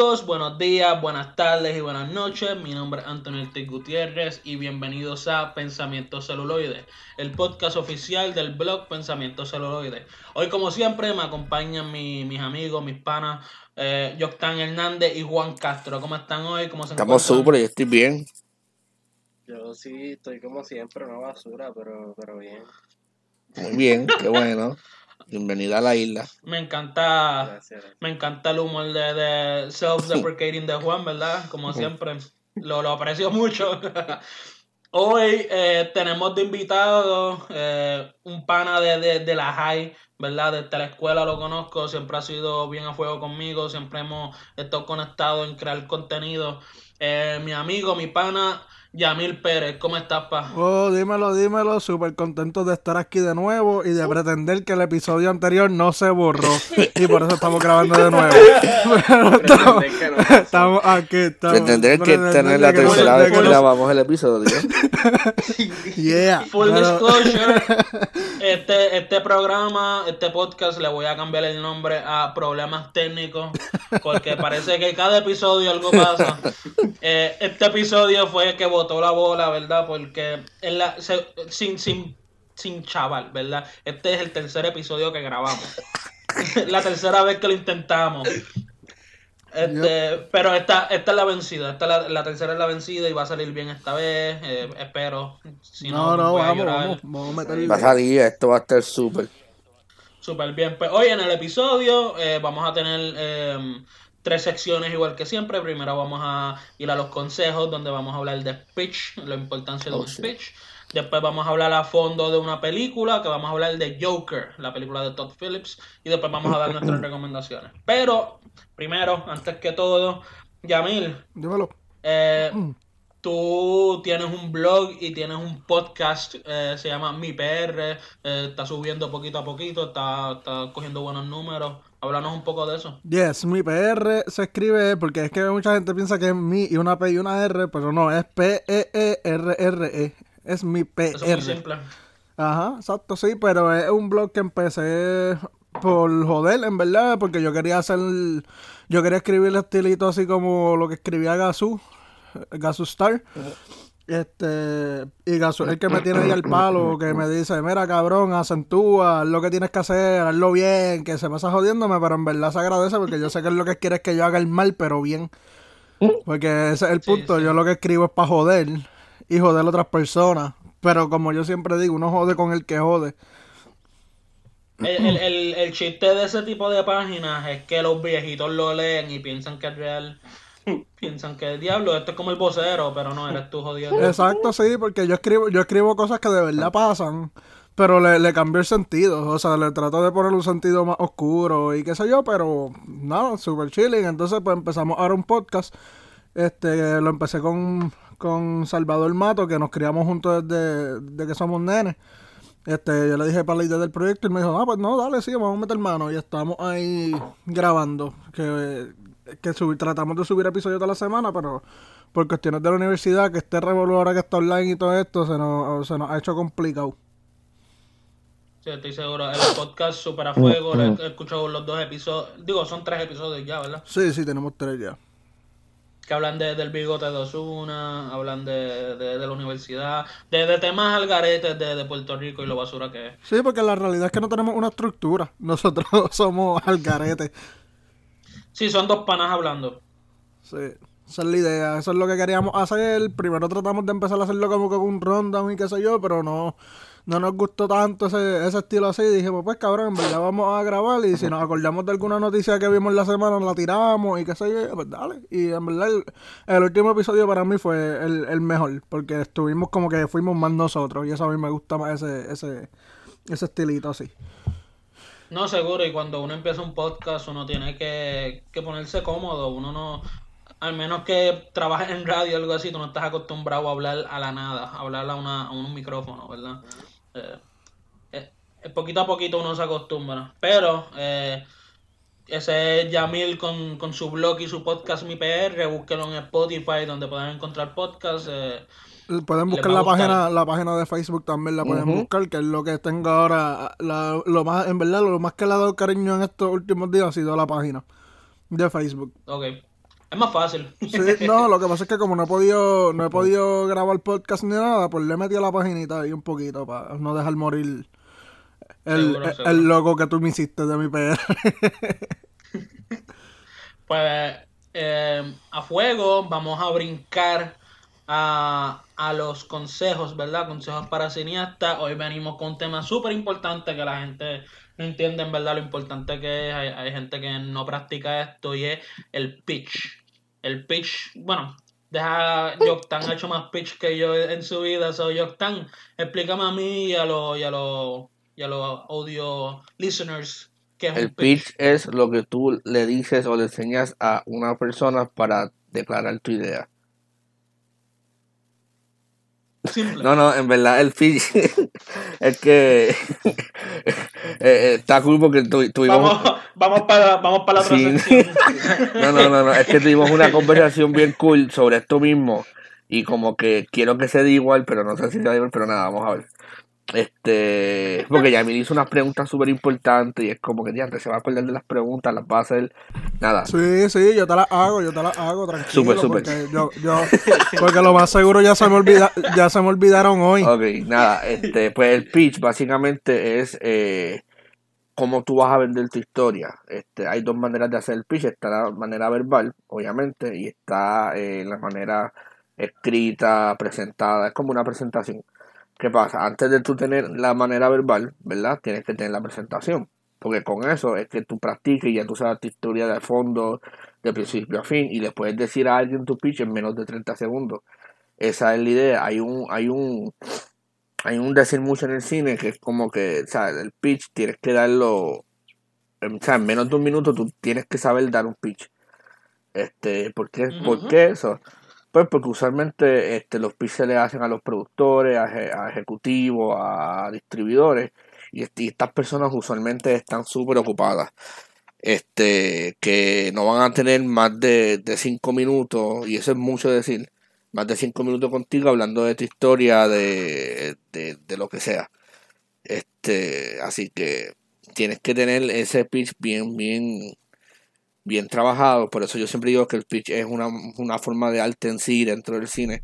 amigos, buenos días, buenas tardes y buenas noches. Mi nombre es Antonio Ortiz Gutiérrez y bienvenidos a Pensamiento Celuloide, el podcast oficial del blog Pensamiento Celuloide. Hoy, como siempre, me acompañan mi- mis amigos, mis panas, eh, Yoctán Hernández y Juan Castro. ¿Cómo están hoy? ¿Cómo se Estamos súper, yo estoy bien. Yo sí estoy como siempre, una basura, pero, pero bien. Muy bien, qué bueno. Bienvenida a la isla. Me encanta, Gracias. me encanta el humor de, de self-deprecating de Juan, ¿verdad? Como siempre, lo, lo aprecio mucho. Hoy eh, tenemos de invitado eh, un pana de, de, de la high, ¿verdad? Desde la escuela lo conozco, siempre ha sido bien a fuego conmigo, siempre hemos estado conectados en crear contenido. Eh, mi amigo, mi pana, Yamil Pérez, ¿cómo estás, pa? Oh, dímelo, dímelo, súper contento de estar aquí de nuevo y de pretender que el episodio anterior no se borró y por eso estamos grabando de nuevo. Pero estamos, Pretender que no estamos aquí, estamos. Pretender que es la que tercera vez que grabamos el episodio. Yeah. Full pero- disclosure, este, este programa, este podcast, le voy a cambiar el nombre a Problemas Técnicos, porque parece que cada episodio algo pasa. Eh, este episodio fue que botó la bola, ¿verdad? Porque en la, se- sin, sin, sin chaval, ¿verdad? Este es el tercer episodio que grabamos. la tercera vez que lo intentamos. Este, pero esta, esta es la vencida, esta es la, la tercera es la vencida y va a salir bien esta vez, eh, espero. Si no, No, vamos, vamos, vamos a meterle. Va a salir, esto va a estar súper. Súper bien. Pues hoy en el episodio eh, vamos a tener eh, tres secciones igual que siempre. Primero vamos a ir a los consejos donde vamos a hablar de speech, la importancia de Oh, un sí. speech. Después vamos a hablar a fondo de una película, que vamos a hablar de Joker, la película de Todd Phillips. Y después vamos a dar nuestras recomendaciones. Pero, primero, antes que todo, Yamil, Dímelo. eh, tú tienes un blog y tienes un podcast, eh, se llama Mi PR, eh, está subiendo poquito a poquito, está, está cogiendo buenos números. Háblanos un poco de eso. Yes, mi PR se escribe porque es que mucha gente piensa que es mi y una P y una R, pero no, es P-E-E-R-R-E. Es mi Eso es muy PR. simple. Ajá, exacto, sí, pero es un blog que empecé por joder, en verdad, porque yo quería hacer, yo quería escribir el estilito así como lo que escribía Gazú, Gazú Star. Este, y es el que me tiene ahí al palo, que me dice, mira cabrón, acentúa, haz lo que tienes que hacer, hazlo bien, que se pasa jodiéndome, pero en verdad se agradece porque yo sé que él lo que quiere es que yo haga el mal, pero bien. Porque ese es el Sí, punto, sí. yo lo que escribo es para joder y joder a otras personas. Pero como yo siempre digo, uno jode con el que jode. El, el, el, el chiste de ese tipo de páginas es que los viejitos lo leen y piensan que es real. Piensan que es diablo, esto es como el vocero, pero no, eres tú jodiendo. Exacto, sí, porque yo escribo, yo escribo cosas que de verdad pasan, pero le, le cambio el sentido. O sea, le trato de poner un sentido más oscuro y qué sé yo, pero nada, super chilling. Entonces, pues empezamos ahora un podcast. Este, lo empecé con, con Salvador Mato, que nos criamos juntos desde, desde que somos nenes. Este, yo le dije para la idea del proyecto y me dijo, ah, pues no, dale, sí, vamos a meter mano. Y estamos ahí grabando. Que, que subir, tratamos de subir episodios toda la semana, pero por cuestiones de la universidad, que este revolú ahora que está online y todo esto, se nos, se nos ha hecho complicado. Sí, estoy seguro. El podcast super a fuego, he escuchado los dos episodios. Digo, son tres episodios ya, ¿verdad? Sí, sí, tenemos tres ya. que hablan de, del bigote de Osuna, hablan de, de, de la universidad, de, de temas algaretes de, de Puerto Rico y lo basura que es. Sí, porque la realidad es que no tenemos una estructura. Nosotros somos al garete. Sí, son dos panas hablando. Sí, esa es la idea. Eso es lo que queríamos hacer. Primero tratamos de empezar a hacerlo como con un rundown y qué sé yo, pero no, no nos gustó tanto ese, ese estilo así. Dijimos, pues cabrón, en verdad vamos a grabar y si nos acordamos de alguna noticia que vimos la semana, la tiramos y qué sé yo, pues dale. Y en verdad el, el último episodio para mí fue el, el mejor, porque estuvimos como que fuimos más nosotros y eso a mí me gusta más ese, ese, ese estilito así. No, seguro, y cuando uno empieza un podcast uno tiene que, que ponerse cómodo, uno no, al menos que trabajes en radio o algo así, tú no estás acostumbrado a hablar a la nada, a hablar a, una, a un micrófono, ¿verdad? Eh, eh, eh, poquito a poquito uno se acostumbra, pero eh, ese es Yamil con, con su blog y su podcast Mi PR, búsquelo en Spotify donde puedan encontrar podcasts. eh, Pueden buscar la página, la página de Facebook también la pueden buscar, que es lo que tengo ahora. La, lo más, en verdad, lo más que le ha dado cariño en estos últimos días ha sido la página de Facebook. ok. Es más fácil. Sí, no, lo que pasa es que como no he podido, no he podido grabar podcast ni nada, pues le he metido la paginita ahí un poquito para no dejar morir el, Seguro, el- seguro. el logo que tú me hiciste de mi PR. Pues eh, a fuego vamos a brincar a, a los consejos, ¿verdad? Consejos para cineastas. Hoy venimos con un tema súper importante que la gente no entiende en verdad lo importante que es. Hay, hay gente que no practica esto y es el pitch. El pitch, bueno, deja Yoctan ha hecho más pitch que yo en su vida. So, Yoctan, explícame a mí y a los y a los y a los audio listeners qué es El un pitch. pitch es lo que tú le dices o le enseñas a una persona para declarar tu idea. Simple. No, no, en verdad el pitch es que eh, eh, está cool porque tu- tuvimos... Vamos, vamos para, vamos para la otra Sí. No, no, no, no, es que tuvimos una conversación bien cool sobre esto mismo y como que quiero que se dé igual, pero no sé si se da igual, pero nada, vamos a ver. Este, porque Yamil hizo unas preguntas súper importantes y es como que antes se va a acordar de las preguntas, las va a hacer, nada. Sí, sí, yo te las hago, yo te las hago, tranquilo. Súper, súper. Porque, yo, yo, porque lo más seguro ya se me olvida, ya se me olvidaron hoy. Ok, nada, este, pues el pitch básicamente es eh, cómo tú vas a vender tu historia. Este, hay dos maneras de hacer el pitch, está la manera verbal, obviamente, y está eh, la manera escrita, presentada, es como una presentación. ¿Qué pasa? Antes de tú tener la manera verbal, ¿verdad? Tienes que tener la presentación. Porque con eso es que tú practiques y ya tú sabes tu historia de fondo, de principio a fin, y le puedes decir a alguien tu pitch en menos de 30 segundos. Esa es la idea. Hay un, hay un, hay un decir mucho en el cine que es como que, sea, el pitch tienes que darlo, en- o sea, en menos de un minuto tú tienes que saber dar un pitch. Este, ¿por qué, ¿por qué eso? Pues porque usualmente este, los pitch se le hacen a los productores, a, eje- a ejecutivos, a distribuidores, y, estas personas usualmente están súper ocupadas. Este, que no van a tener más de, de cinco minutos, y eso es mucho decir, más de cinco minutos contigo hablando de tu historia, de, de, de lo que sea. Este, así que tienes que tener ese pitch bien, bien, bien trabajado. Por eso yo siempre digo que el pitch es una, una forma de arte en sí dentro del cine.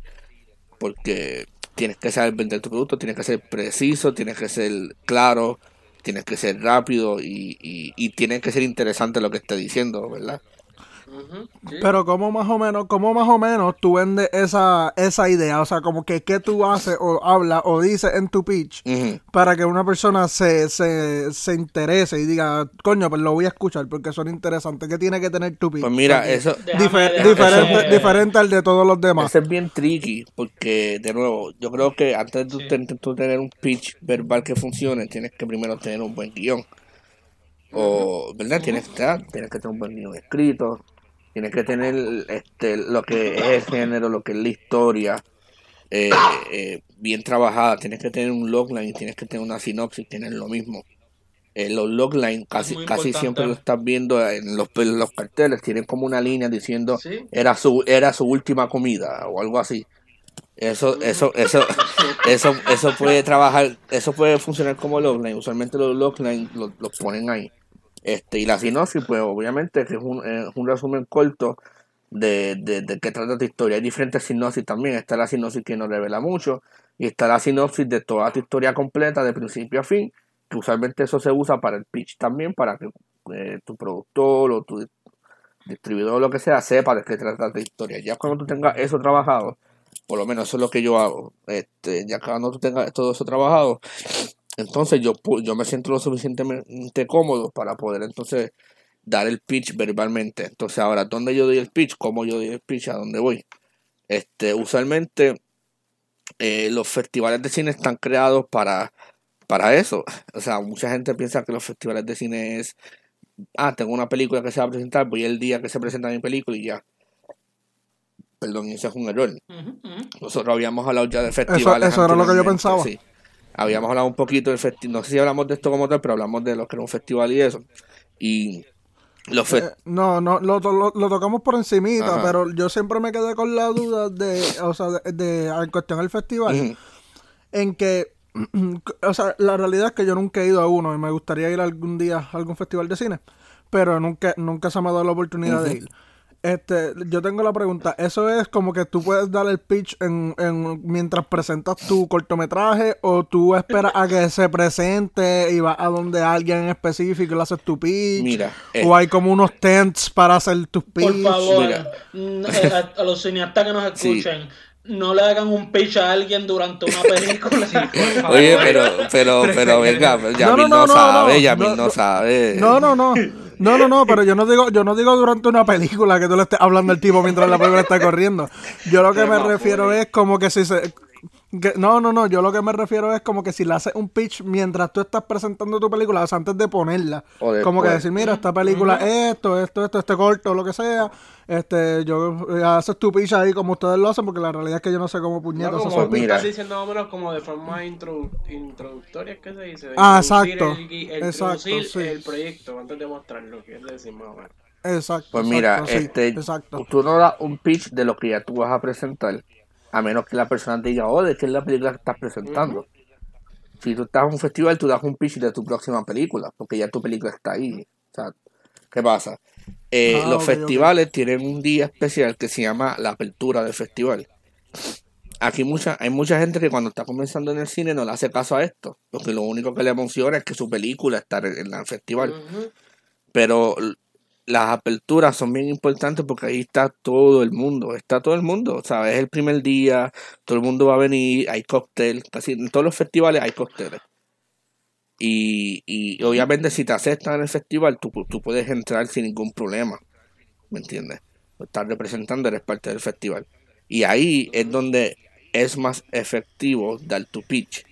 Porque tienes que saber vender tu producto, tienes que ser preciso, tienes que ser claro, tienes que ser rápido y, y, tienes que ser interesante lo que esté diciendo, ¿verdad? Sí. Pero cómo más o menos, cómo más o menos tú vendes esa, esa idea, o sea, como que qué tú haces o hablas o dices en tu pitch para que una persona se, se, se interese y diga, coño, pues lo voy a escuchar porque son interesantes. ¿Qué tiene que tener tu pitch? Pues mira, Porque eso, Déjame- difer- déjame- diferente, diferente al de todos los demás. Eso es bien tricky, porque de nuevo, yo creo que antes de tú, Sí. tú tener un pitch verbal que funcione, tienes que primero tener un buen guion. O, ¿verdad? Tienes que, ah, tienes que tener un buen guion escrito, tienes que tener este, lo que es el género, lo que es la historia, eh, eh, bien trabajada, tienes que tener un logline, tienes que tener una sinopsis, tienes lo mismo. Eh, los logline casi, casi siempre lo estás viendo en los, en los carteles, tienen como una línea diciendo Sí. era su era su última comida o algo así. Eso eso eso eso eso puede trabajar eso puede funcionar como logline. Usualmente los logline los, los ponen ahí este y la sinopsis pues obviamente es un, es un resumen corto de, de, qué trata tu historia hay diferentes sinopsis también está la sinopsis que no revela mucho y está la sinopsis de toda tu historia completa de principio a fin que usualmente eso se usa para el pitch también para que eh, tu productor o tu distribuidor o lo que sea sepa de qué trata tu historia. Ya cuando tú tengas eso trabajado, por lo menos eso es lo que yo hago, este, ya cuando tú tengas todo eso trabajado, entonces yo, pu- yo me siento lo suficientemente cómodo para poder entonces dar el pitch verbalmente. Entonces ahora, ¿dónde yo doy el pitch? ¿Cómo yo doy el pitch? ¿A dónde voy? Este, usualmente eh, los festivales de cine están creados para, para eso. O sea, mucha gente piensa que los festivales de cine es ah, tengo una película que se va a presentar, voy el día que se presenta mi película y ya. Perdón, ese es un error. Nosotros habíamos hablado ya de festivales. eso era lo que yo pensaba. Sí. Habíamos hablado un poquito del festival, no sé si hablamos de esto como tal, pero hablamos de lo que era un festival y eso. Y los Eh, no, no, lo, lo, lo tocamos por encimita, Ajá. pero yo siempre me quedé con la duda de, o sea, de, de- en cuestión del festival, en que, o sea, la realidad es que yo nunca he ido a uno y me gustaría ir algún día a algún festival de cine, pero nunca, nunca se me ha dado la oportunidad de ir. Este, yo tengo la pregunta, ¿eso es como que tú puedes dar el pitch en, en- mientras presentas tu cortometraje o tú esperas a que se presente y vas a donde alguien en específico y le haces tu pitch? Mira, eh, o hay como unos tents para hacer tus pitch. Por favor, Mira. mm, eh, a, a los cineastas que nos Sí. escuchen, no le hagan un pitch a alguien durante una película. Oye, pero, pero, pero venga, Yamil no, no, no, no, sabe, no, Yamil no. sabe. No, no, no. No, no, no, pero yo no digo, yo no digo durante una película que tú le estés hablando al tipo mientras la película está corriendo. Yo lo que me refiero es como que si se no, no, no, yo lo que me refiero es como que si le haces un pitch mientras tú estás presentando tu película, o sea, antes de ponerla. Como que decir, mira, esta película, esto, esto, esto, este corto, lo que sea. Este, yo eh, haces tu pitch ahí como ustedes lo hacen, porque la realidad es que yo no sé cómo No, puñetas como eso Pues tú mira. estás diciendo más o menos como de forma intro, introductoria, ¿qué se dice? De Ah, exacto. El, el- Exacto, sí. el proyecto antes de mostrarlo, que es decir más o menos. Exacto. Pues mira, exacto, sí, este, exacto. tú no das un pitch de lo que ya tú vas a presentar, a menos que la persona te diga, oh, de qué es la película que estás presentando. Si tú estás en un festival, tú das un pitch de tu próxima película, porque ya tu película está ahí. O sea, ¿qué pasa? Eh, Ah, los festivales tienen un día especial que se llama la apertura del festival. Aquí mucha, hay mucha gente que cuando está comenzando en el cine no le hace caso a esto, porque lo único que le emociona es que su película está en, el festival pero las aperturas son bien importantes porque ahí está todo el mundo, está todo el mundo, ¿sabes? Es el primer día, todo el mundo va a venir, hay cóctel, casi en todos los festivales hay cócteles. Y, y obviamente si te aceptan en el festival, tú, tú puedes entrar sin ningún problema, ¿me entiendes? Estás representando, eres parte del festival. Y ahí es donde es más efectivo dar tu pitch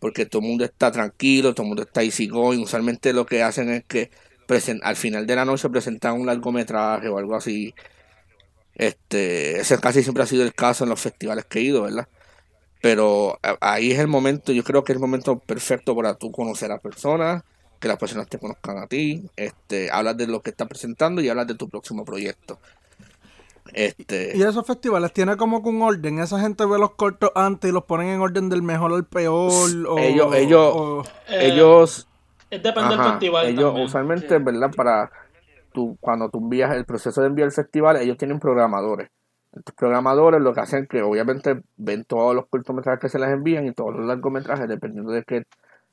porque todo el mundo está tranquilo, todo el mundo está easy going. Usualmente lo que hacen es que presen- al final de la noche presentan un largometraje o algo así. Este, ese casi siempre ha sido el caso en los festivales que he ido, ¿verdad? Pero ahí es el momento, yo creo que es el momento perfecto para tú conocer a personas, que las personas te conozcan a ti, este, hablas de lo que estás presentando y hablas de tu próximo proyecto. Este, Y esos festivales tiene como que un orden. Esa gente ve los cortos antes y los ponen en orden del mejor al peor. O, Ellos- ellos- o- Eh, ellos Es depende del festival ellos también. usualmente, ¿verdad? Para tú, cuando tú envías el proceso de envío al festival, ellos tienen programadores. Estos programadores lo que hacen es que obviamente ven todos los cortometrajes que se les envían y todos los largometrajes, dependiendo de qué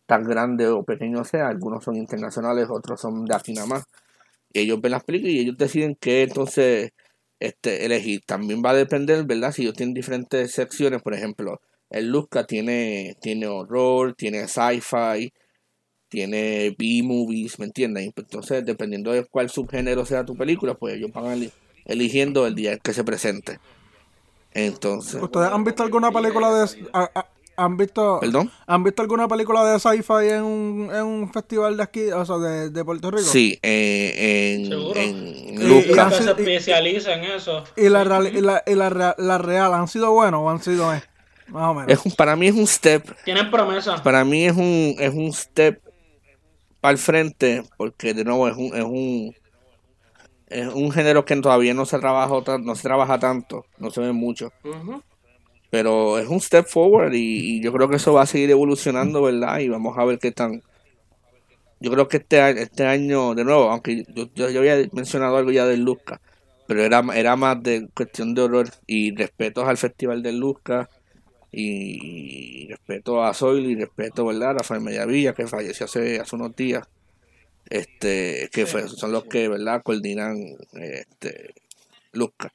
tan grande o pequeño sea. Algunos son internacionales, otros son de aquí nada más. Y ellos ven las películas y ellos deciden qué entonces este, elegir. También va a depender, ¿verdad? Si ellos tienen diferentes secciones, por ejemplo, el Luzca tiene, tiene horror, tiene sci-fi, tiene B-movies, ¿me entiendes? Pues, Entonces, dependiendo de cuál subgénero sea tu película, pues ellos van eli- eligiendo el día que se presente. Entonces, ¿Ustedes han visto alguna película de... a- a- ¿Han visto, ¿perdón? ¿Han visto alguna película de sci-fi en un, en un festival de aquí, o sea, de, de Puerto Rico? Sí, eh, en, Seguro. en Y- Y se especializa en eso. ¿Y la, real- y la, y la, la real han sido buenos o han sido... eh, más o menos. Es un- para mí es un step, Tienen promesa. para mí es un, es un step el frente, porque de nuevo es un, es un, es un género que todavía no se trabaja, no se trabaja tanto, no se ve mucho. Pero es un step forward y, y yo creo que eso va a seguir evolucionando, ¿verdad? Y vamos a ver qué tan... Yo creo que este, este año, de nuevo, aunque yo, yo, yo había mencionado algo ya del Luzca, pero era, era más de cuestión de horror y respetos al Festival del Luzca y, respeto a Soil y respeto, ¿verdad? A Rafael Mediavilla, que falleció hace, hace unos días, este que fue- son los que, ¿verdad? Coordinan este, Luzca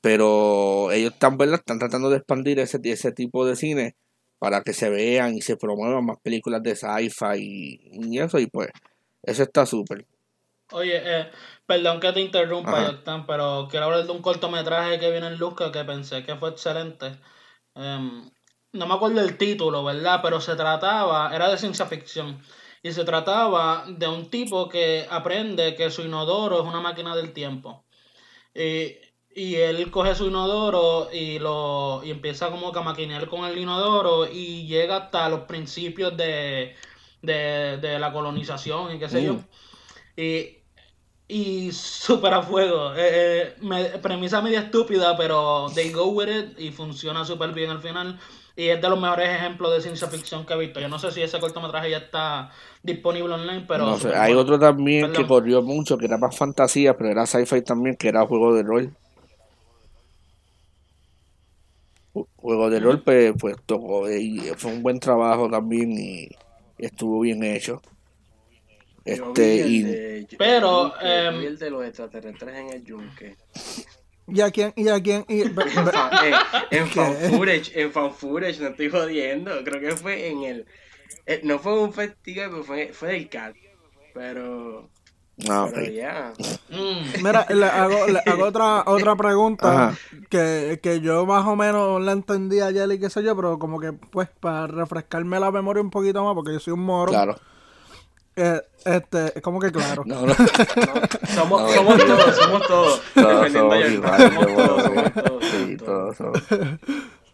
pero ellos están, ¿verdad? están tratando de expandir ese, ese tipo de cine para que se vean y se promuevan más películas de sci-fi y, y eso, y pues eso está súper. Oye, eh, perdón que te interrumpa. Yoctán, pero quiero hablar de un cortometraje que viene en Luzca que pensé que fue excelente. Em, no me acuerdo el título, ¿verdad? Pero se trataba, era de ciencia ficción. Y se trataba de un tipo que aprende que su inodoro es una máquina del tiempo. Y, y él coge su inodoro y lo y empieza como que a maquinear con el inodoro y llega hasta los principios de, de, de la colonización y qué sé yo. Mm. Y, y súper a fuego. Eh, eh, me- premisa media estúpida, pero they go with it y funciona súper bien al final. y es de los mejores ejemplos de ciencia ficción que he visto. Yo no sé si ese cortometraje ya está disponible online, pero... No sé, hay bueno. otro también que Perdón. corrió mucho, que era más fantasía, pero era sci-fi también, que era juego de rol. Ju- Juego de rol, pues, pues tocó, y fue un buen trabajo también y estuvo bien hecho. Este, vi y de, Pero, yunque, yo vi el de los extraterrestres en el yunque. ¿Y a quién? ¿Y a quién? Y, En, fan footage, en fan footage, no estoy jodiendo. Creo que fue en el. eh, no fue un festival, pero fue, fue del CAT. Pero. ah, Pero ok. ya. Mm. Mira, le hago, le hago otra, otra pregunta que, que yo más o menos la entendí ayer y qué sé yo, pero como que pues para refrescarme la memoria un poquito más, porque yo soy un moro. claro. Eh, este, es como que claro. No, no. No, somos, No, somos todos, somos todos. Todos somos iguales, somos somos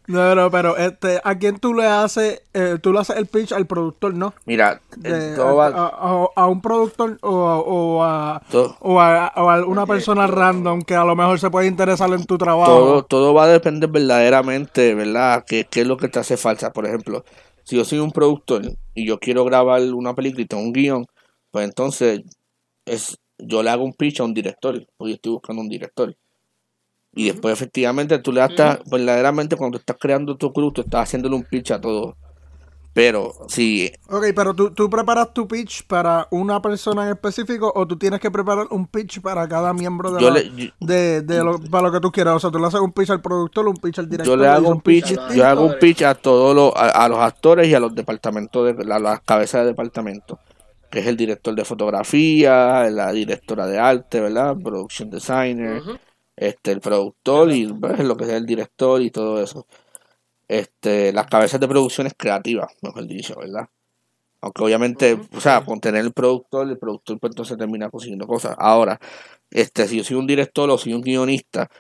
No, no, pero este, ¿a quién tú le haces, eh, tú le haces el pitch al productor, no? Mira, De- eh, todo a, va, a- a un productor o, a- o a, todo, o a, o a una persona random que a lo mejor se puede interesar en tu trabajo. todo, todo va a depender verdaderamente, ¿verdad? ¿Qué, qué es lo que te hace falta? Por ejemplo, si yo soy un productor y yo quiero grabar una película y tengo un guion, pues entonces es, yo le hago un pitch a un director, porque yo estoy buscando un director. Y después efectivamente tú le estás, verdaderamente cuando estás creando tu crew, tú estás haciéndole un pitch a todo. Pero si Ok, pero tú, tú preparas tu pitch para una persona en específico o tú tienes que preparar un pitch para cada miembro de, Yo la- le- yo- de, de lo, para lo que tú quieras. O sea, tú le haces un pitch al productor, un pitch al director. Yo le hago un pitch, distinto. yo hago un pitch a todos los, a, a los actores y a los departamentos de a las cabezas de departamento, que es el director de fotografía, la directora de arte, ¿verdad? Production designer, este el productor y pues, lo que sea el director y todo eso. Este, las cabezas de producciones creativas, mejor dicho, ¿verdad? Aunque obviamente, o sea, con tener el productor, el productor pues entonces termina consiguiendo cosas. Ahora, este, si yo soy un director o soy un guionista,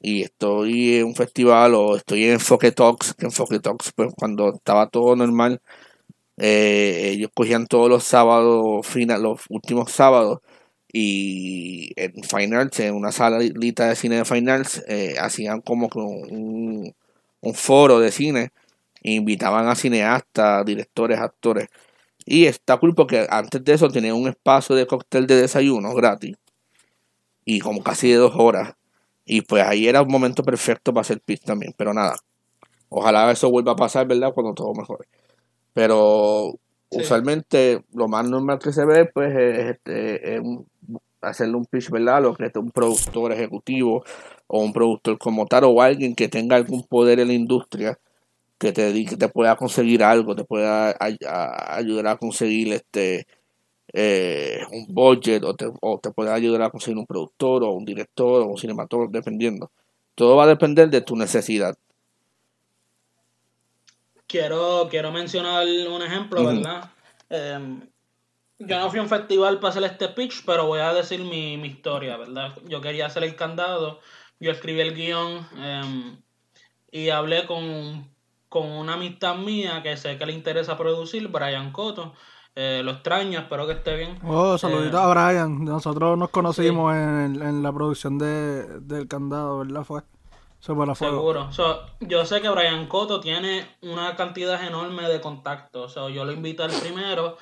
y estoy en un festival o estoy en Enfoque Talks, que Enfoque Talks, pues cuando estaba todo normal, eh, ellos cogían todos los sábados, final, los últimos sábados, y en Fine Arts, en una salita de cine de Fine Arts, eh, hacían como que un, un foro de cine, e invitaban a cineastas, directores, actores. Y está cool porque antes de eso tenían un espacio de cóctel de desayuno gratis. Y como casi de dos horas. Y pues ahí era un momento perfecto para hacer pitch también. Pero nada. Ojalá eso vuelva a pasar, ¿verdad? Cuando todo mejore. Pero Sí. usualmente lo más normal que se ve, pues, es, este, es hacerle un pitch, ¿verdad? Lo que es un productor ejecutivo o un productor como tal o alguien que tenga algún poder en la industria que te, que te pueda conseguir algo, te pueda a- ayudar a conseguir este eh, un budget o te, o te pueda ayudar a conseguir un productor o un director o un cinematógrafo, dependiendo. Todo va a depender de tu necesidad. Quiero, quiero mencionar un ejemplo. ¿verdad? Em, yo no fui a un festival para hacer este pitch, pero voy a decir mi, mi historia, ¿verdad? Yo quería hacer el candado, yo escribí el guion em, y hablé con, con una amistad mía que sé que le interesa producir, Brian Coto. Eh, lo extraño, espero que esté bien. Oh, saludito Eh, a Brian. Nosotros nos conocimos en, en la producción de, del candado, ¿verdad? Fue. Seguro. So, yo sé que Brian Cotto tiene una cantidad enorme de contactos. So, yo lo invité al primero.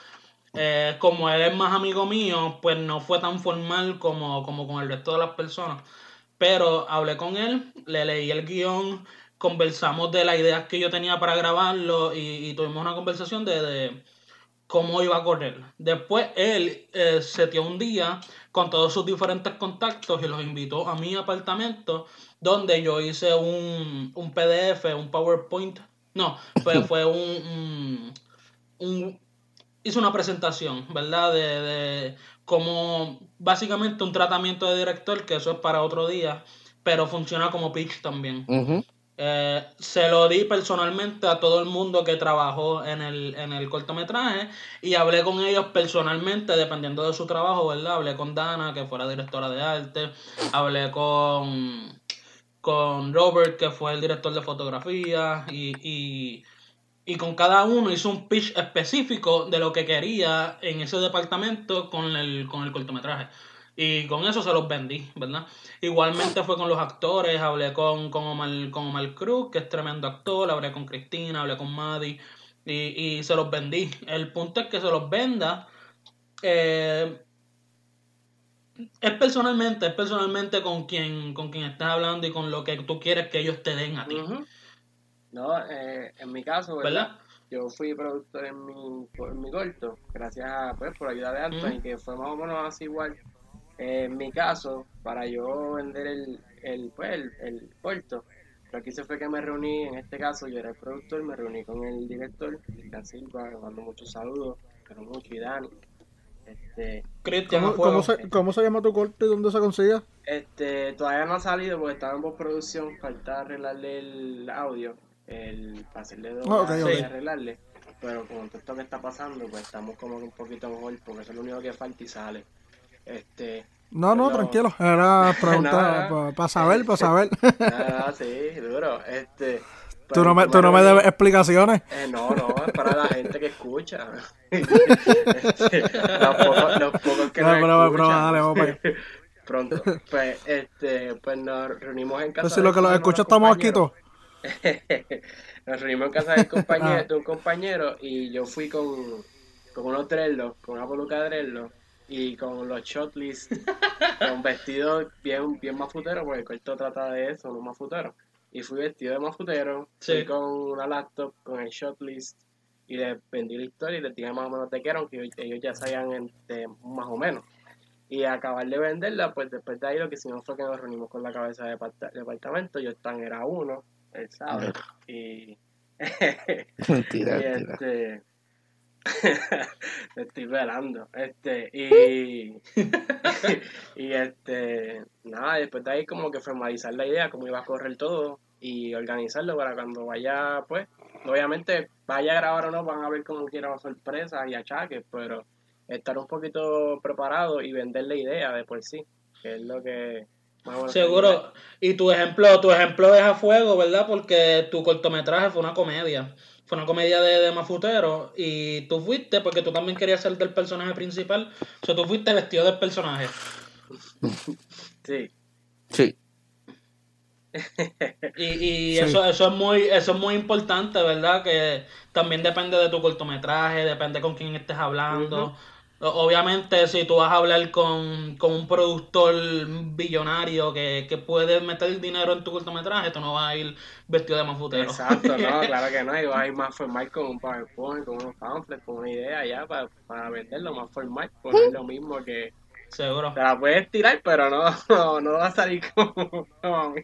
Eh, como él es más amigo mío, pues no fue tan formal como, como con el resto de las personas. Pero hablé con él, le leí el guion, conversamos de las ideas que yo tenía para grabarlo y, y tuvimos una conversación de, de cómo iba a correr. Después él eh, seteó un día con todos sus diferentes contactos y los invitó a mi apartamento donde yo hice un, un PDF, un PowerPoint. No, fue, fue un, un, un- Hice una presentación, ¿verdad? De, de como básicamente un tratamiento de director, que eso es para otro día, pero funciona como pitch también. Eh, se lo di personalmente a todo el mundo que trabajó en el, en el cortometraje y hablé con ellos personalmente dependiendo de su trabajo, ¿verdad? Hablé con Dana, que fuera directora de arte, hablé con, con Robert, que fue el director de fotografía y, y, y con cada uno hizo un pitch específico de lo que quería en ese departamento con el, con el cortometraje. Y con eso se los vendí, ¿verdad? Igualmente fue con los actores, hablé con, con, Omar, con Omar Cruz, que es tremendo actor, hablé con Cristina, hablé con Maddie, y, y se los vendí. El punto es que se los venda. Eh, es personalmente, es personalmente con quien, con quien estás hablando y con lo que tú quieres que ellos te den a ti. No, eh, en mi caso, ¿verdad? ¿Verdad? Yo fui productor en mi, en mi corto, gracias a, pues, por ayuda de Anthony, Ujú. que fue más o menos así igual. Eh, en mi caso, para yo vender el, el, pues, el, el corto, lo que hice fue que me reuní, en este caso yo era el productor, me reuní con el director, Cristian Silva, le mando muchos saludos, pero mucho, y Dani. Este, Cristian, ¿Cómo, cómo se, ¿Cómo se llama tu corte y dónde se consigue? Este, todavía no ha salido porque estaba en postproducción, falta arreglarle el audio, el para hacerle dos y arreglarle. Pero con todo esto que está pasando, pues estamos como que un poquito mejor, porque eso es lo único que falta y sale. Este, No, no, tranquilo. Era pregunta para saber, para saber. nada, sí, duro. Este, tú pero no me, tú no me debes explicaciones. Eh, no, no, es para la gente que escucha. Este, los, pocos, los pocos que No, nos broma, dale, vamos para allá. Pronto. Pues, este, pues nos reunimos en casa. Entonces, de lo que los escucha estamos aquí todos. Nos reunimos en casa del compañero, Ah. de un compañero y yo fui con, con unos dreadlocks, con una peluca de dreadlocks y con los shotlists, con vestidos bien, bien mafuteros, porque el corto trata de eso, no mafutero. Y fui vestido de mafutero, Sí. fui con una laptop, con el shotlist y les vendí la historia y les dije más o menos de qué era, aunque ellos, ya sabían más o menos. Y acabar de venderla, pues después de ahí lo que hicimos fue que nos reunimos con la cabeza de depart- departamento. Yo tan era uno, él sabe. Y, Mentira, y este. me estoy velando. Este, y. y este. Nada, después de ahí, como que formalizar la idea, cómo iba a correr todo y organizarlo para cuando vaya, pues. Obviamente, vaya a grabar o no, van a ver como quiera sorpresas y achaques, pero estar un poquito preparado y vender la idea de por sí, que es lo que. Seguro. Y tu ejemplo, tu ejemplo es a fuego, ¿verdad? Porque tu cortometraje fue una comedia. Fue una comedia de, de mafutero. Y tú fuiste, porque tú también querías ser del personaje principal. O sea, tú fuiste vestido del personaje. Sí. Sí. Y, y Sí. eso, eso es muy, eso es muy importante, ¿verdad? Que también depende de tu cortometraje, depende con quién estés hablando. O- Obviamente, si tú vas a hablar con, con un productor billonario que, que puede meter dinero en tu cortometraje, tú no vas a ir vestido de mafutero. Exacto, no, claro que no. Y vas a ir más formal con un PowerPoint, con unos pamphlets, con una idea ya para, para venderlo más formal. Pues no es lo mismo que. Seguro. Te la puedes tirar, pero no, no, no va a salir como. como-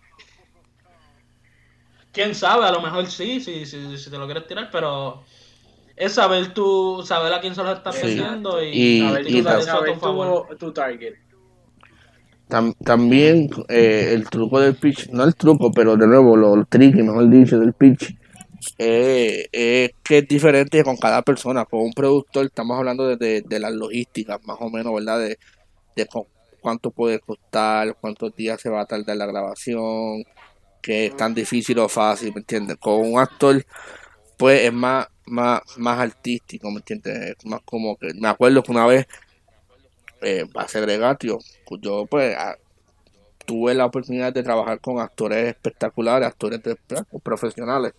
Quién sabe, a lo mejor sí, si, si, si te lo quieres tirar, pero es saber tú, saber a quién se lo estás Sí. vendiendo y, Y- saber y tam- saber a tu favor. tu, target. Tam- también eh, el truco del pitch, no el truco, pero de nuevo, lo, el tricky, mejor dicho, del pitch, eh, es que es diferente con cada persona. Con un productor estamos hablando de, de, de las logísticas, más o menos, ¿verdad? De, de cu- cuánto puede costar, cuántos días se va a tardar la grabación, que es tan difícil o fácil, ¿me entiendes? Con un actor, pues es más, más, más artístico, ¿me entiendes? Es más como que, me acuerdo que una vez, eh, para Segregatio, pues yo pues a- tuve la oportunidad de trabajar con actores espectaculares, actores de- profesionales,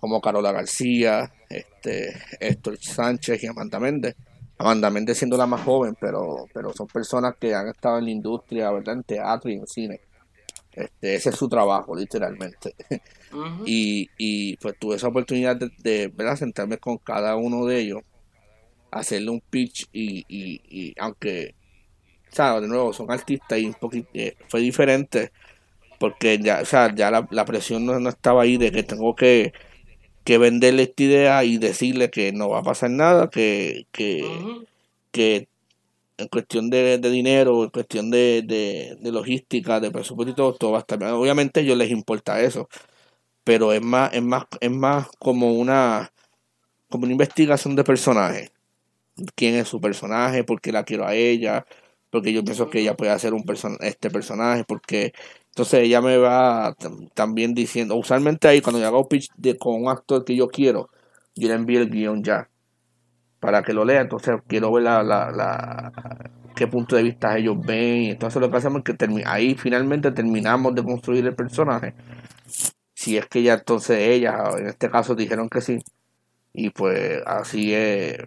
como Carola García, este, Héctor Sánchez y Amanda Méndez. Amanda Méndez siendo la más joven, pero, pero son personas que han estado en la industria, ¿verdad? En teatro y en cine. Este, ese es su trabajo, literalmente. Y, y pues tuve esa oportunidad de, de, ¿verdad? sentarme con cada uno de ellos, hacerle un pitch y, y, y aunque, ¿sabes? De nuevo, son artistas y un poquito, eh, fue diferente porque ya, o sea, ya la, la presión no, no estaba ahí de que tengo que, que venderle esta idea y decirle que no va a pasar nada, que, que, que en cuestión de, de dinero, en cuestión de, de, de logística, de presupuesto y todo, todo va a estar bien. Obviamente a ellos les importa eso, pero es más, es más, es más como una, como una investigación de personaje. ¿Quién es su personaje? ¿Por qué la quiero a ella? Porque yo pienso que ella puede hacer un person este personaje, porque entonces ella me va tam- también diciendo, usualmente ahí cuando yo hago pitch de, con un actor que yo quiero, yo le envío el guion ya para que lo lea. Entonces quiero ver la, la, la- qué punto de vista ellos ven. Entonces lo que hacemos es que ahí finalmente terminamos de construir el personaje. Si es que ya entonces ellas, en este caso, dijeron que sí. Y pues así es.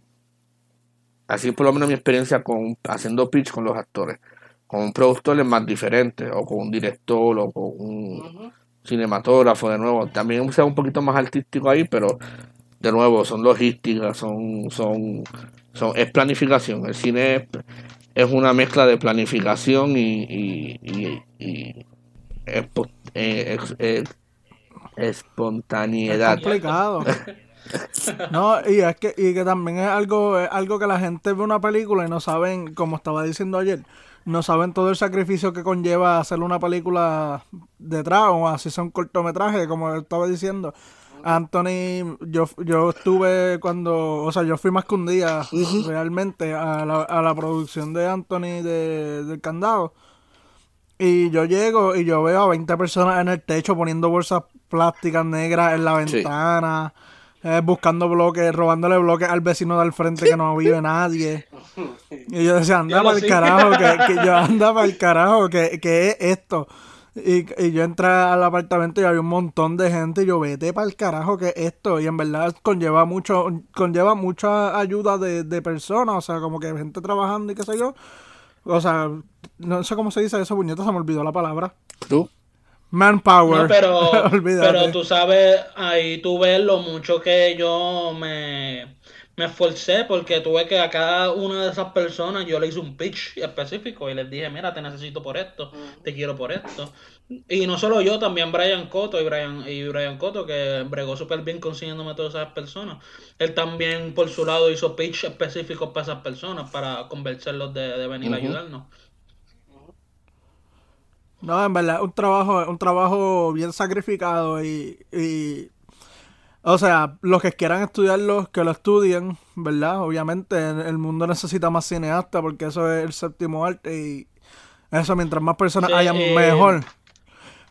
Así por lo menos mi experiencia con haciendo pitch con los actores. Con un productor es más diferente, o con un director, o con un cinematógrafo de nuevo. También sea un poquito más artístico ahí, pero de nuevo son logísticas, son, son, son es planificación. El cine es, una mezcla de planificación y, y, y, eh, espontaneidad. Es complicado. No, y es que, y que también es algo, es algo que la gente ve una película y no saben, como estaba diciendo ayer, no saben todo el sacrificio que conlleva hacer una película detrás o así sea un cortometraje, como estaba diciendo. Anthony, yo, yo estuve cuando, o sea, yo fui más que un día realmente a la, a la producción de Anthony de, del candado. Y yo llego y yo veo a 20 personas en el techo poniendo bolsas plásticas negras en la ventana. Eh, buscando bloques, robándole bloques al vecino del frente que no vive nadie. Y yo decía, anda para el carajo, que, yo anda para el carajo, que, que es esto. Y, y, yo entré al apartamento y había un montón de gente y yo vete para el carajo que es esto. Y en verdad conlleva mucho, conlleva mucha ayuda de, de personas, o sea, como que gente trabajando y qué sé yo. O sea, no sé cómo se dice eso, puñeta, se me olvidó la palabra. ¿Tú? Manpower. pero, pero tú sabes, ahí tú ves lo mucho que yo me, me esforcé porque tuve que a cada una de esas personas yo le hice un pitch específico y les dije, mira, te necesito por esto, te quiero por esto. Y no solo yo, también Brian Cotto y Brian, y Brian Cotto, que bregó súper bien consiguiéndome todas esas personas. Él también por su lado hizo pitch específicos para esas personas, para convencerlos de, venir a ayudarnos. No, en verdad, un trabajo, un trabajo bien sacrificado y, y o sea, los que quieran estudiarlo, que lo estudien, ¿verdad? Obviamente el mundo necesita más cineastas porque eso es el séptimo arte y eso mientras más personas hayan eh, mejor.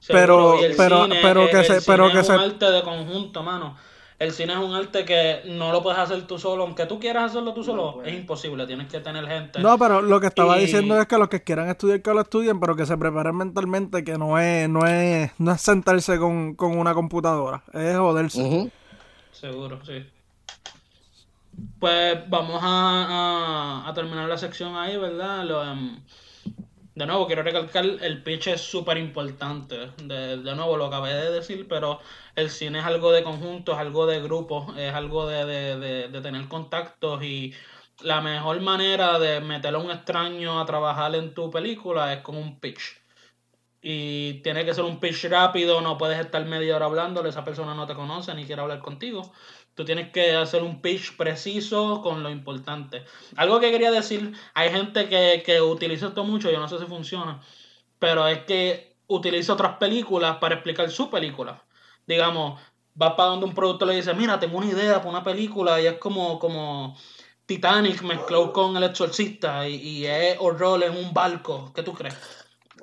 Pero, pero, pero que se, pero que es un arte de conjunto, mano el cine es un arte que no lo puedes hacer tú solo. Aunque tú quieras hacerlo tú solo, es imposible. Tienes que tener gente. No, pero lo que estaba diciendo es que los que quieran estudiar, que lo estudien, pero que se preparen mentalmente, que no es, no es, no es sentarse con, una computadora, es joderse. Seguro, sí. Pues vamos a, a, terminar la sección ahí, ¿verdad? Lo, em, de nuevo, quiero recalcar, el pitch es súper importante. De, de, nuevo, lo acabé de decir, pero el cine es algo de conjunto, es algo de grupo, es algo de, de, de tener contactos y la mejor manera de meter a un extraño a trabajar en tu película es con un pitch. Y tiene que ser un pitch rápido, no puedes estar media hora hablándole, esa persona no te conoce ni quiere hablar contigo. Tú tienes que hacer un pitch preciso con lo importante. Algo que quería decir, hay gente que, que utiliza esto mucho, yo no sé si funciona, pero es que utiliza otras películas para explicar su película. Digamos, va para donde un productor le dice, mira, tengo una idea para una película y es como, como Titanic mezclado con El Exorcista y, y es horror en un barco. ¿Qué tú crees?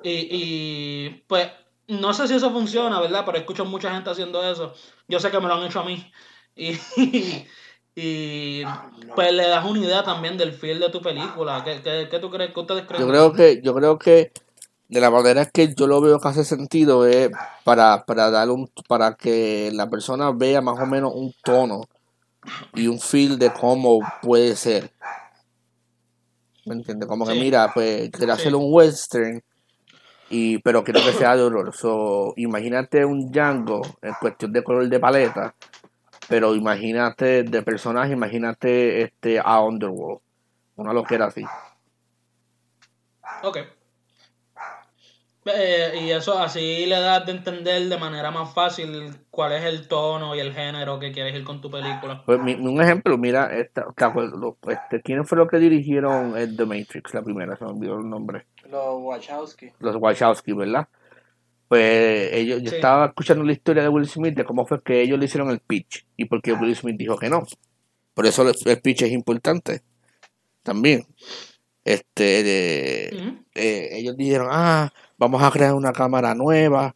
Y, y pues no sé si eso funciona, ¿verdad? Pero escucho mucha gente haciendo eso. Yo sé que me lo han hecho a mí. Y, pues le das una idea también del feel de tu película. ¿Qué, qué, tú crees? ¿Qué ustedes creen? Yo creo que, yo creo que de la manera que yo lo veo que hace sentido es para, para dar un, para que la persona vea más o menos un tono y un feel de cómo puede ser. ¿Me entiendes? Como que mira, pues quiero hacer un western y pero quiero que sea de horror. So, imagínate un Django en cuestión de color de paleta pero imagínate de personaje, imagínate este a Underworld. Una loquera así. Ok. Eh, y eso así le das de entender de manera más fácil cuál es el tono y el género que quieres ir con tu película. Pues un ejemplo, mira, esta, este, ¿quiénes fue los que dirigieron The Matrix, la primera? Se me olvidó el nombre. Los Wachowski. Los Wachowski, ¿verdad? Pues ellos, yo estaba escuchando la historia de Will Smith de cómo fue que ellos le hicieron el pitch y porque Will Smith dijo que no. Por eso el, pitch es importante también. Este, eh, ellos dijeron, ah, vamos a crear una cámara nueva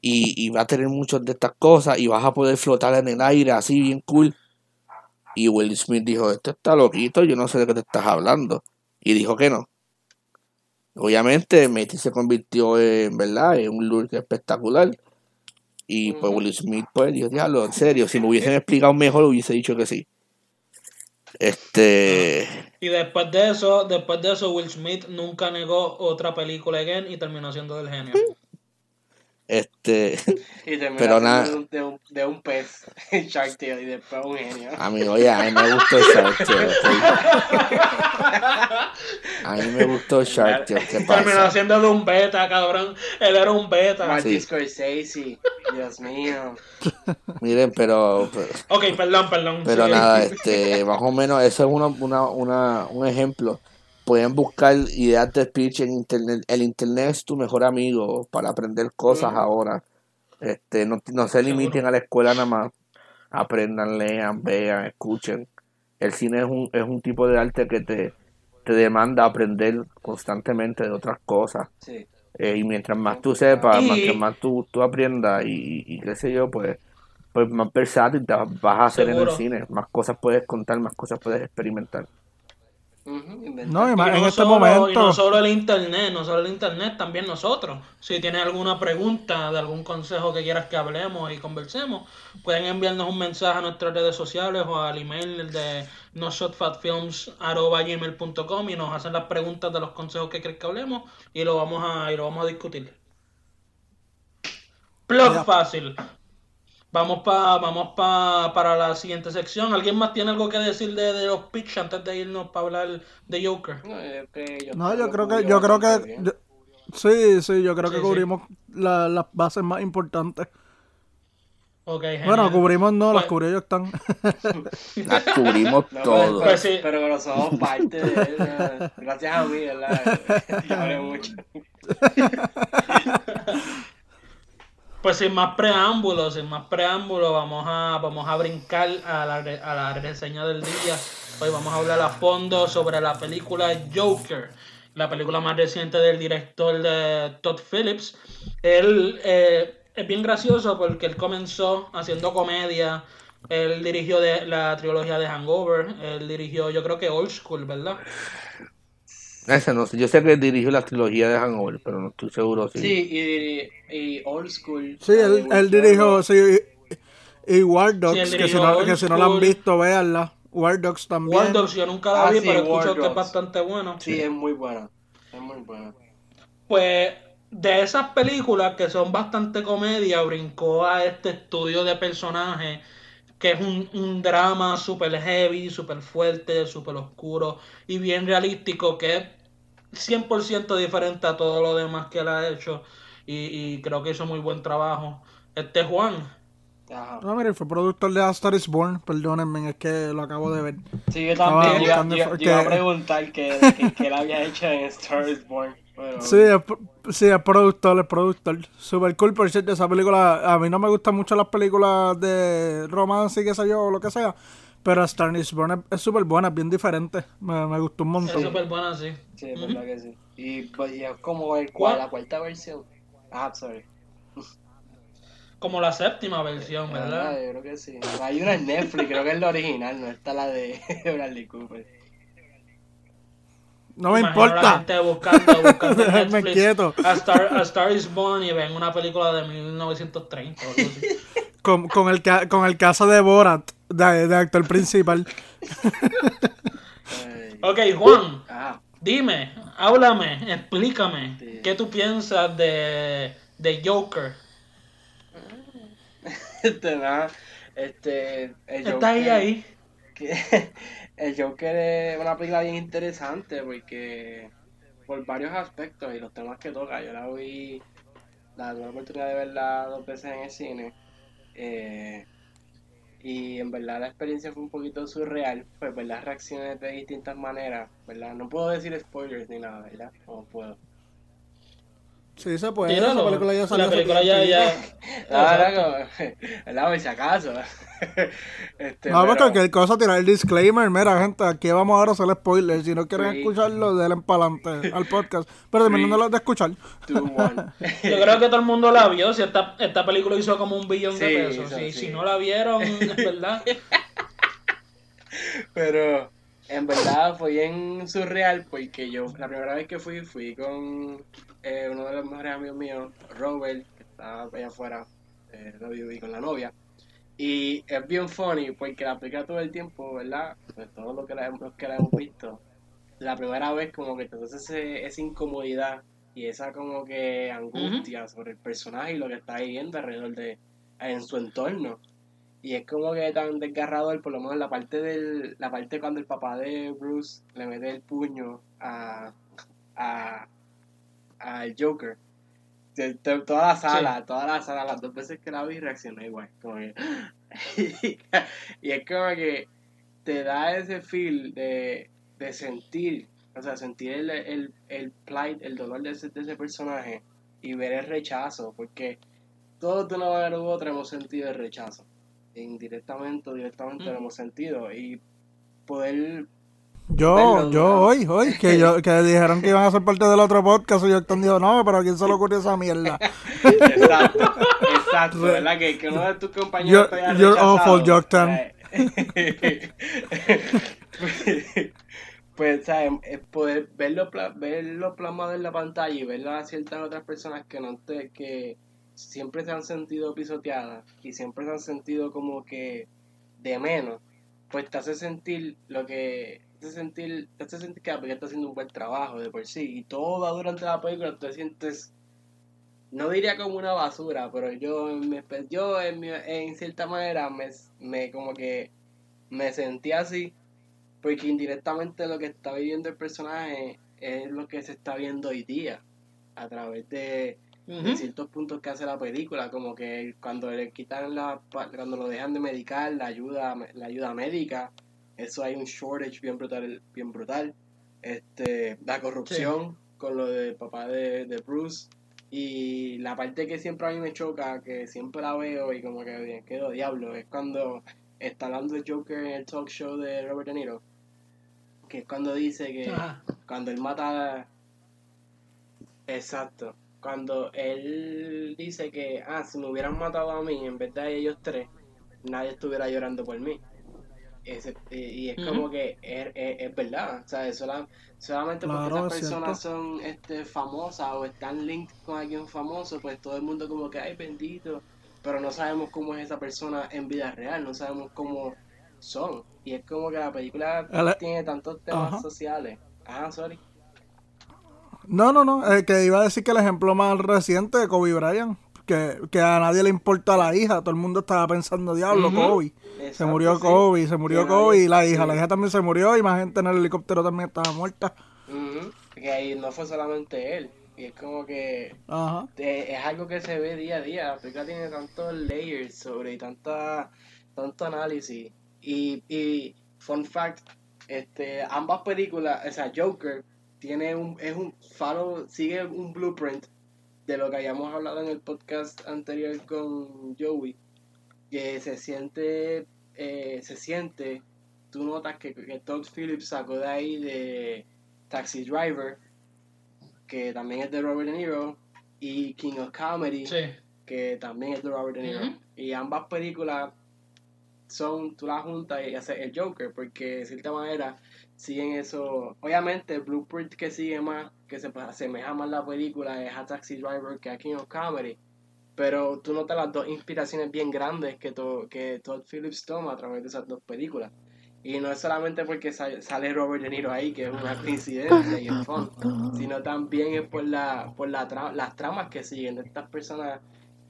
y, y va a tener muchas de estas cosas y vas a poder flotar en el aire así bien cool. Y Will Smith dijo, esto está loquito, yo no sé de qué te estás hablando. Y dijo que no. Obviamente, Messi se convirtió en, ¿verdad? En un look espectacular. Y pues. Will Smith, pues, dijo, diablo, en serio, si me hubiesen explicado mejor, hubiese dicho que sí. Este. Y después de eso, después de eso, Will Smith nunca negó otra película again y terminó siendo del genio. Este. Y terminó Pero nada. de un, de, un, de un pez en Shark Tale y después un genio. A mí, oye, a mí me gustó Shark Tale. A mí me gustó Shark Tale. ¿Qué Terminó pasa? siendo de un beta, cabrón. Él era un beta. Martin Sí. Scorsese, Dios mío. Miren, pero. pero Ok, perdón, perdón. Pero Sí. nada, este, más o menos eso es una, una, una, un ejemplo. Pueden buscar ideas de speech en internet. El internet es tu mejor amigo para aprender cosas ahora. Este, no, no se limiten a la escuela nada más. Aprendan, lean, vean, escuchen. El cine es un, es un tipo de arte que te, te demanda aprender constantemente de otras cosas. Sí. Eh, y mientras más tú sepas, Y- mientras más tú, tú aprendas y, y qué sé yo, pues, pues más versátil te vas a hacer en el cine. Más cosas puedes contar, más cosas puedes experimentar. No, y Y más no en este solo- momento. Y no solo el internet, no solo el internet, también nosotros. Si tienes alguna pregunta de algún consejo que quieras que hablemos y conversemos, pueden enviarnos un mensaje a nuestras redes sociales o al email de nosotfatfilms.com y nos hacen las preguntas de los consejos que quieres que hablemos y lo vamos a, y lo vamos a discutir. Plug fácil. Vamos pa, vamos pa, para la siguiente sección. ¿Alguien más tiene algo que decir de, de los pitch antes de irnos para hablar de Joker? No, yo creo que, No, yo creo que, cubrió yo creo bastante que, bien. yo- sí, sí, yo creo Sí, que sí. cubrimos la- las bases más importantes. Ok, Bueno, cubrimos no, las Pues- cubrió yo están. Las cubrimos No, todo. Pero, Pues sí. pero, pero somos parte de él. Gracias a mí, ¿verdad? Mucho. Pues sin más preámbulos, sin más preámbulos, vamos a, vamos a brincar a la, a la reseña del día. Hoy vamos a hablar a fondo sobre la película Joker, la película más reciente del director de Todd Phillips. Él eh, es bien gracioso porque él comenzó haciendo comedia. Él dirigió la trilogía de Hangover. Él dirigió, yo creo que Old School, ¿verdad? Ese no sé. Yo sé que dirigió la trilogía de Hangover, pero no estoy seguro si. Sí, y, y Old School. Sí, él, dirigió, sí, y, y War Dogs, Sí, que, si no, que si no la han visto, véanla. War Dogs también. War Dogs yo nunca la Ah, vi, sí, pero escucho War que es bastante bueno. Sí, es muy buena. Es muy buena. Pues de esas películas que son bastante comedia, brincó a este estudio de personajes que es un, un drama super heavy, super fuerte, super oscuro y bien realístico, que es 100% diferente a todo lo demás que él ha hecho y, y creo que hizo muy buen trabajo. Este Juan, Ajá. No, mire, fue productor de A Star is Born, perdónenme, es que lo acabo de ver. Sí, yo también. Yo, iba a preguntar qué que, que él había hecho en Star is Born. Pero... Sí, es, sí, es productor, es productor. Super cool, por cierto, esa película, a mí no me gustan mucho las películas de romance y qué sé yo, o lo que sea, pero Star is Born es- es súper buena, es bien diferente, me, me gustó un es montón. súper buena, sí. Sí, es verdad que sí. Y, pues, y es como el, ¿Cuál? la cuarta versión. Ah, sorry. Como la séptima versión, Ah, ¿verdad? yo creo que sí. Hay una en Netflix, creo que es la original, no está la de Bradley Cooper. No me Imagino la importa. gente buscando, buscando Netflix quieto. A Star, a Star is Born y ven una película de 1930 o algo así. Con, con, el, con el caso de Borat, de, de actor principal. Ok, Juan, Ah, dime, háblame, explícame, Sí. ¿qué tú piensas de, de Joker? este, nada. Este. El Está ahí, Joker- ahí. que el Joker es una película bien interesante porque por varios aspectos y los temas que toca, yo la vi, la tuve la oportunidad de verla dos veces en el cine eh, y en verdad la experiencia fue un poquito surreal, pues ver las reacciones de distintas maneras, ¿verdad? No puedo decir spoilers ni nada, ¿verdad? No puedo. Sí, se puede. Esa película ya salió La película ya, ya. No, ¿verdad? Por si acaso. este, No, pero- porque cualquier cosa, tirar el disclaimer. Mira, gente, aquí vamos ahora a hacer spoilers. Si no quieren Sí. escucharlo, denle para adelante al podcast. Pero terminándolos de escuchar. Yo creo que todo el mundo la vio, si esta, esta película hizo como un billón de Sí, pesos. sí. si no la vieron, es verdad. Pero, en verdad fue bien surreal porque yo, la primera vez que fui, fui con eh, uno de los mejores amigos míos, Robert, que estaba allá afuera, eh, lo viví con la novia. Y es bien funny porque la película todo el tiempo, ¿verdad? Pues todo lo que la, los que la hemos visto, la primera vez como que entonces ese, esa incomodidad y esa como que angustia sobre el personaje y lo que está viviendo alrededor de en su entorno. Y es como que tan desgarrador, por lo menos la parte del, la parte cuando el papá de Bruce le mete el puño a, a al Joker. Toda la sala, toda la sala, las dos veces que la vi reaccioné igual. Como que, y es como que te da ese feel de, de sentir, o sea, sentir el, el, el plight, el dolor de ese, de ese personaje y ver el rechazo, porque todos de una manera u otra hemos sentido el rechazo. Indirectamente o directamente lo hemos sentido. Y poder Yo, yo ¿no? hoy, hoy, que yo, que dijeron que iban a ser parte del otro podcast y yo dijo, no, pero ¿a quién se le ocurrió esa mierda? Exacto, exacto, ¿verdad? Que, que uno de tus compañeros You're- te haya you're rechazado. awful, Joktan. Eh, pues, ¿sabes? Es poder verlo, verlo plasmado en la pantalla y verlo a ciertas otras personas que no te, que siempre se han sentido pisoteadas y siempre se han sentido como que de menos, pues te hace sentir lo que hace sentir, te hace sentir que la película está haciendo un buen trabajo de por sí y todo durante la película te sientes no diría como una basura, pero yo espe- yo en, mi- en cierta manera me, me como que me sentí así porque indirectamente lo que está viviendo el personaje es lo que se está viendo hoy día a través de, de ciertos puntos que hace la película, como que cuando le quitan la cuando lo dejan de medicar, la ayuda la ayuda médica, eso hay un shortage bien brutal, bien brutal. Este, la corrupción con lo del papá de, de Bruce y la parte que siempre a mí me choca, que siempre la veo y como que quedo diablo, es cuando está hablando el Joker en el talk show de Robert De Niro, que es cuando dice que cuando él mata a- exacto cuando él dice que ah si me hubieran matado a mí en vez de ellos tres nadie estuviera llorando por mí Y es como que es, es- es verdad o sea sola- solamente porque Claro, esas es personas cierto. son este famosas o están linked con alguien famoso pues todo el mundo como que ay bendito pero no sabemos cómo es esa persona en vida real no sabemos cómo son y es como que la película El- tiene tantos temas sociales ah sorry No, no, no, eh, que iba a decir que el ejemplo más reciente de Kobe Bryant, que, que a nadie le importa la hija, todo el mundo estaba pensando, diablo, Ujú. Kobe. Se murió sí. Kobe, se murió Kobe y la hija, sí. la hija también se murió y más gente en el helicóptero también estaba muerta. Ujú, Que ahí no fue solamente él. Y es como que Ajá. es algo que se ve día a día. La película tiene tantos layers sobre y tanta, tanto análisis. Y, y fun fact, este, ambas películas, o sea, Joker tiene un, es un follow, sigue un blueprint de lo que habíamos hablado en el podcast anterior con Joey. Que se siente, eh, se siente, tú notas que, que Todd Phillips sacó de ahí de Taxi Driver, que también es de Robert De Niro, y King of Comedy, Sí. que también es de Robert De Niro. Y ambas películas son, tú las juntas y haces el Joker, porque de cierta manera siguen eso. Obviamente, el blueprint que sigue más, que se asemeja más a la película, es a Taxi Driver que a King of Comedy. Pero tú notas las dos inspiraciones bien grandes que, to- que Todd Phillips toma a través de esas dos películas. Y no es solamente porque sa- sale Robert De Niro ahí, que es una coincidencia y es fun, sino también es por, la, por la tra- las tramas que siguen de estas personas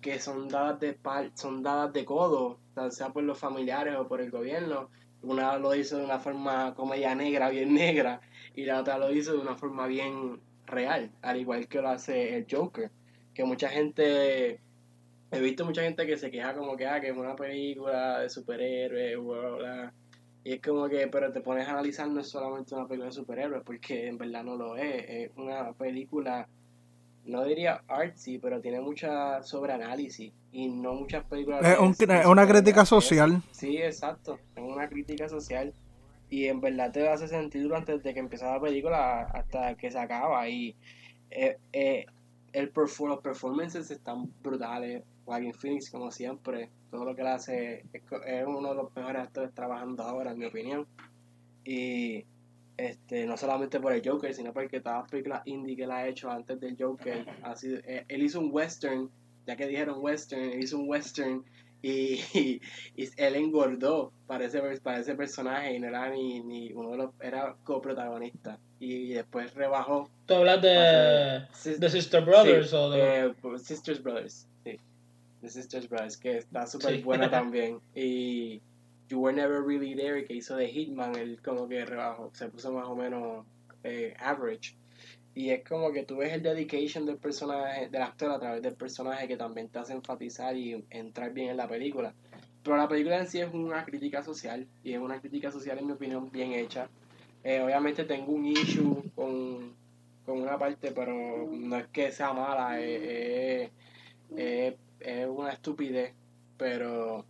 que son dadas de par- son dadas de codo, sea por los familiares o por el gobierno. Una lo hizo de una forma comedia negra, bien negra, y la otra lo hizo de una forma bien real, al igual que lo hace el Joker. Que mucha gente, he visto mucha gente que se queja como que, ah, que es una película de superhéroes, bla, bla, bla. Y es como que, pero te pones a analizar, no es solamente una película de superhéroes, porque en verdad no lo es. Es una película, no diría artsy, pero tiene mucha sobreanálisis. Y no muchas películas. Es, un- es una crítica social. Sí, exacto. Es una crítica social. Y en verdad te hace sentir durante desde que empieza la película hasta que se acaba. Y eh, eh, el perfor- los performances están brutales. Joaquin Phoenix, como siempre, todo lo que él hace es, uno de los mejores actores trabajando ahora, en mi opinión. Y este, no solamente por el Joker, sino porque todas las películas indie que él ha hecho antes del Joker, ha sido, eh, él hizo un western, ya que dijeron western, él hizo un western y, y, él engordó para ese, para ese personaje y no era ni, ni uno de los, era coprotagonista y, después rebajó. ¿Tú hablas de, de Sister Brothers o de...? Eh, Sisters Brothers. The Sisters Brothers, que está súper buena también. Y You Were Never Really There, que hizo de Hitman, él como que se puso más o menos eh, average. Y es como que tú ves el dedication del personaje, del actor a través del personaje que también te hace enfatizar y entrar bien en la película. Pero la película en sí es una crítica social, y es una crítica social, en mi opinión, bien hecha. Eh, obviamente tengo un issue con, con, una parte, pero no es que sea mala, es, es, es una estupidez, pero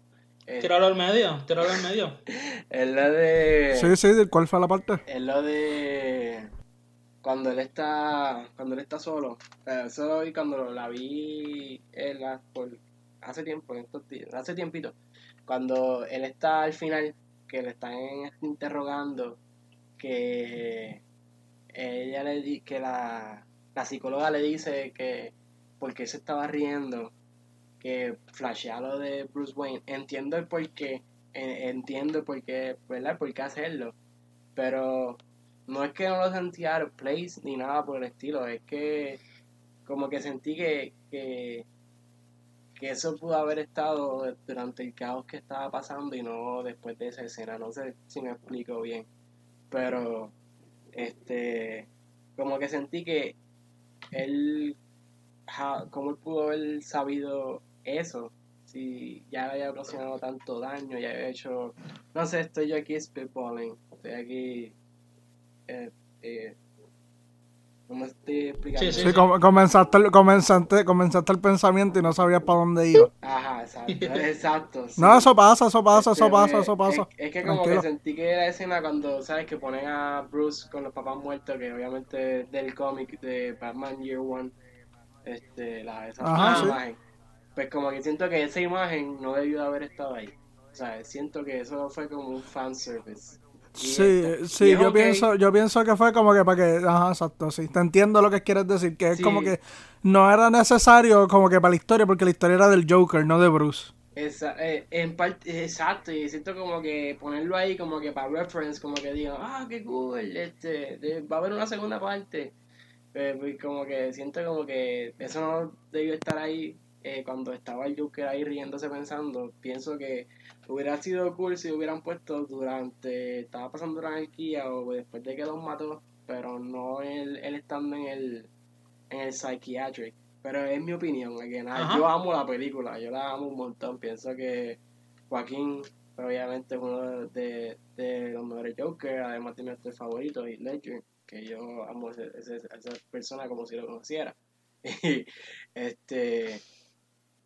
eh, Tíralo al medio, tíralo al medio. es lo de. Sí, sí, ¿cuál fue la parte? Es lo de. Cuando él está. Cuando él está solo. eso lo vi cuando la vi en la, por, hace tiempo, en estos hace tiempito. Cuando él está al final, que le están interrogando, que ella le di, que la, la psicóloga le dice que porque se estaba riendo que flashea lo de Bruce Wayne. Entiendo el por qué, entiendo por qué, ¿verdad? Por qué hacerlo. Pero no es que no lo sentía out place ni nada por el estilo, es que como que sentí que, que, que eso pudo haber estado durante el caos que estaba pasando y no después de esa escena. No sé si me explico bien. Pero, este, como que sentí que él, como él pudo haber sabido eso, si ya había ocasionado tanto daño, ya había hecho, no sé, estoy yo aquí spitballing, estoy aquí, eh, eh, ¿cómo estoy explicando? Sí, comenzaste, comenzaste, comenzaste el pensamiento y no sabías para dónde iba. Ajá, exacto, exacto. No, eso pasa, eso pasa, eso pasa, eso pasa. Es, que como que sentí que era escena cuando, ¿sabes? Que ponen a Bruce con los papás muertos, que obviamente del cómic de Batman Year One, este, la, esa imagen pues como que siento que esa imagen no debió de haber estado ahí. O sea, siento que eso fue como un fanservice. Sí, sí, yo pienso, yo pienso que fue como que para que, ajá, exacto, sí, te entiendo lo que quieres decir, que es como que no era necesario como que para la historia, porque la historia era del Joker, no de Bruce. Esa, eh, en parte, exacto, y siento como que ponerlo ahí como que para reference, como que digan, ah, qué cool, este, va a haber una segunda parte. Eh, pues como que siento como que eso no debió estar ahí eh, cuando estaba el Joker ahí riéndose pensando, pienso que hubiera sido cool si hubieran puesto durante, estaba pasando la anarquía o después de que los mató, pero no él, él estando en el, en el psychiatric. Pero es mi opinión, que nada, yo amo la película, yo la amo un montón, pienso que Joaquín obviamente es uno de, de los mejores Joker, además tiene este favorito, y Ledger, que yo amo a esa persona como si lo conociera. Y este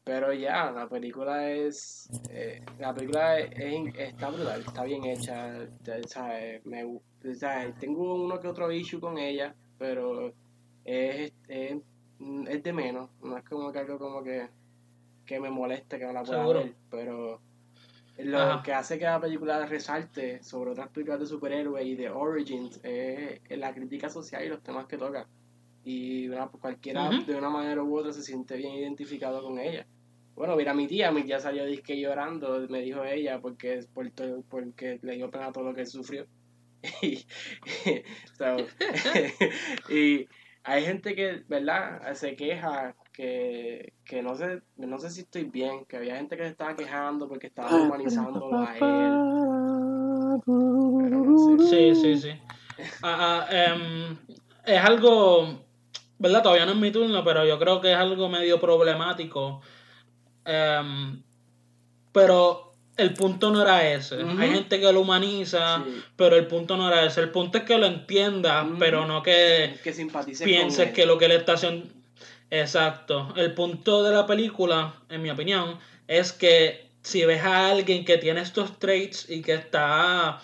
pero ya, la película es. Eh, la película está brutal, está bien hecha. ¿sabes? Me, ¿sabes? Tengo uno que otro issue con ella, pero es, es, es de menos. No es como que algo como que, que me moleste que no la pueda ver. Pero lo que hace que la película resalte sobre otras películas de superhéroes y de Origins es la crítica social y los temas que toca. Y una, cualquiera de una manera u otra se siente bien identificado con ella. Bueno, mira, mi tía, mi tía salió disque llorando, me dijo ella, porque, por todo, porque le dio pena todo lo que sufrió. y, hay gente que, ¿verdad? Se queja que, que no sé, no sé si estoy bien, que había gente que se estaba quejando porque estaba humanizando a él. Sí, sí, sí. Ah, ah, em, es algo, ¿verdad? Todavía no es mi turno, pero yo creo que es algo medio problemático Em, pero el punto no era ese. Hay gente que lo humaniza, pero el punto no era ese. El punto es que lo entienda, pero no que, que pienses que lo que le está haciendo. Exacto. El punto de la película, en mi opinión, es que si ves a alguien que tiene estos traits y que está.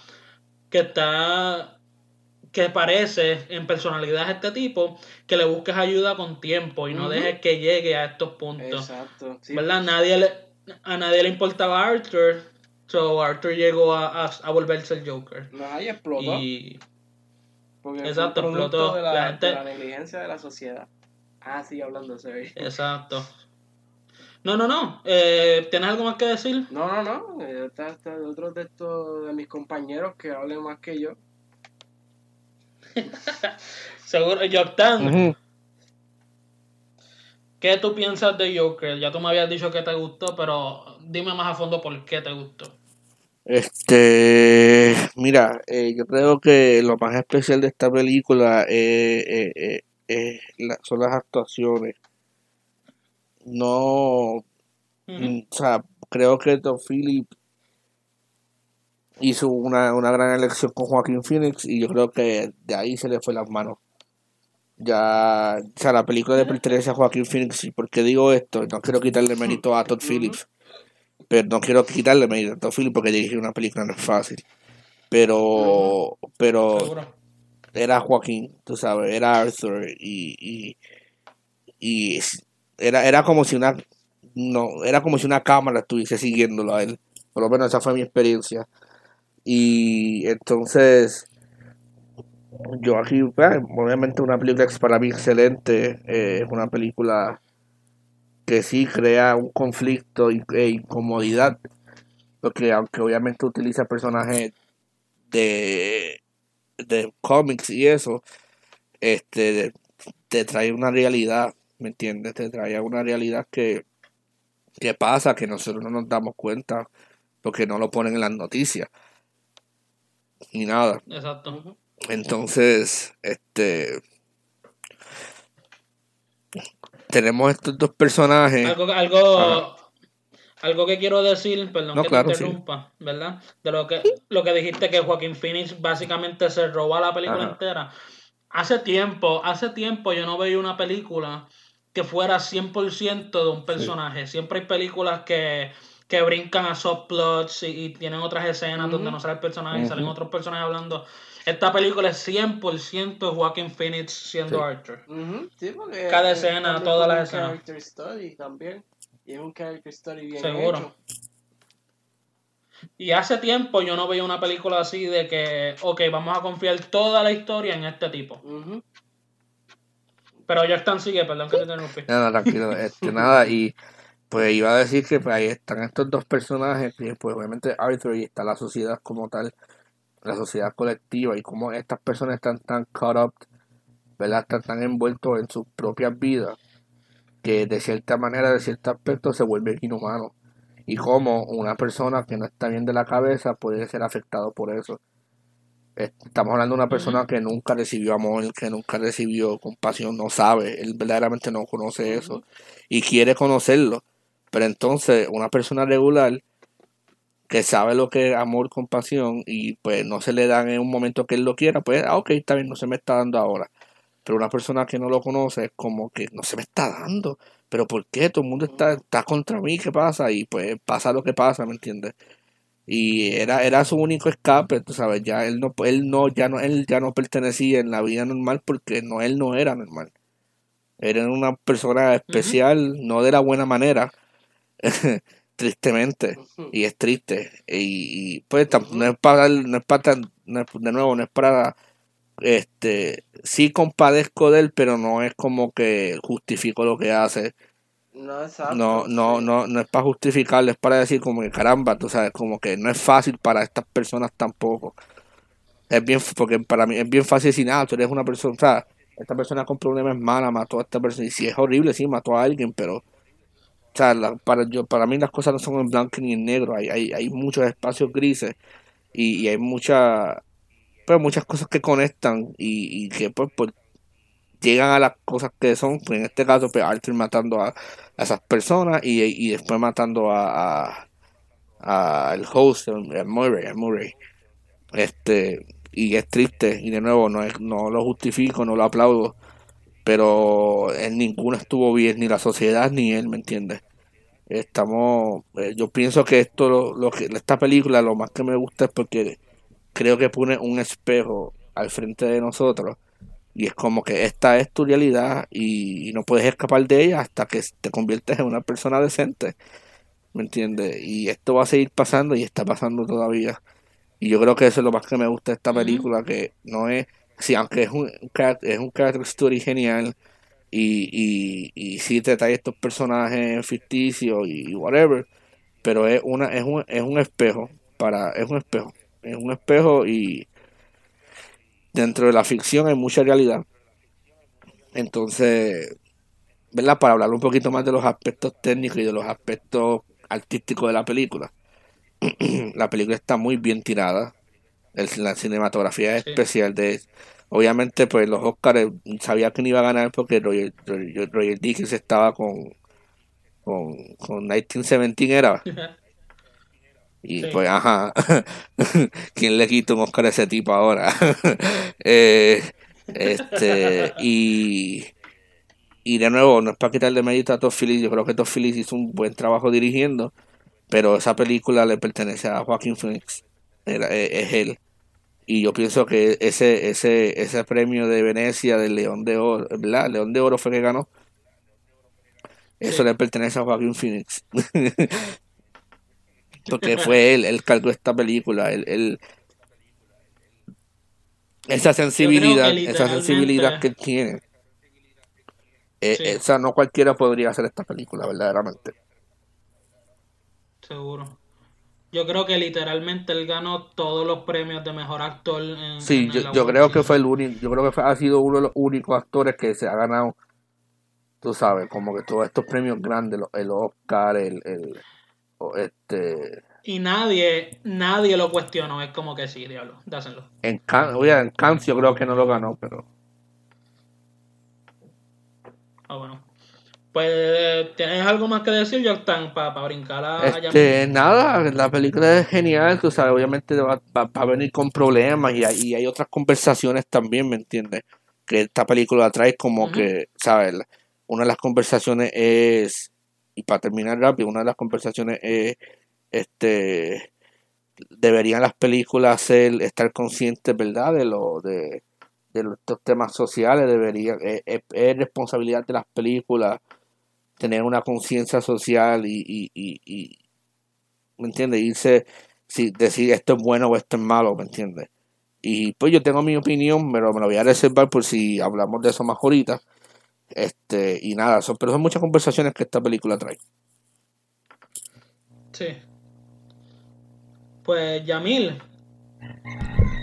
que está que parece en personalidad este tipo, que le busques ayuda con tiempo y no dejes que llegue a estos puntos. Exacto. ¿Verdad? Nadie le, a nadie le importaba Arthur. So Arthur llegó a, a, a volverse el Joker. Ahí explotó. Y porque fue Exacto, un explotó. De la, La gente- de la negligencia de la sociedad. Ah, sí, hablando serio. exacto. No, no, no. Eh, ¿Tienes algo más que decir? No, no, no. eh, Está, está de otros de estos de mis compañeros que hablen más que yo. Seguro, Joctan, Ujú. ¿qué tú piensas de Joker? Ya tú me habías dicho que te gustó, pero dime más a fondo por qué te gustó. Este, mira, eh, yo creo que lo más especial de esta película eh, eh, eh, eh, la- son las actuaciones. No, o sea, creo que Tom Phillips hizo una, una gran elección con Joaquín Phoenix y yo creo que de ahí se le fue las manos. Ya, o sea, la película le pertenece a Joaquín Phoenix. ¿Y por qué digo esto? No quiero quitarle mérito a Todd Phillips, pero no quiero quitarle mérito a Todd Phillips porque dirigir una película no es fácil. Pero, pero era Joaquín, tú sabes, era Arthur y, y, y era, era como si una no, era como si una cámara estuviese siguiéndolo a él. Por lo menos esa fue mi experiencia. Y entonces, yo aquí, pues, obviamente una película que para mí excelente, eh, es una película que sí crea un conflicto e incomodidad, porque aunque obviamente utiliza personajes de, de cómics y eso, este, te trae una realidad, ¿me entiendes? Te trae una realidad que, que pasa, que nosotros no nos damos cuenta, porque no lo ponen en las noticias, ni nada. Exacto. Entonces, este tenemos estos dos personajes. Algo, algo, Ajá. algo que quiero decir, perdón No, que claro, te sí. interrumpa, ¿verdad? De lo que, lo que dijiste que Joaquín Phoenix básicamente se robó la película entera. Hace tiempo, hace tiempo yo no veía una película que fuera 100% de un personaje. Siempre hay películas que, que brincan a subplots y, y tienen otras escenas donde no sale el personaje y salen otros personajes hablando. Esta película es 100% Joaquin Phoenix siendo Sí. Arthur. Ujú, Sí, porque Cada eh, escena, todas las un escenas. character study también. Y es un character study bien Seguro. hecho. Y hace tiempo yo no veía una película así de que, ok, vamos a confiar toda la historia en este tipo. Pero ya están sigue, perdón que te interrumpí. Nada, tranquilo, este, nada, y pues iba a decir que pues ahí están estos dos personajes, y pues obviamente Arthur y está la sociedad como tal, la sociedad colectiva, y como estas personas están tan up, ¿verdad? Están tan envueltos en sus propias vidas, que de cierta manera, de cierto aspecto, se vuelven inhumanos. Y como una persona que no está bien de la cabeza puede ser afectado por eso. Estamos hablando de una persona que nunca recibió amor, que nunca recibió compasión, no sabe, él verdaderamente no conoce eso y quiere conocerlo. Pero entonces una persona regular que sabe lo que es amor, compasión y pues no se le dan en un momento que él lo quiera, pues, ah, ok, está bien, no se me está dando ahora. Pero una persona que no lo conoce es como que no se me está dando. Pero ¿por qué? Todo el mundo está, está contra mí, ¿qué pasa? Y pues pasa lo que pasa, ¿me entiendes? Y era, era su único escape, tú sabes, ya él no, él no, ya no, él ya no pertenecía en la vida normal porque no, él no era normal. Era una persona especial, no de la buena manera, tristemente, y es triste. Y, y, pues no es para, no es para, tan- no es- de nuevo, no es para, este, sí compadezco de él, pero no es como que justifico lo que hace. No, exacto. No, no, no, no es para justificarlo, es para decir como que caramba, tú sabes, como que no es fácil para estas personas tampoco. Es bien, porque para mí es bien fácil decir, nada, tú eres una persona, o sea, esta persona con problemas es mala, mató a esta persona, y si es horrible, sí, mató a alguien, pero, o sea, para, yo, para mí las cosas no son en blanco ni en negro, hay, hay, hay muchos espacios grises y, y hay mucha, pues, muchas cosas que conectan y, y que pues, pues, llegan a las cosas que son, pues en este caso, pues Arthur matando a, a esas personas y, y después matando a, a, a el host, a Murray, a Murray. Este, y es triste, y de nuevo, no, es, no lo justifico, no lo aplaudo, pero en ninguno estuvo bien, ni la sociedad ni él, ¿me entiendes? Estamos, eh, yo pienso que esto, lo, lo que, esta película, lo más que me gusta es porque creo que pone un espejo al frente de nosotros y es como que esta es tu realidad y, y no puedes escapar de ella hasta que te conviertes en una persona decente. ¿me entiendes? Y esto va a seguir pasando y está pasando todavía. Y yo creo que eso es lo más que me gusta de esta película, que no es, sí, aunque es un, es un character story genial y, y, y sí te trae estos personajes ficticios y whatever, pero es una es un, es un espejo para es un espejo es un espejo y dentro de la ficción hay mucha realidad. Entonces verdad para hablar un poquito más de los aspectos técnicos y de los aspectos artísticos de la película la película está muy bien tirada la cinematografía es especial de obviamente pues los Oscars sabía que no iba a ganar porque Roger, Roger, Dickens estaba con con, con 1917 era. Y pues, ajá, ¿quién le quita un Oscar a ese tipo ahora? eh, este, y, y de nuevo, no es para quitarle mérito a Todd Phillips, yo creo que Todd Phillips hizo un buen trabajo dirigiendo, pero esa película le pertenece a Joaquín Phoenix, era, e, es, él. Y yo pienso que ese, ese, ese premio de Venecia del León de Oro, ¿verdad? León de Oro fue que ganó eso le pertenece a Joaquín Phoenix. Porque fue él, él cargó esta película, él, esa sensibilidad, esa sensibilidad que él tiene. Eh, esa no cualquiera podría hacer esta película, verdaderamente. Seguro. Yo creo que literalmente él ganó todos los premios de mejor actor. En, sí, yo, yo creo que fue el único, yo creo que ha sido uno de los únicos actores que se ha ganado tú sabes, como que todos estos premios grandes, el Oscar, el, el este y nadie, nadie lo cuestionó, es como que sí, diablo, dásenlo. En, Can oye, en Cannes yo creo que no lo ganó, pero. Ah, bueno. Pues, ¿tienes algo más que decir, Jordan, para brincar a este, Nada, la película es genial, tú sabes, obviamente va, a venir con problemas y hay, y hay, otras conversaciones también, ¿me entiendes? Que esta película trae como que, ¿sabes? una de las conversaciones es, y para terminar rápido, una de las conversaciones es, este, deberían las películas ser, estar conscientes, ¿verdad?, de lo, de, de estos temas sociales, deberían, es, responsabilidad de las películas tener una conciencia social y, y, y, y, ¿me entiendes? Irse, si, decir esto es bueno o esto es malo, ¿me entiendes? Y pues yo tengo mi opinión, pero me lo voy a reservar por si hablamos de eso más ahorita. Este, y nada, son, pero son muchas conversaciones que esta película trae. Sí. Pues, Yamil.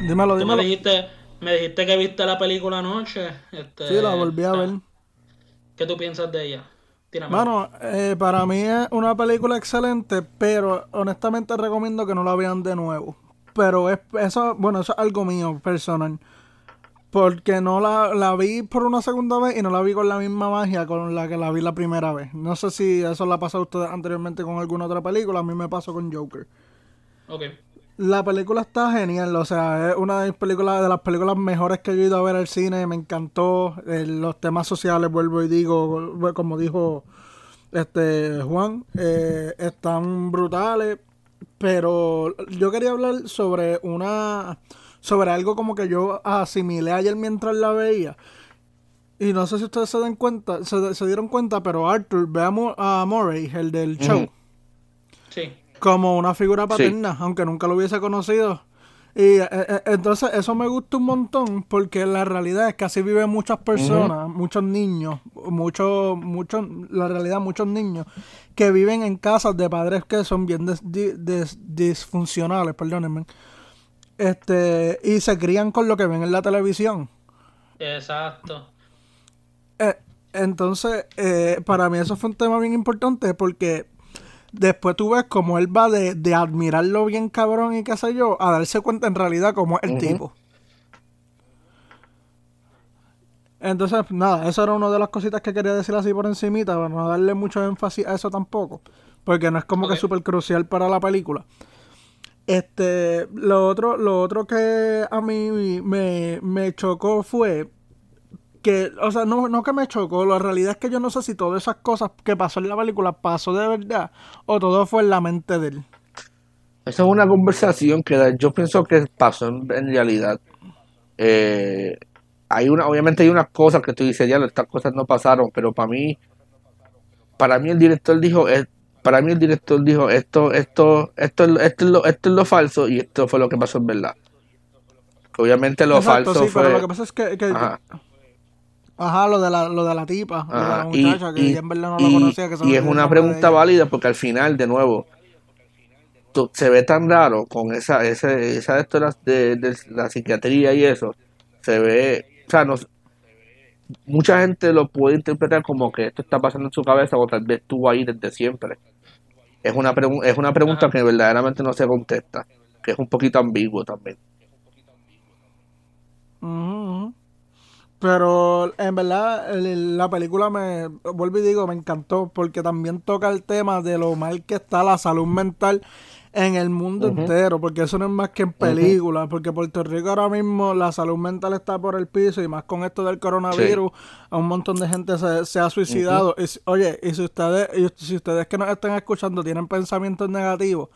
Dímelo, dímelo. Me dijiste, me dijiste que viste la película anoche. Este, sí, la volví a ver. ¿Qué tú piensas de ella? Bueno, eh, para mí es una película excelente, pero honestamente recomiendo que no la vean de nuevo. Pero es eso, bueno, eso es algo mío personal. Porque no la, la, vi por una segunda vez y no la vi con la misma magia con la que la vi la primera vez. No sé si eso la ha pasado a ustedes anteriormente con alguna otra película. A mí me pasó con Joker. Ok. La película está genial, o sea, es una de mis películas, de las películas mejores que he ido a ver al cine, me encantó. Eh, los temas sociales, vuelvo y digo, como dijo este Juan, eh, están brutales. Pero yo quería hablar sobre una sobre algo como que yo asimilé ayer mientras la veía. Y no sé si ustedes se dan cuenta, se, dieron cuenta, pero Arthur ve a, Murray, el del show. Como una figura paterna, aunque nunca lo hubiese conocido. Y eh, eh, entonces eso me gusta un montón porque la realidad es que así viven muchas personas, muchos niños, muchos, muchos, la realidad muchos niños que viven en casas de padres que son bien disfuncionales, perdónenme este y se crían con lo que ven en la televisión. Exacto. Eh, entonces, eh, para mí eso fue un tema bien importante porque después tú ves como él va de, de, admirarlo bien cabrón y qué sé yo, a darse cuenta en realidad cómo es el tipo. Entonces, nada, eso era una de las cositas que quería decir así por encimita, para no darle mucho énfasis a eso tampoco, porque no es como que súper crucial para la película. Este, lo otro, lo otro que a mí me, chocó fue que, o sea, no, no que me chocó, la realidad es que yo no sé si todas esas cosas que pasó en la película pasó de verdad o todo fue en la mente de él. Esa es una conversación que yo pienso que pasó en, realidad. Eh, hay una, obviamente hay unas cosas que tú dices, ya estas cosas no pasaron, pero para mí, para mí el director dijo, para mí el director dijo esto, esto, esto, esto, es lo, esto es lo falso y esto fue lo que pasó en verdad. Obviamente lo Exacto, falso sí, fue. pero lo que pasa es que, que- Ajá. Lo de la, lo de la tipa, lo de la Ajá, y, muchacha, que y- ella en verdad no la y- conocía. Que y es una pregunta válida porque al final, de nuevo, tú- se ve tan raro con esa esa, esa de, esto de, la- de- de la psiquiatría y eso. Se ve, o sea, no, mucha gente lo puede interpretar como que esto está pasando en su cabeza o tal vez estuvo ahí desde siempre. Es una, es una pregunta Ajá. que verdaderamente no se contesta, que es un poquito ambiguo también. Ujú, ujú. Pero en verdad la película me, vuelvo y digo, me encantó porque también toca el tema de lo mal que está la salud mental en el mundo entero, porque eso no es más que en películas, porque Puerto Rico ahora mismo la salud mental está por el piso y más con esto del coronavirus, a un montón de gente se, se ha suicidado. Y si- oye, y si ustedes, y si ustedes que nos están escuchando tienen pensamientos negativos,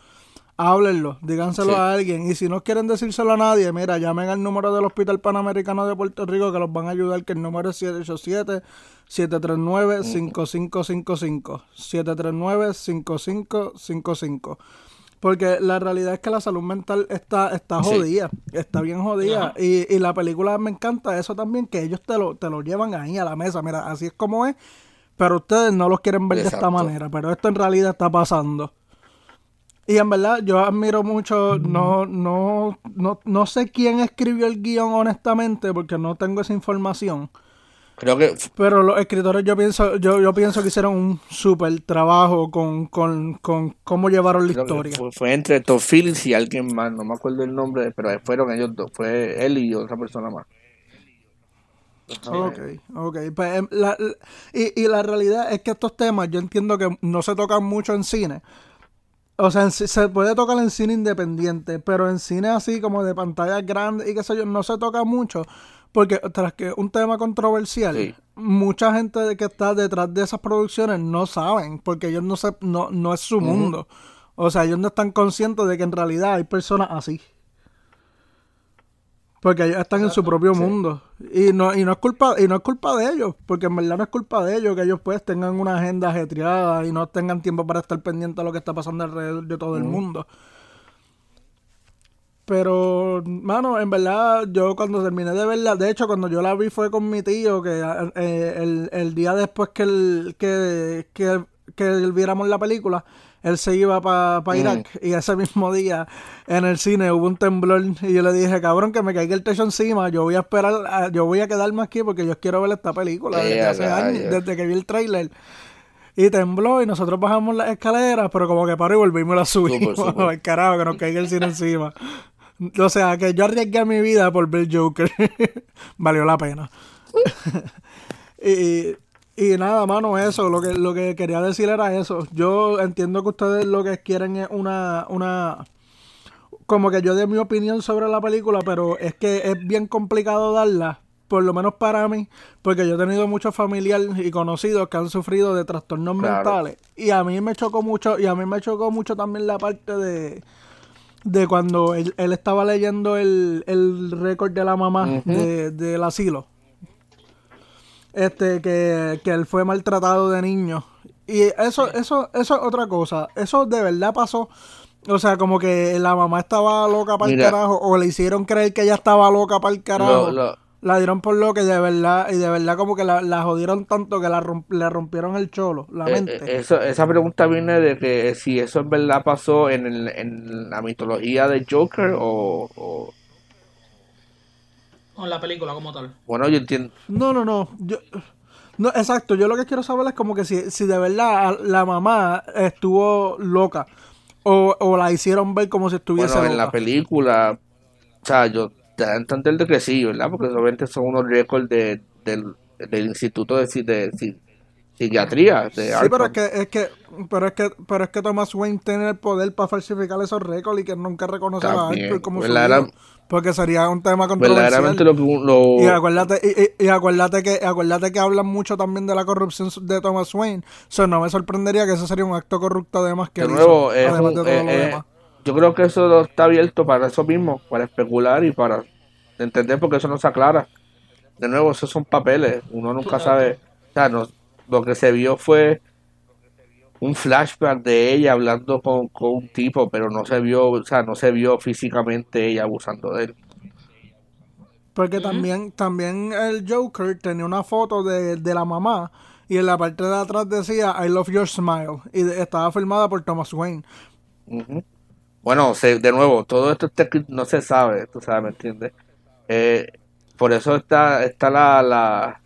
háblenlo, díganselo Sí. a alguien. Y si no quieren decírselo a nadie, mira, llamen al número del Hospital Panamericano de Puerto Rico que los van a ayudar, que el número es 787-739-5555. 739-5555. Porque la realidad es que la salud mental está, está Sí. jodida, está bien jodida. Y, y la película me encanta eso también, que ellos te lo, te lo llevan ahí a la mesa. Mira, así es como es, pero ustedes no los quieren ver de esta manera, pero esto en realidad está pasando. Y en verdad, yo admiro mucho, no, no, no, no sé quién escribió el guion honestamente, porque no tengo esa información. Creo que Pero los escritores yo pienso, yo, yo pienso que hicieron un súper trabajo con, con, con cómo llevaron la Creo historia. Fue, fue entre Todd Phillips y alguien más, no me acuerdo el nombre, pero fueron ellos dos, fue él y otra persona más. Ok, ok. Pues, em, la- la- y, y la realidad es que estos temas yo entiendo que no se tocan mucho en cine. O sea, se puede tocar en cine independiente, pero en cine así como de pantalla grande y qué sé yo, no se toca mucho. Porque tras que un tema controversial, Sí. mucha gente que está detrás de esas producciones no saben, porque ellos no, se, no, no es su mundo. O sea, ellos no están conscientes de que en realidad hay personas así. Porque ellos están en su propio mundo. Y no, y no es culpa, y no es culpa de ellos, porque en verdad no es culpa de ellos que ellos pues tengan una agenda ajetreada y no tengan tiempo para estar pendiente de lo que está pasando alrededor de todo el mundo. Pero, mano, en verdad, yo cuando terminé de verla, de hecho, cuando yo la vi fue con mi tío, que eh, el, el día después que, el, que, que, que viéramos la película, él se iba para Mm. Irak. Y ese mismo día, en el cine, hubo un temblor. Y yo le dije, cabrón, que me caiga el techo encima. Yo voy a esperar, a- yo voy a quedarme aquí porque yo quiero ver esta película desde hace años, desde que vi el tráiler. Y tembló y nosotros bajamos las escaleras, pero como que paró y volvimos subimos. Súper, súper. Al carajo, que nos caiga el cine encima. O sea, que yo arriesgué mi vida por ver Joker. Valió la pena. y, y nada, mano, eso. Lo que, lo que quería decir era eso. Yo entiendo que ustedes lo que quieren es una, una. Como que yo dé mi opinión sobre la película, pero es que es bien complicado darla. Por lo menos para mí, porque yo he tenido muchos familiares y conocidos que han sufrido de trastornos Claro. mentales. Y a mí me chocó mucho, y a mí me chocó mucho también la parte de, de cuando él, él estaba leyendo el, el récord de la mamá de- del asilo. Este, que, que él fue maltratado de niño. Y eso, eso, eso es otra cosa. Eso de verdad pasó. O sea, como que la mamá estaba loca para el carajo. O le hicieron creer que ella estaba loca para el carajo. Lo- lo- La dieron por loca y de verdad, y de verdad como que la, la jodieron tanto que la romp- le rompieron el cholo, la eh, mente. eh, eso- esa pregunta viene de que si eso en verdad pasó en, el- en la mitología de Joker o, o- Con la película como tal. bueno, yo entiendo. No, no, no. Yo, no, exacto. Yo lo que quiero saber es como que si, si de verdad la mamá estuvo loca o, o la hicieron ver como si estuviese Bueno, en la película, o sea, yo te da a entender de que sí, ¿verdad? Porque solamente son unos récords de, del, del Instituto de, de Psi- Psiquiatría de Sí, Arkham. pero es que, es que, pero es que, pero es que Thomas Wayne tiene el poder para falsificar esos récords y que nunca reconoce a También, Harper como su verdadera- hijo, porque sería un tema Verdaderamente controversial. lo un- lo, Y acuérdate, y, y- y acuérdate que, acuérdate que hablan mucho también de la corrupción de Thomas Wayne. O sea, no me sorprendería que eso sería un acto corrupto además que de él nuevo, hizo, es además un- de todo eh, lo eh, demás. yo creo que eso está abierto para eso mismo, para especular y para entender porque eso no se aclara. De nuevo, esos son papeles, uno nunca sabe, o sea, no- lo que se vio fue un flashback de ella hablando con, con un tipo, pero no se vio, o sea, no se vio físicamente ella abusando de él. Porque también, también el Joker tenía una foto de, de, la mamá y en la parte de atrás decía I love your smile y estaba filmada por Thomas Wayne. Bueno, de nuevo, todo esto no se sabe, tú sabes, ¿me entiendes? Eh, por eso está, está la, la,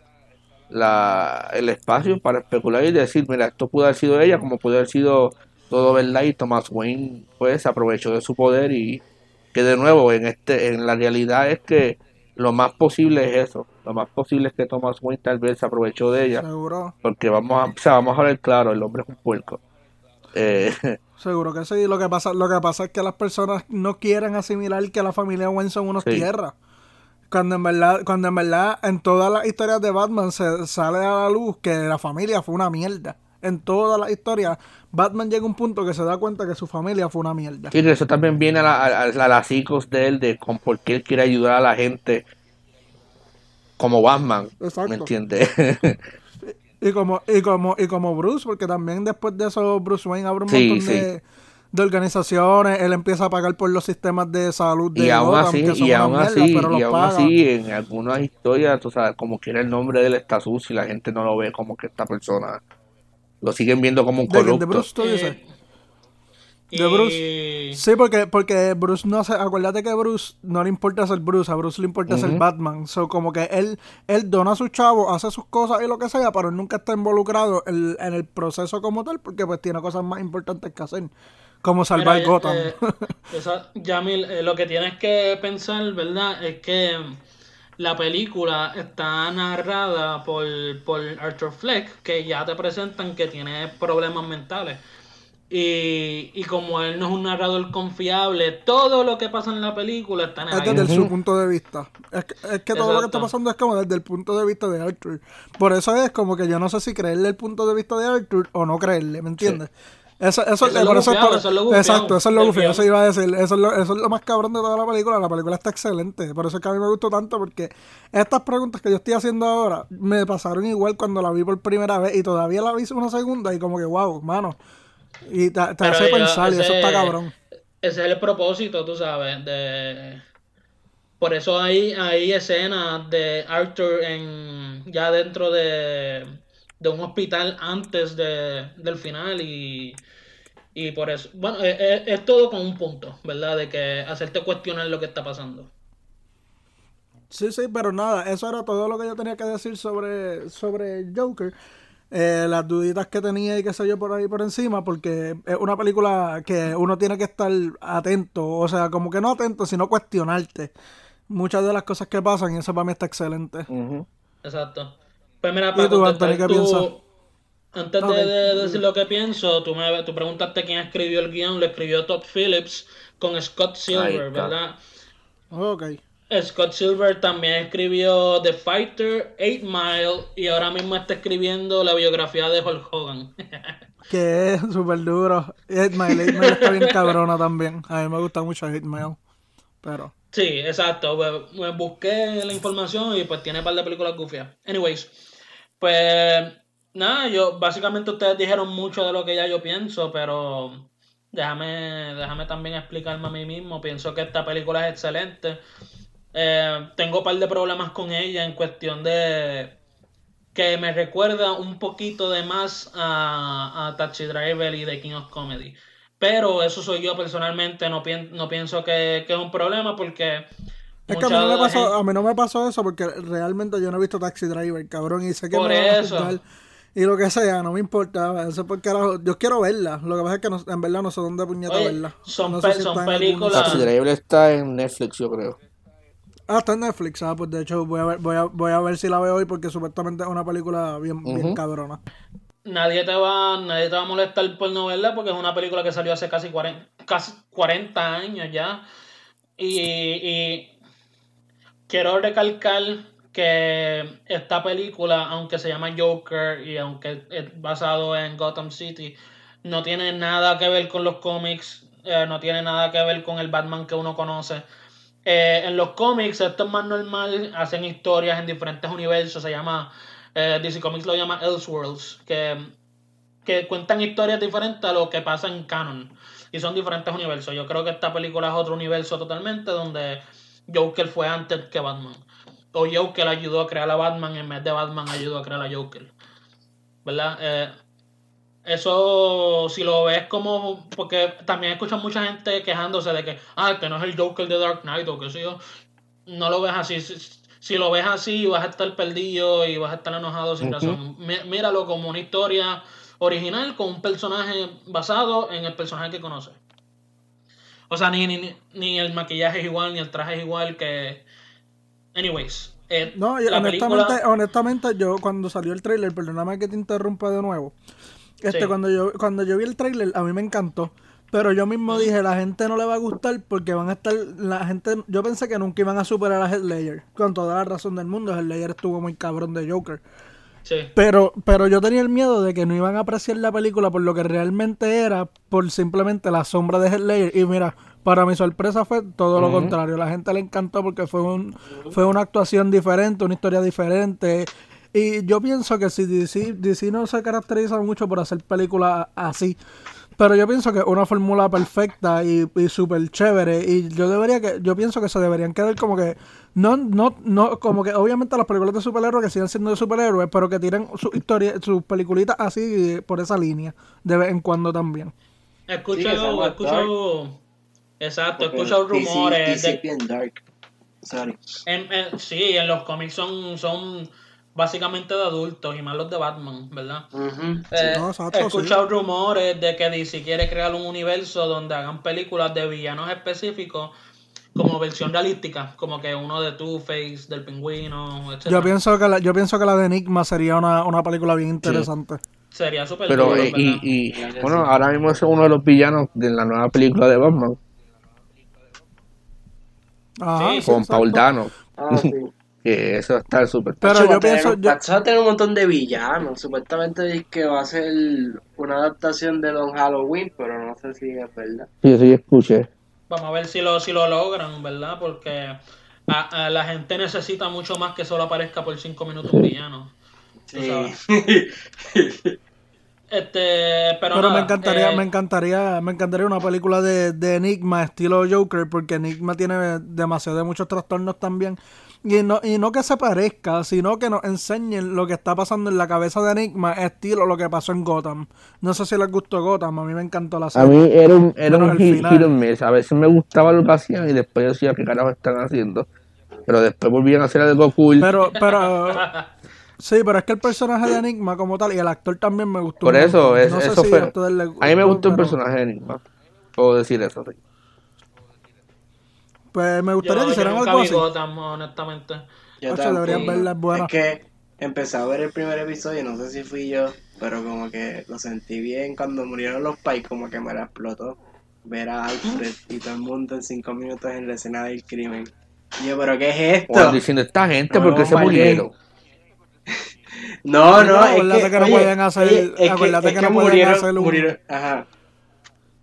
la, el espacio para especular y decir, mira, esto pudo haber sido ella, como pudo haber sido todo verdad y Thomas Wayne pues aprovechó de su poder y que de nuevo en este en la realidad es que lo más posible es eso. Lo más posible es que Thomas Wayne tal vez se aprovechó de ella. Seguro. Porque vamos a, o sea, vamos a ver claro, el hombre es un puerco. Eh, Seguro que sí. Lo que pasa, lo que pasa es que las personas no quieren asimilar que la familia Wayne son unos tierras. Cuando en verdad, cuando en verdad en todas las historias de Batman se sale a la luz que la familia fue una mierda. En todas las historias, Batman llega a un punto que se da cuenta que su familia fue una mierda. Y eso también viene a, la, a, las hijos de él, de con por qué él quiere ayudar a la gente como Batman. ¿Me entiendes? y como, y como, y como Bruce, porque también después de eso Bruce Wayne abre un montón de, de, organizaciones, él empieza a pagar por los sistemas de salud de y aún así, y aún así, y aún así, en algunas historias, tú sabes, como quiere el nombre de él está sucio y la gente no lo ve como que esta persona lo siguen viendo como un corrupto. ¿De, Bruce tú dices? De Bruce. Sí, porque, porque Bruce no se. Acuérdate que Bruce no le importa ser Bruce, a Bruce le importa ser Batman. So, como que él, él dona a su chavo, hace sus cosas y lo que sea, pero él nunca está involucrado en, el proceso como tal, porque pues tiene cosas más importantes que hacer. Como salvar Gotham. Eh, Yamil, eh, lo que tienes que pensar, ¿verdad? Es que la película está narrada por, por Arthur Fleck, que ya te presentan que tiene problemas mentales. Y, y, como él no es un narrador confiable, todo lo que pasa en la película está en Es desde su punto de vista. Es que, es que todo lo que está pasando es como desde el punto de vista de Arthur. Por eso es como que yo no sé si creerle el punto de vista de Arthur o no creerle, ¿me entiendes? Eso, eso, es lo Exacto, eso es lo bufio, eso iba a decir. Eso es, lo, eso es lo más cabrón de toda la película. La película está excelente. Por eso es que a mí me gustó tanto, porque estas preguntas que yo estoy haciendo ahora me pasaron igual cuando la vi por primera vez y todavía la vi una segunda y como que, wow, mano. Y te, hace pensar y eso está cabrón. Ese es el propósito, tú sabes, de... Por eso hay, hay escenas de Arthur en ya dentro de de un hospital antes de, del final y, y por eso, bueno, es, eh, eh, es, todo con un punto, ¿verdad? De que hacerte cuestionar lo que está pasando. Sí, sí, pero nada, eso era todo lo que yo tenía que decir sobre, sobre Joker. Eh, las duditas que tenía y qué sé yo por ahí por encima, porque es una película que uno tiene que estar atento, o sea, como que no atento, sino cuestionarte muchas de las cosas que pasan y eso para mí está excelente. Exacto. Pues mira, para tú, antes de, decir lo que pienso, tú, me, tú preguntaste quién escribió el guion, lo escribió Todd Phillips con Scott Silver, ¿verdad? Ok. Scott Silver también escribió The Fighter, Eight Mile y ahora mismo está escribiendo la biografía de Hulk Hogan. que es súper duro. Eight Mile, Eight Mile está bien cabrona también. A mí me gusta mucho Eight Mile. Pero... Sí, exacto. Pues, busqué la información y pues tiene un par de películas gufias. Anyways, pues nada, yo básicamente ustedes dijeron mucho de lo que ya yo pienso, pero déjame, déjame también explicarme a mí mismo. Pienso que esta película es excelente. Eh, tengo un par de problemas con ella en cuestión de que me recuerda un poquito de más a, a Taxi Driver y The King of Comedy. Pero eso soy yo personalmente, no, no pienso que, que, es un problema porque... Es que a mí, no me pasó, a mí no me pasó eso porque realmente yo no he visto Taxi Driver, cabrón, y sé que Por me eso. y lo que sea, no me importa. Eso porque yo quiero verla. Lo que pasa es que en verdad no sé dónde puñeta verla. Son, son películas. Taxi Driver está en Netflix, yo creo. Ah, está en Netflix. Ah, pues de hecho voy a ver, voy a, voy a ver si la veo hoy porque supuestamente es una película bien, bien cabrona nadie te va nadie te va a molestar por no verla porque es una película que salió hace casi 40, casi 40 años ya. Y, quiero recalcar que esta película, aunque se llama Joker y aunque es basado en Gotham City, no tiene nada que ver con los cómics, eh, no tiene nada que ver con el Batman que uno conoce. Eh, en los cómics esto es más normal, hacen historias en diferentes universos, se llama eh, DC Comics lo llama Elseworlds, que que cuentan historias diferentes a lo que pasa en canon. Y son diferentes universos. Yo creo que esta película es otro universo totalmente donde Joker fue antes que Batman. O Joker ayudó a crear a Batman en vez de Batman ayudó a crear a Joker. ¿Verdad? Eh, eso, si lo ves como. Porque también escuchan mucha gente quejándose de que, ah, este no es el Joker de Dark Knight o qué sé yo. No lo ves así. Si, si lo ves así, vas a estar perdido y vas a estar enojado sin razón. Mí- Míralo como una historia original con un personaje basado en el personaje que conoces. O sea, ni, ni, ni el maquillaje es igual, ni el traje es igual que. Anyways. eh, No, y la honestamente, película- honestamente, yo cuando salió el tráiler, perdóname que te interrumpa de nuevo. Este, Sí. cuando yo, cuando yo vi el tráiler, a mí me encantó. Pero yo mismo dije, la gente no le va a gustar porque van a estar, la gente, yo pensé que nunca iban a superar a Heath Ledger. Con toda la razón del mundo, Heath Ledger estuvo muy cabrón de Joker. Sí. Pero, pero yo tenía el miedo de que no iban a apreciar la película por lo que realmente era, por simplemente la sombra de Heath. Y mira, para mi sorpresa fue todo lo contrario. La gente le encantó porque fue un, fue una actuación diferente, una historia diferente. Y yo pienso que si DC, DC no se caracteriza mucho por hacer películas así. Pero yo pienso que es una fórmula perfecta y, y súper chévere. Y yo debería que, yo pienso que se deberían quedar como que, no, no, no, como que obviamente las películas de superhéroes que sigan siendo de superhéroes, pero que tiren sus historias, sus peliculitas así por esa línea, de vez en cuando también. He Sí, escuchado, he escuchado, exacto, he escuchado rumores DC de, es bien dark. Sorry. en- en- sí, en los cómics son, son básicamente de adultos y más los de Batman, ¿verdad? Ujú. Eh, no, exacto, he escuchado rumores de que DC quiere crear un universo donde hagan películas de villanos específicos como versión realística, como que uno de Two-Face, del pingüino, etc. Yo pienso que la, yo pienso que la de Enigma sería una, una película bien interesante. Sería súper Pero, duro, eh, y, bueno, ahora mismo es uno de los villanos de la nueva película de Batman, Ajá, Sí, sí, con. Paul Dano, Ah, sí. que eso está súper. Pero yo pienso, yo- va a tener un montón de villanos. Supuestamente es que va a ser una adaptación de Don Halloween, pero no sé si es verdad. Sí, sí, escuché. Vamos a ver si lo, si lo logran, ¿verdad? Porque a- a la gente necesita mucho más que solo aparezca por cinco minutos un villano. Sabes. Este, pero, Pero nada, me encantaría, eh, me encantaría, me encantaría una película de, de Enigma estilo Joker, porque Enigma tiene demasiado de muchos trastornos también. Y no, y no que se parezca, sino que nos enseñen lo que está pasando en la cabeza de Enigma, estilo lo que pasó en Gotham. No sé si les gustó Gotham, a mí me encantó la A serie. mí era un, era un hit, miss. A veces me gustaba lo que hacían y después yo decía, ¿qué carajo están haciendo? Pero después volvían a hacer algo cool. Pero, pero, sí, pero es que el personaje de Enigma como tal y el actor también me gustó. Por eso, es- No sé eso si fue. ustedes les A mí me gustó el personaje de Enigma. Puedo decir eso, sí. Pues me gustaría yo, que hicieran algo así. Gotham, honestamente. Yo tampoco. verla, es buena. Es que empecé a ver el primer episodio, no sé si fui yo, pero como que lo sentí bien cuando murieron los pais, como que me la explotó. Ver a Alfred y todo el mundo en cinco minutos en la escena del crimen. Y yo, ¿pero qué es esto? diciendo, esta gente, No, ¿por qué se murieron? No, no, pero es acuérdate que, que no oye, oye, es acuérdate es que no pueden murieron, hacer un- murieron- ajá.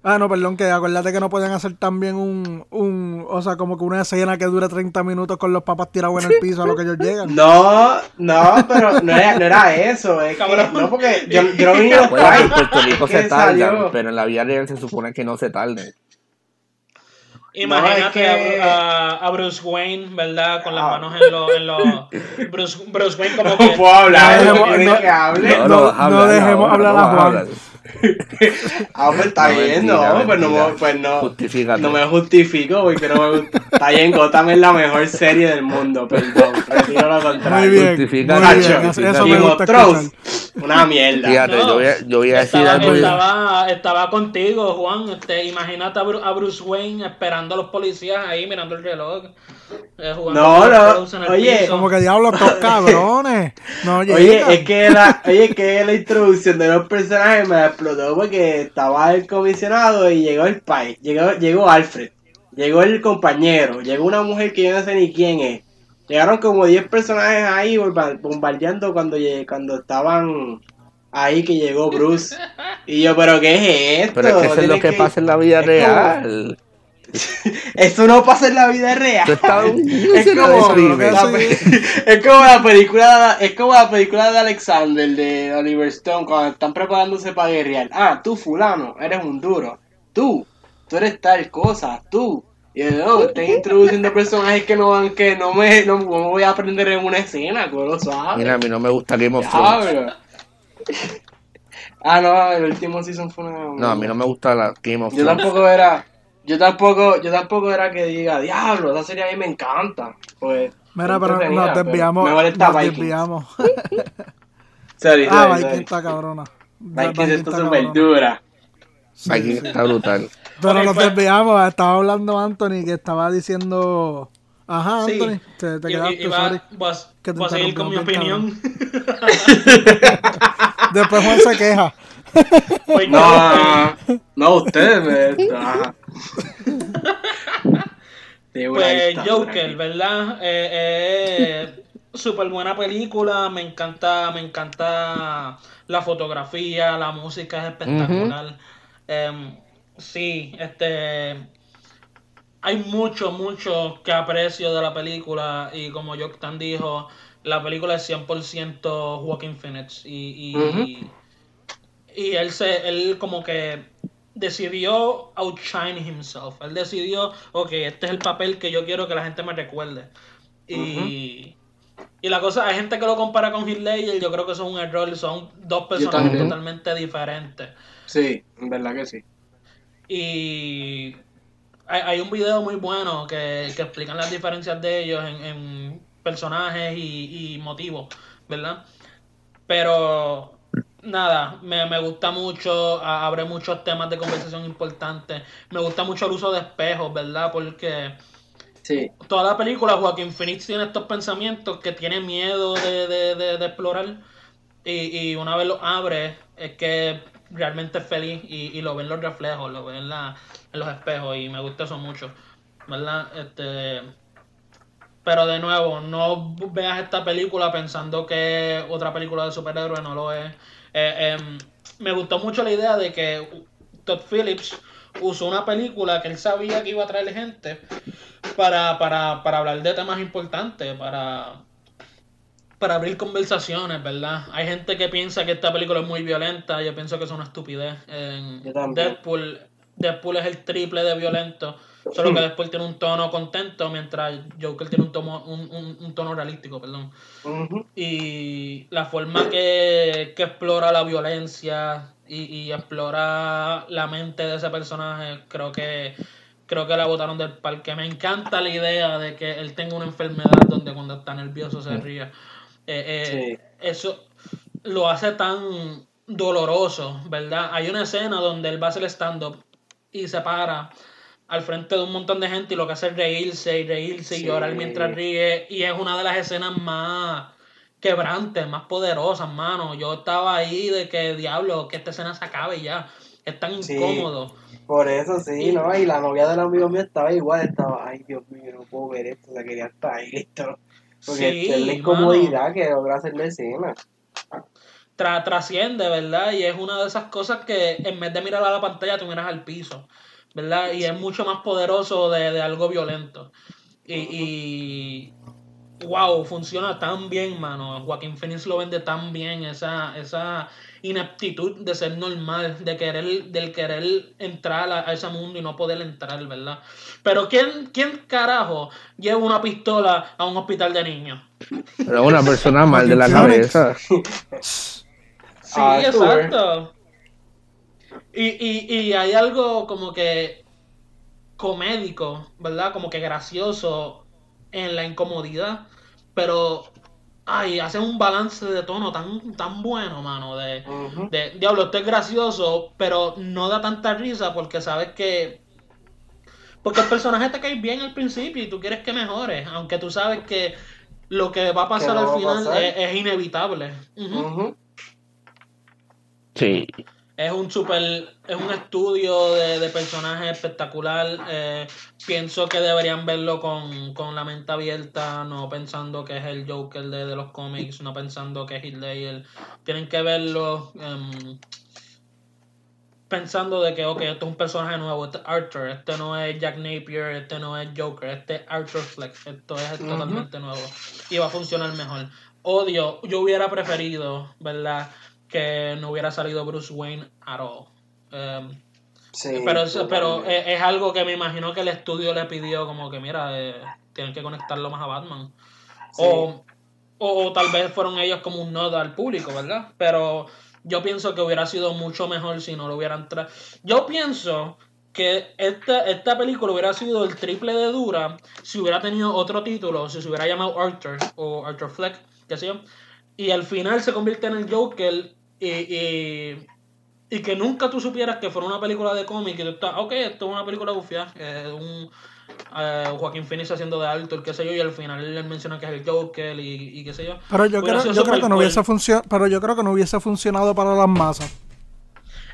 Ah, no, perdón, que acuérdate que no pueden hacer también un, un, o sea, como que una escena que dure 30 minutos con los papas tirados en el piso a lo que ellos llegan. No, no, pero no era, no era eso, es que, no, porque yo, yo no vi los Bueno, en. Puerto Rico se tardan, pero en la vida real se supone que no se tarden. Imagínate No, es que- a, Bruce Wayne, ¿verdad? Con las Ah. manos en los... En los Bruce, Bruce Wayne como No que... puedo hablar, No, no, no, no, que hable. no, no dejemos hablar no a Juan. Ah, pues está No, bien, mentira, no, pues no, pues no, Justifícate. no me justifico, porque no me gusta. Está bien, Gotham es la mejor serie del mundo, perdón, retiro lo contrario. Muy bien, Justifica- muy bien, Hacho, eso, eso Game me of gusta Thrones, escuchar. una mierda. Fíjate, No, yo, voy a, yo voy a decir Estaba, algo. estaba, estaba contigo, Juan. Este, imagínate a Bruce Wayne esperando a los policías ahí mirando el reloj. Eh, jugando No, no, oye, piso. Como que diablos, estos cabrones. No Oye, es que la, oye, es que la introducción de los personajes me explotó porque estaba el comisionado y llegó el pai, llegó, llegó Alfred, llegó el compañero, llegó una mujer que yo no sé ni quién es. Llegaron como 10 personajes ahí bomba- bombardeando cuando, cuando estaban ahí que llegó Bruce. Y yo, pero ¿qué es esto? Pero es que eso es lo que pasa en la vida como- real. Eso no pasa en la vida real. Es como, la pe- es como la película es como la película de Alexander de Oliver Stone cuando están preparándose para guerrear. Ah, tú fulano, eres un duro. Tú, tú eres tal cosa, tú. Y yo, no, están introduciendo personajes que no van, que no me, no, no voy a aprender en una escena, lo sabes. Mira, a mí no me gusta Game of Thrones. Ah, no, el último season fue una. No, a mí no me gusta la Game of Yo Thrones. tampoco era. Yo tampoco, yo tampoco era que diga, diablo, esa serie a mí me encanta. Pues. Mira, pero entretenida, nos pero desviamos. Me molesta Nos Vikings. desviamos. Sorry, ah, sorry, Viking está cabrona. Vikings Viking está es súper dura. Sí, sí. está brutal. Pero nos pues- desviamos. Estaba hablando Anthony que estaba diciendo. Ajá, Sí. Anthony. Te, te quedaste, y- va- a- Que te voy a seguir con mi opinión. Después Juan se queja. No, no, no, ustedes. Sí, una Pues Joker. ¿verdad? Eh, eh, súper buena película, me encanta, me encanta la fotografía, la música es espectacular. Em, sí, este hay mucho, mucho que aprecio de la película y como Tan dijo, la película es 100% Joaquin Phoenix y, y, Ujú. y él se él como que decidió outshine himself. Él decidió, ok, este es el papel que yo quiero que la gente me recuerde. Y, y la cosa, hay gente que lo compara con Heath Ledger, yo creo que eso es un error, son dos personajes totalmente diferentes. Sí, en verdad que sí. Y hay, hay un video muy bueno que, que explican las diferencias de ellos en, en personajes y, y motivos, ¿verdad? Pero nada, me, me gusta mucho, a- abre muchos temas de conversación importantes. Me gusta mucho el uso de espejos, ¿verdad? Porque Sí. toda la película Joaquín Phoenix tiene estos pensamientos que tiene miedo de, de- de- de explorar y, y una vez lo abre es que realmente es feliz y, y lo ven los reflejos, lo ven en, la- en los espejos y me gusta eso mucho, ¿verdad? Este, pero de nuevo, no veas esta película pensando que otra película de superhéroes no lo es. Eh, em, me gustó mucho la idea de que Todd Phillips usó una película que él sabía que iba a traer gente para, para, para hablar de temas importantes, para, para abrir conversaciones, ¿verdad? Hay gente que piensa que esta película es muy violenta, yo pienso que es una estupidez. En. Deadpool, Deadpool es el triple de violento, solo que Deadpool tiene un tono contento, mientras Joker tiene un tono, un, un- un tono realístico, perdón. Y la forma que, que explora la violencia y, y explora la mente de ese personaje, creo que creo que la botaron del parque. Me encanta la idea de que él tenga una enfermedad donde cuando está nervioso se ríe. Eh, eh, Eso lo hace tan doloroso, ¿verdad? Hay una escena donde él va a hacer stand-up y se para al frente de un montón de gente y lo que hace es reírse y reírse y llorar mientras ríe. Y es una de las escenas más quebrantes, más poderosas, mano. Yo estaba ahí de que, diablo, que esta escena se acabe ya. Es tan Sí. incómodo. Por eso sí, ¿no? Y la novia del amigo mío estaba igual, estaba, ay Dios mío, no puedo ver esto, se quería estar ahí, esto. Porque Sí, es la incomodidad que logra hacer la escena. Tra- trasciende, ¿verdad? Y es una de esas cosas que en vez de mirar a la pantalla, tú miras al piso, ¿verdad? Y es mucho más poderoso de, de algo violento. Y, y wow, funciona tan bien, mano. Joaquín Phoenix lo vende tan bien, esa, esa ineptitud de ser normal, de querer, del querer entrar a, a ese mundo y no poder entrar, ¿verdad? Pero ¿quién, quién carajo lleva una pistola a un hospital de niños? Pero una persona mal de la cabeza. Sí, Ah, exacto. Y, y, y hay algo como que comédico, ¿verdad? Como que gracioso en la incomodidad, pero ay, hace un balance de tono tan, tan bueno, mano, de, diablo, esto es gracioso, pero no da tanta risa porque sabes que porque el personaje te cae bien al principio y tú quieres que mejore, aunque tú sabes que lo que va a pasar no al final es, es inevitable. Sí. Es un super, es un estudio de, de personajes espectacular. eh, pienso que deberían verlo con, con la mente abierta, no pensando que es el Joker de, de los cómics, no pensando que es Ledger. Tienen que verlo. em, pensando de que, ok, esto es un personaje nuevo, este es Arthur, este no es Jack Napier, este no es Joker, este es Arthur Flex, esto es totalmente nuevo y va a funcionar mejor. Odio, yo hubiera preferido, ¿verdad? Que no hubiera salido Bruce Wayne at all. Um, Sí, pero es, pero totalmente. es, es algo que me imagino que el estudio le pidió como que mira eh, tienen que conectarlo más a Batman Sí. o, o, o tal vez fueron ellos como un nodo al público verdad pero yo pienso que hubiera sido mucho mejor si no lo hubieran traído yo pienso que esta, esta película hubiera sido el triple de dura si hubiera tenido otro título si se hubiera llamado Arthur o Arthur Fleck qué sé yo y al final se convierte en el Joker y, y, y que nunca tú supieras que fuera una película de cómic y tú estás, ok, esto es una película bufia, eh, un eh, Joaquín Phoenix haciendo de Arthur, qué sé yo, y al final él menciona que es el Joker y, y qué sé yo. Pero yo Hubiera creo, yo creo que no hubiese funcionado, pero yo creo que no hubiese funcionado para las masas.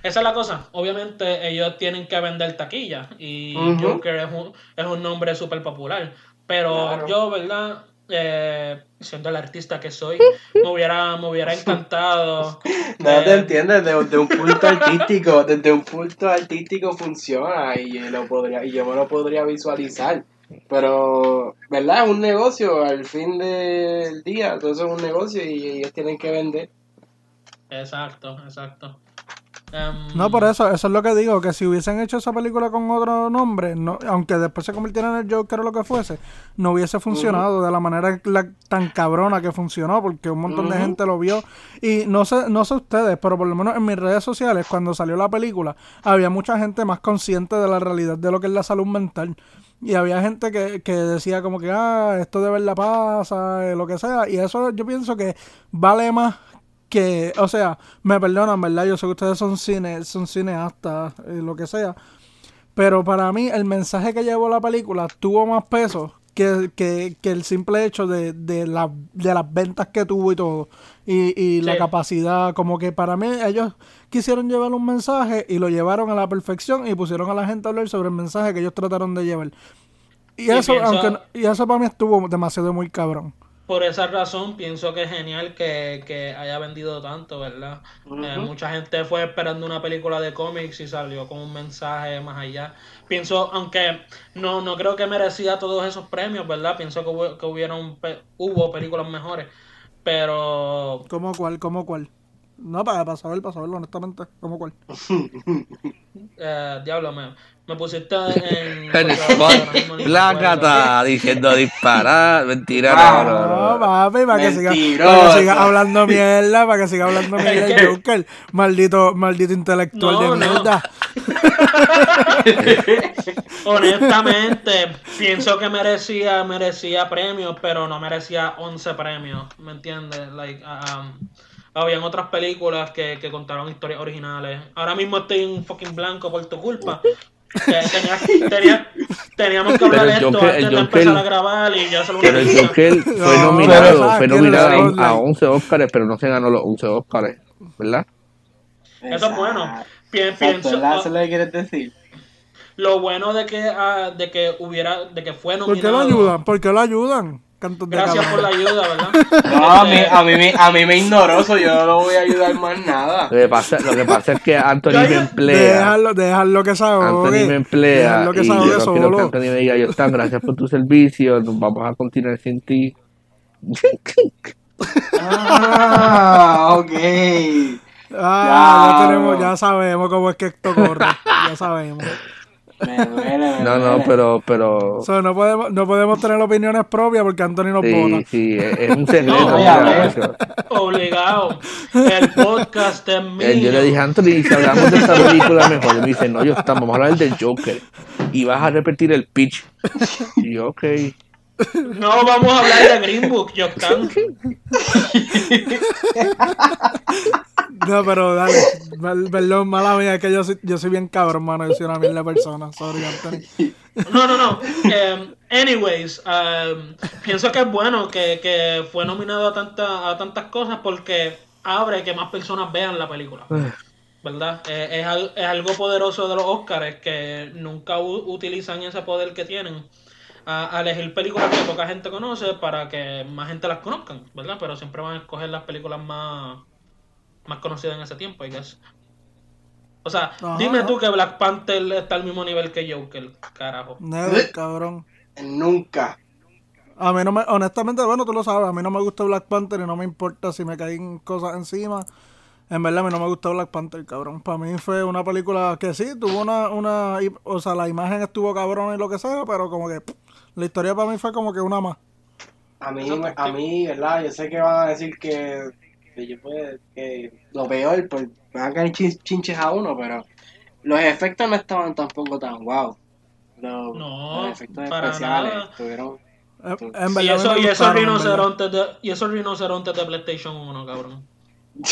Esa es la cosa. Obviamente ellos tienen que vender taquilla y. Joker es un, es un nombre súper popular. Pero Claro. yo, ¿verdad? Eh, siendo el artista que soy, me hubiera, me hubiera encantado. No eh, te entiendes, desde, desde un punto artístico, desde un punto artístico funciona y, yo lo podría, y yo me lo podría visualizar. Pero, ¿verdad? Es un negocio, al fin del día, todo eso es un negocio y ellos tienen que vender. Exacto, exacto. Em, No, por eso, eso es lo que digo, que si hubiesen hecho esa película con otro nombre, no, aunque después se convirtiera en el Joker o lo que fuese, no hubiese funcionado de la manera la- tan cabrona que funcionó, porque un montón de gente lo vio. Y no sé, no sé ustedes, pero por lo menos en mis redes sociales, cuando salió la película, había mucha gente más consciente de la realidad de lo que es la salud mental. Y había gente que, que decía como que, ah, esto de verdad pasa, eh, lo que sea. Y eso yo pienso que vale más que, o sea, me perdonan, ¿verdad? Yo sé que ustedes son cine, son cineastas, eh, lo que sea. Pero para mí el mensaje que llevó la película tuvo más peso que, que, que el simple hecho de, de, la- de las ventas que tuvo y todo. Y, y la capacidad, como que para mí ellos quisieron llevar un mensaje y lo llevaron a la perfección y pusieron a la gente a hablar sobre el mensaje que ellos trataron de llevar. Y eso, pienso- aunque, y eso para mí estuvo demasiado muy cabrón. Por esa razón pienso que es genial que, que haya vendido tanto, ¿verdad? Eh, mucha gente fue esperando una película de cómics y salió con un mensaje más allá. Pienso, aunque no, no creo que merecía todos esos premios, ¿verdad? Pienso que, hubo, que hubieron pe- hubo películas mejores, pero ¿Cómo cuál? ¿Cómo cuál? No, para, para saber, para saberlo, honestamente. ¿Cómo cuál? eh, diablo, me, me pusiste en... En el spot, gata diciendo disparar, mentira, Ah, no, no, No, no. papi, para que, siga, Mentiroso. para que siga hablando mierda, para que siga hablando mierda el Joker. Maldito, maldito intelectual No, de no. mierda. Honestamente, pienso que merecía merecía premios, pero no merecía 11 premios, ¿me entiendes? Like, um, habían otras películas que, que contaron historias originales. Ahora mismo estoy en fucking blanco por tu culpa. Que tenía- tenía- teníamos que hablar esto Joker- antes el de Joker- empezar a grabar y ya se lo Pero el. Joker fue nominado, fue nominado a, a like. 11 Oscars, pero no se ganó los 11 Oscars, ¿verdad? Eso es bueno. Pi- Exacto, pienso-. Eso es lo que quieres decir. Lo bueno de que ah, de que hubiera de que fue ¿Por qué lo nominado. ayudan? ¿Por qué lo ayudan? Cantos de Gracias por la ayuda, ¿verdad? No, a mí, a, mí, me- a mí me ignoró, so yo no lo voy a ayudar más nada. Lo que pasa, lo que pasa es que Anthony me emplea. Déjalo, déjalo que se ahogue. Anthony me emplea Déjalo que y se yo ahogue no quiero que solo. Anthony me diga, yo están, gracias por tu servicio, nos vamos a continuar sin ti. Ah, ok. Ah, ya, Ya, tenemos, ya sabemos cómo es que esto corre. ya sabemos. Me duele, me No, no, duele. pero, pero, So, no, podemos, no podemos tener opiniones propias porque Anthony nos sí, vota. sí, es, es un secreto. No, macho. Obligado. El podcast es mío. Eh, Yo le dije a Anthony, si hablamos de esta película mejor, y me dice, no, yo estamos, vamos a hablar del Joker. Y vas a repetir el pitch. Y yo, ok. No vamos a hablar de Green Book, Yoctan. No, pero dale. Perdón, mala mía, es que yo soy, yo soy bien cabrón, mano. Yo soy una mierda de persona. Sorry, Anthony. No, no, no. Em, anyways, em, pienso que es bueno que, que fue nominado a, tanta, a tantas cosas porque abre que más personas vean la película. ¿Verdad? Eh, es, al- es algo poderoso de los Oscars que nunca u- utilizan ese poder que tienen a, a elegir películas que poca gente conoce para que más gente las conozcan, ¿verdad? Pero siempre van a escoger las películas más, más conocidas en ese tiempo, I guess. O sea, Ajá, dime ajá. tú que Black Panther está al mismo nivel que Joker, carajo. Never, cabrón. Nunca. A mí no me, honestamente, bueno, tú lo sabes, a mí no me gusta Black Panther y no me importa si me caen cosas encima. En verdad, a mí no me gusta Black Panther, cabrón. Para mí fue una película que sí, tuvo una, una, o sea, la imagen estuvo cabrón y lo que sea, pero como que pff, la historia para mí fue como que una más. A mí, a mí, ¿verdad? Yo sé que van a decir que, que yo que lo peor, pues me van a caer chin- chinches a uno, pero los efectos no estaban tampoco tan guau. Los, No, los efectos especiales nada. estuvieron... Eh, Tú- En Y, eso, y esos rinocerontes de, y esos rinocerontes de PlayStation 1, cabrón.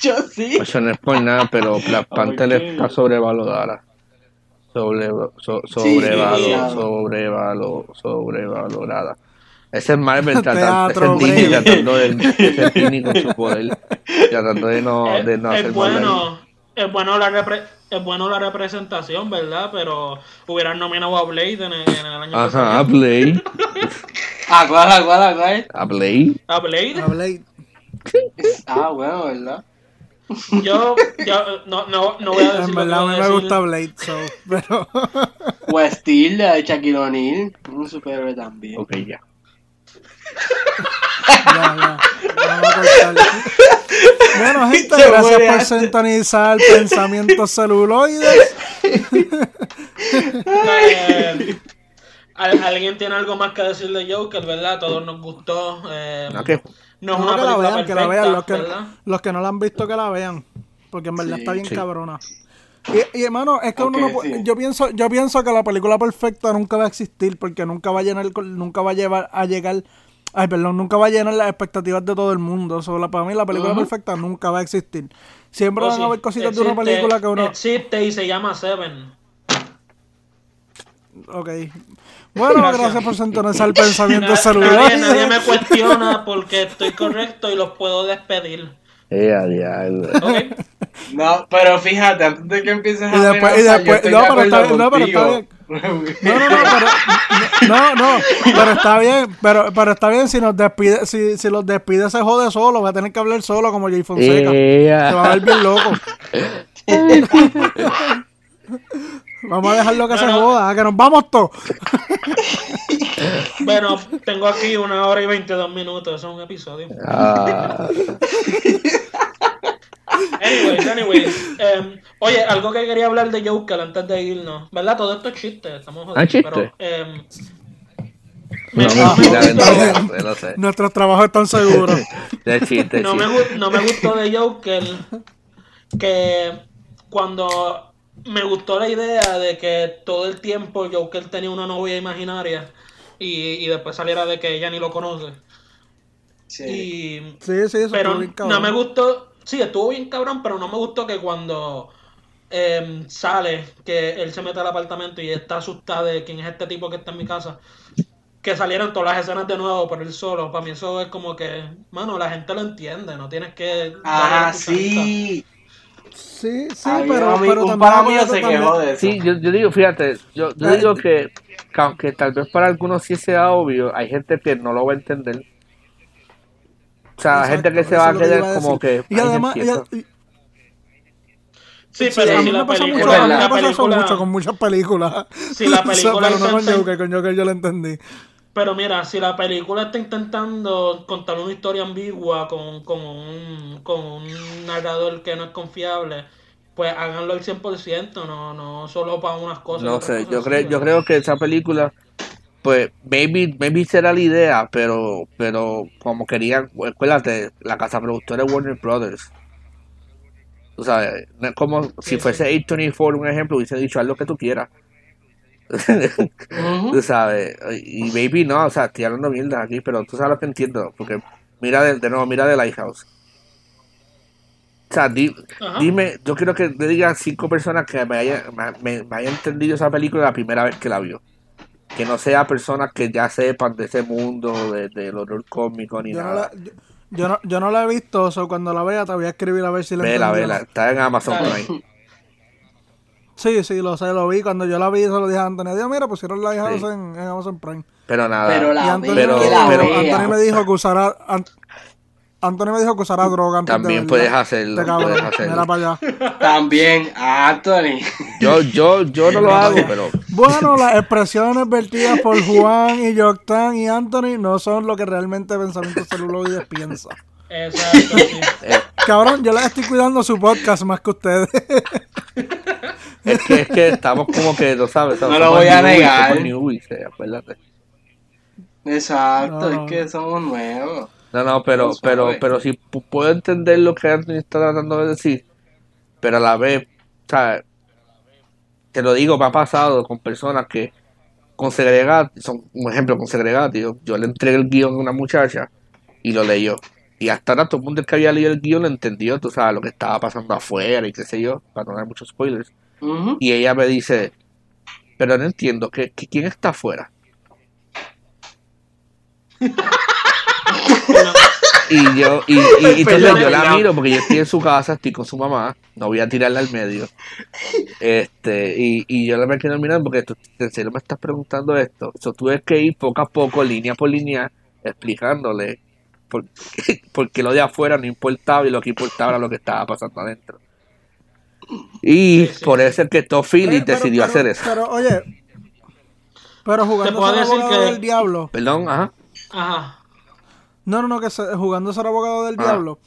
yo sí. Pues Eso no es por nada, pero Black Panther está sobrevalorada. Sobre, so- Sí, sobrevalo- demasiado. sobrevalo- sobrevalorada. Ese es Marvel tratando, Teatro, ese es Disney breve. tratando de, ese es Disney con su poder, tratando de no, es, de no es hacer bueno, es bueno la repre- es bueno la representación, ¿verdad? Pero hubieran nominado a Blade en el, en el año Ajá, a pasado. Blade, Ah, ¿cuál, cuál, cuál? a Blade. A Blade. A Blade. Ah, bueno, ¿verdad? Yo, yo no, no, no voy a decir En verdad, a mí a me decir. gusta Blade, so, pero... West Steel, la de Shaquille O'Neal, un superhéroe también. Ok, ya. Ya, ya. Vamos a cortar. Bueno, gente, Se gracias por sintonizar Pensamientos Celuloides. Eh, ¿al- ¿Alguien tiene algo más que decir de Joker, verdad? A todos nos gustó. eh, No, que no es No, una que la vean, que la vean. Los que, ¿verdad? los que no la han visto, que la vean. Porque en verdad Sí, está bien sí. cabrona. Y, y hermano, es que uno no puede- sí. yo pienso, yo pienso que la película perfecta nunca va a existir porque nunca va a llenar, con- nunca va a llevar a llegar, ay perdón, nunca va a llenar las expectativas de todo el mundo. Para mí la película perfecta nunca va a existir. Siempre Oh, van sí, a haber cositas de una película que uno, Existe y se llama Seven. ok. Bueno, Gracias. gracias, por sintonizar Pensamientos Na- Celuloides. nadie, nadie me cuestiona porque estoy correcto y los puedo despedir. Eh, a diablo. ¿Ok? No, pero fíjate, antes de que empieces a Y después- y yo después- no, pero está bien, no, pero está contigo. No, no, no, pero, no, no, pero está bien, pero, pero está bien si nos despide, si, si los despide se jode solo, va a tener que hablar solo como Jay Fonseca. Eh, Se va a ver bien loco. Vamos a dejarlo que se joda, que nos vamos todos. Bueno, tengo aquí una hora y 22 minutos. Eso es un episodio. ah, Anyways, anyways. em, oye, algo que quería hablar de Joker antes de irnos. ¿Verdad? Todo esto es chiste. Estamos jodidos. Ah, chiste. Pero, no, me- no me mentira, gustó- no, no sé. Nuestros trabajos están seguros. De chiste, no, me, chiste. gu- no me gustó de Joker que cuando me gustó la idea de que todo el tiempo Joker tenía una novia imaginaria y, y después saliera de que ella ni lo conoce. Sí. Y, Sí, sí, eso pero estuvo bien cabrón. no me gustó, sí, estuvo bien cabrón, pero no me gustó que cuando em, sale, que él se mete al apartamento y está asustado de quién es este tipo que está en mi casa, que salieran todas las escenas de nuevo por él solo. Para mí eso es como que, mano, la gente lo entiende, no tienes que... Ah, tu sí. Sí, sí, Ay, pero, a mí- pero un también mío se quejó de eso. Sí, yo, yo digo, fíjate, yo, yo digo que, que aunque tal vez para algunos sí sea obvio, hay gente que no lo va a entender. O sea, hay gente que Exacto, se va a que quedar a como que... Y "Ay, no además, y- entiendo". y- Sí, Sí, pero a si mí la me pasa mucho, película... a mí me la pasa eso película- mucho con muchas películas. Si la película pero no con Joker, con Joker yo lo entendí. Pero mira, si la película está intentando contar una historia ambigua con, con, un, con un narrador que no es confiable, pues háganlo al 100%, no, no solo para unas cosas. No sé, yo creo, yo creo que esa película, pues, maybe, maybe será la idea, pero, pero como querían, acuérdate, la casa productora es Warner Brothers. O sea, no es como si fuese A24 un ejemplo, hubiese dicho haz lo que tú quieras. Tú sabes, y maybe no, o sea, estoy hablando mierda aquí, pero tú sabes lo que entiendo, porque mira de, de nuevo, mira de Lighthouse. O sea, di- dime, yo quiero que le digan cinco personas que me hayan, me, me- hayan entendido esa película la primera vez que la vio. Que no sea personas que ya sepan de ese mundo, de- del horror cómico ni Yo no, nada. la, yo, yo no, yo no la he visto, o sea, cuando la vea te voy a escribir a ver si la Vela, vela, no. está en Amazon Dale. Prime. Sí, sí, lo sé, lo vi. Cuando yo la vi, se lo dije a Antonio. Dios, mira, pusieron la hija Sí. en, en Amazon Prime. Pero nada. Pero Y la Antonio, pero-. Antonio me dijo que usara... An- Anthony me dijo que usara droga antes También puedes hacerlo, Este cabrón, puedes hacerlo. mira para allá. También, Anthony. Yo, yo, yo no lo hago, pero Bueno, las expresiones vertidas por Juan y Yoctan y Anthony no son lo que realmente Pensamientos Celuloides piensa. Exacto, sí. Cabrón, yo les estoy cuidando su podcast más que ustedes. es que es que estamos como que, lo sabes, No lo voy a negar. Acuérdate. Exacto, No. es que somos nuevos. No, no, pero, No pero, sabe. pero sí pu- puedo entender lo que Anthony está tratando de decir, pero a la vez, o sea, te lo digo, me ha pasado con personas que con segregati, son un ejemplo con segregati, yo, yo le entregué el guion a una muchacha y lo leyó. Y hasta ahora todo el mundo que había leído el guion lo entendió, tú sabes, lo que estaba pasando afuera y qué sé yo, para no dar muchos spoilers. Y ella me dice, pero no entiendo, ¿que, que ¿quién está afuera? Y yo, y, y- y entonces yo la miro porque yo estoy en su casa, estoy con su mamá, no voy a tirarla al medio. Este, y, y yo la me quedo mirando porque tú en serio me estás preguntando esto. So, tuve que ir poco a poco, línea por línea, explicándole por qué, por qué lo de afuera no importaba y lo que importaba era lo que estaba pasando adentro. Y Sí, sí, por eso es que Todd Phillips pero- decidió pero- hacer eso. Pero, oye, pero jugando puedo ser decir abogado que- del diablo. Perdón, ajá. Ajá. No, no, no, que se- jugando ser abogado del Ah. diablo.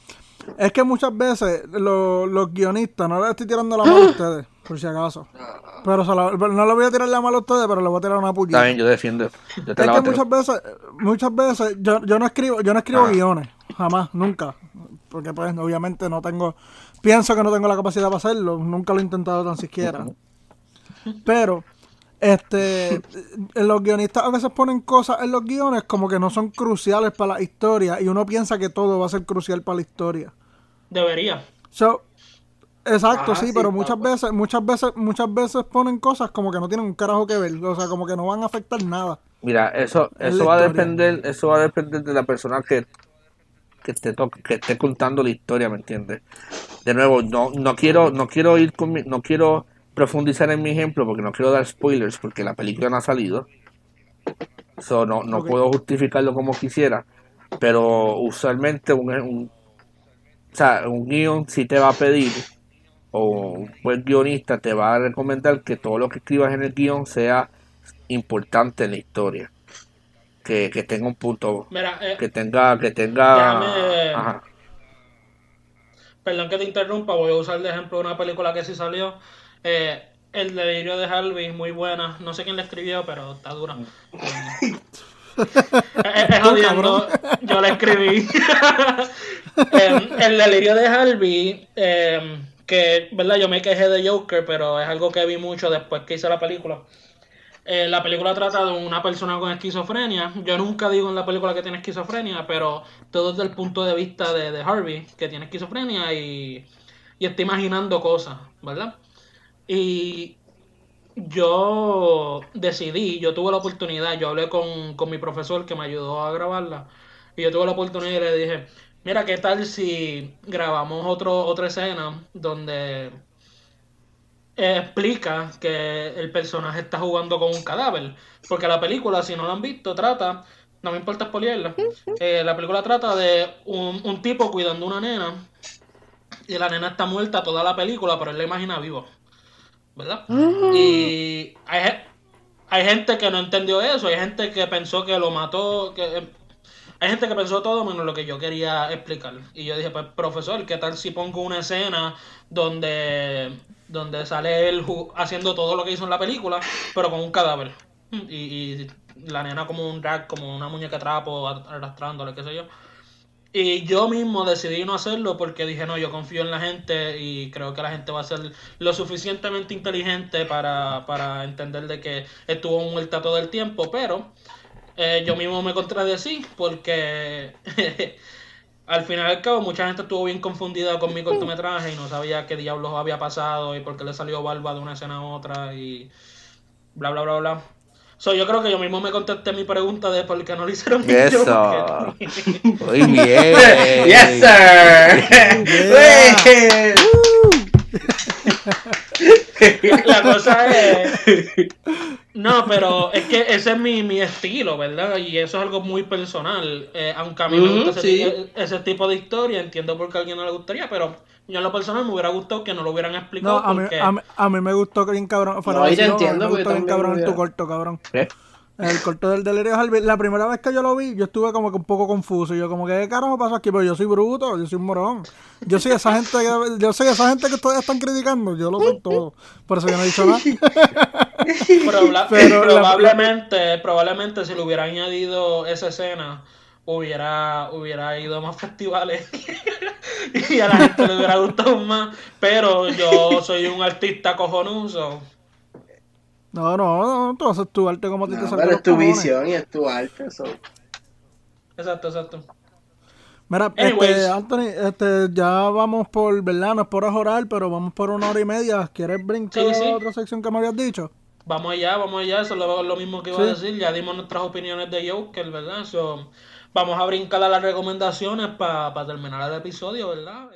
Es que muchas veces lo- los guionistas, no les estoy tirando la mano a ustedes, por si acaso. Pero se la- no le voy a tirar la mano a ustedes, pero le voy a tirar una puñita. Está bien, yo defiendo. Yo te Es la que muchas veces, muchas veces, yo, yo no escribo, yo no escribo Ah. guiones, jamás, nunca. Porque pues obviamente no tengo, pienso que no tengo la capacidad para hacerlo, nunca lo he intentado tan siquiera. Pero, este, los guionistas a veces ponen cosas en los guiones como que no son cruciales para la historia y uno piensa que todo va a ser crucial para la historia. Debería. So, exacto, Ah, sí, sí, pero papá. muchas veces, muchas veces, muchas veces ponen cosas como que no tienen un carajo que ver, o sea, como que no van a afectar nada. Mira, eso, Es eso va a depender, eso va a depender de la persona que, que esté que esté contando la historia, ¿me entiendes? De nuevo, no, no quiero, no quiero ir con mi- no quiero profundizar en mi ejemplo porque no quiero dar spoilers porque la película no ha salido. So, no, puedo justificarlo como quisiera. Pero usualmente un, un- o sea, un guion sí te va a pedir, o un buen guionista te va a recomendar que todo lo que escribas en el guion sea importante en la historia. Que, que tenga un punto, Mira, eh, que tenga, que tenga, Déjame- ajá. perdón que te interrumpa, voy a usar de ejemplo una película que sí salió. Eh, el delirio de Harvey, muy buena. No sé quién la escribió, pero está dura. Eh, es, es jodiendo, yo la escribí. Eh, el delirio de Harvey, eh, que, ¿verdad? Yo me quejé de Joker, pero es algo que vi mucho después que hice la película. Eh, la película trata de una persona con esquizofrenia. Yo nunca digo en la película que tiene esquizofrenia, pero todo desde el punto de vista de, de Harvey, que tiene esquizofrenia y, y está imaginando cosas, ¿verdad? Y yo decidí, yo tuve la oportunidad, yo hablé con, con mi profesor que me ayudó a grabarla, y yo tuve la oportunidad y le dije, mira, ¿qué tal si grabamos otro, otra escena donde explica que el personaje está jugando con un cadáver. Porque la película, si no la han visto, trata, no me importa spoilearla, eh, la película trata de un, un tipo cuidando una nena y la nena está muerta toda la película, pero él la imagina vivo. ¿Verdad? Y hay, hay gente que no entendió eso, hay gente que pensó que lo mató, que eh, hay gente que pensó todo menos lo que yo quería explicar. Y yo dije, pues profesor, ¿qué tal si pongo una escena donde, donde sale él haciendo todo lo que hizo en la película, pero con un cadáver? Y, y la nena como un drag, como una muñeca trapo, ar- arrastrándole, qué sé yo. Y yo mismo decidí no hacerlo porque dije, no, yo confío en la gente y creo que la gente va a ser lo suficientemente inteligente para, para entender de que estuvo muerta todo el tiempo, pero eh, yo mismo me contradecí porque al final y al cabo mucha gente estuvo bien confundida con mi cortometraje y no sabía qué diablos había pasado y por qué le salió barba de una escena a otra y bla bla bla bla. So, yo creo que yo mismo me contesté mi pregunta de por qué no lo hicieron Eso. Joker. Muy bien. yes, sir. Yeah. La cosa es. No, pero es que ese es mi, mi estilo, ¿verdad? Y eso es algo muy personal. Eh, aunque a mí me gusta ese, sí. ti- ese tipo de historia, entiendo por qué a alguien no le gustaría, pero yo en lo personal me hubiera gustado que no lo hubieran No, explicado a mí, porque... a, mí, a mí me gustó que bien cabrón. Fuera No, y te vacilón, a mí entiendo, me gustó bien cabrón en tu corto, cabrón. ¿Qué? El corto del delirio Harvey. La primera vez que yo lo vi, yo estuve como que un poco confuso. Yo como que, ¿qué carajo pasa aquí? Pero yo soy bruto, yo soy un morón. Yo soy esa gente que, yo soy esa gente que ustedes están criticando. Yo lo soy todo. Por eso yo no he dicho nada. Probla- Pero la- probablemente, probablemente si le hubiera añadido esa escena, hubiera, hubiera ido a más festivales y a la gente le hubiera gustado más. Pero yo soy un artista cojonuso. No, no, no, tú haces tu arte como te No, salga pero es tu cojones. visión y es tu arte. so. Exacto, exacto. Mira, este, Anthony, este, ya vamos por, ¿verdad? No es por orar, pero vamos por una hora y media. ¿Quieres brincar Sí, sí. a otra sección que me habías dicho? Vamos allá, vamos allá, eso es lo, lo mismo que iba a decir, ya dimos nuestras opiniones de Joker, ¿verdad? So, vamos a brincar a las recomendaciones para terminar el episodio, ¿verdad?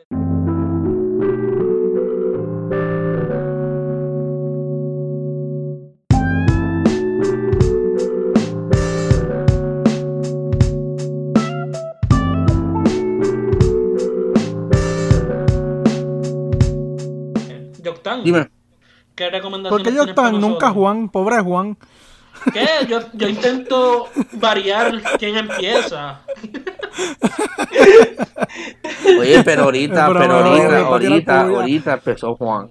Yoctan, Dime. ¿qué recomendaciones Porque para están, nunca? Juan, pobre Juan. ¿Qué? Yo, yo intento variar quién empieza. Oye, pero ahorita, Pero pero no, ahorita, no, ahorita, ahorita empezó Juan.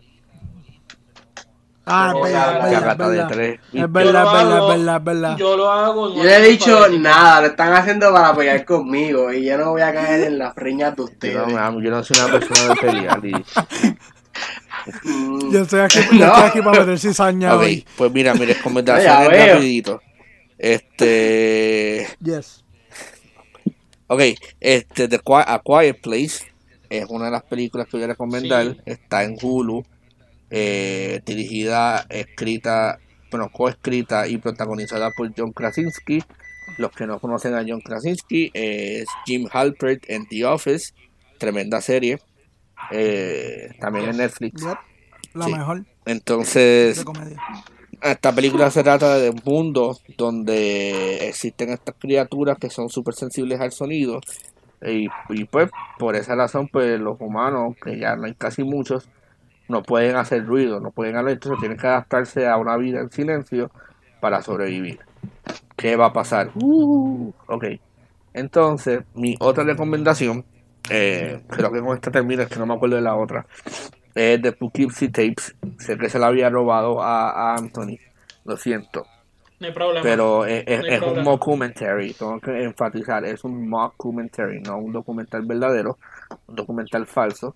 Ah, es verdad, ya, es verdad, gata es de verdad. tres. Es Yo verdad, lo es verdad, es hago- verdad, es verdad. Yo lo hago. en Yo no he dicho nada, lo están haciendo para pelear conmigo y yo no voy a caer en las riñas de Yo ustedes. no, yo no soy una persona de pelear. y- Yo estoy aquí, yo No. estoy aquí para meter cizaña Ok, hoy. pues mira, mi recomendación es rapidito. Este, Yes. ok, este, The Qui- A Quiet Place es una de las películas que voy a recomendar. Sí. Está en Hulu, eh, dirigida, escrita, bueno, coescrita y protagonizada por John Krasinski. Los que no conocen a John Krasinski es Jim Halpert en The Office, tremenda serie. Eh, también en Netflix. Yep. La Sí. mejor Entonces, esta película se trata de un mundo donde existen estas criaturas que son súper sensibles al sonido y, y pues por esa razón pues los humanos, que ya no hay casi muchos, no pueden hacer ruido, no pueden hablar, entonces tienen que adaptarse a una vida en silencio para sobrevivir. ¿Qué va a pasar? Uh, ok. Entonces, mi otra recomendación, eh, creo que con esta termina, es que no me acuerdo de la otra, es de Poughkeepsie Tapes. Sé que se la había robado a, a Anthony, lo siento. No hay problema. Pero es, es- No hay es un problema. mockumentary, tengo que enfatizar, es un mockumentary, no un documental verdadero, un documental falso,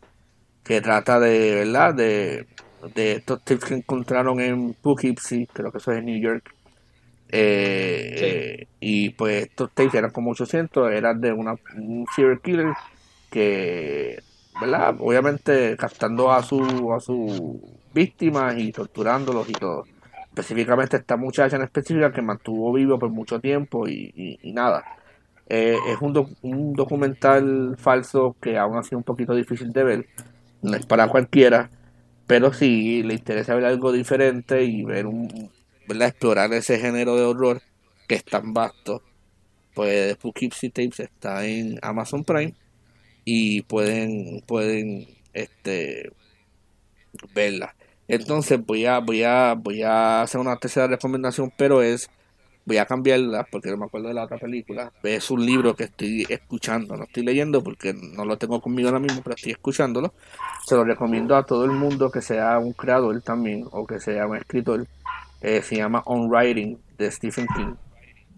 que trata de, ¿verdad? De, de estos tips que encontraron en Poughkeepsie, creo que eso es en New York. Eh, Sí. eh, y pues estos tapes eran como 800, eran de una, un serial killer que, ¿verdad? Obviamente captando a su a sus víctimas y torturándolos y todo. Específicamente esta muchacha en específica que mantuvo vivo por mucho tiempo y, nada. Eh, es un, un documental falso que aún así es un poquito difícil de ver. No es para cualquiera, pero si le interesa ver algo diferente y ver un, ¿verdad? explorar ese género de horror que es tan vasto, pues Poughkeepsie Tapes está en Amazon Prime y pueden pueden este verla. Entonces voy a voy a voy a hacer una tercera recomendación, pero es voy a cambiarla porque no me acuerdo de la otra película. Es un libro que estoy escuchando, no estoy leyendo porque no lo tengo conmigo ahora mismo, pero estoy escuchándolo. Se lo recomiendo a todo el mundo que sea un creador también o que sea un escritor. Eh, se llama On Writing de Stephen King.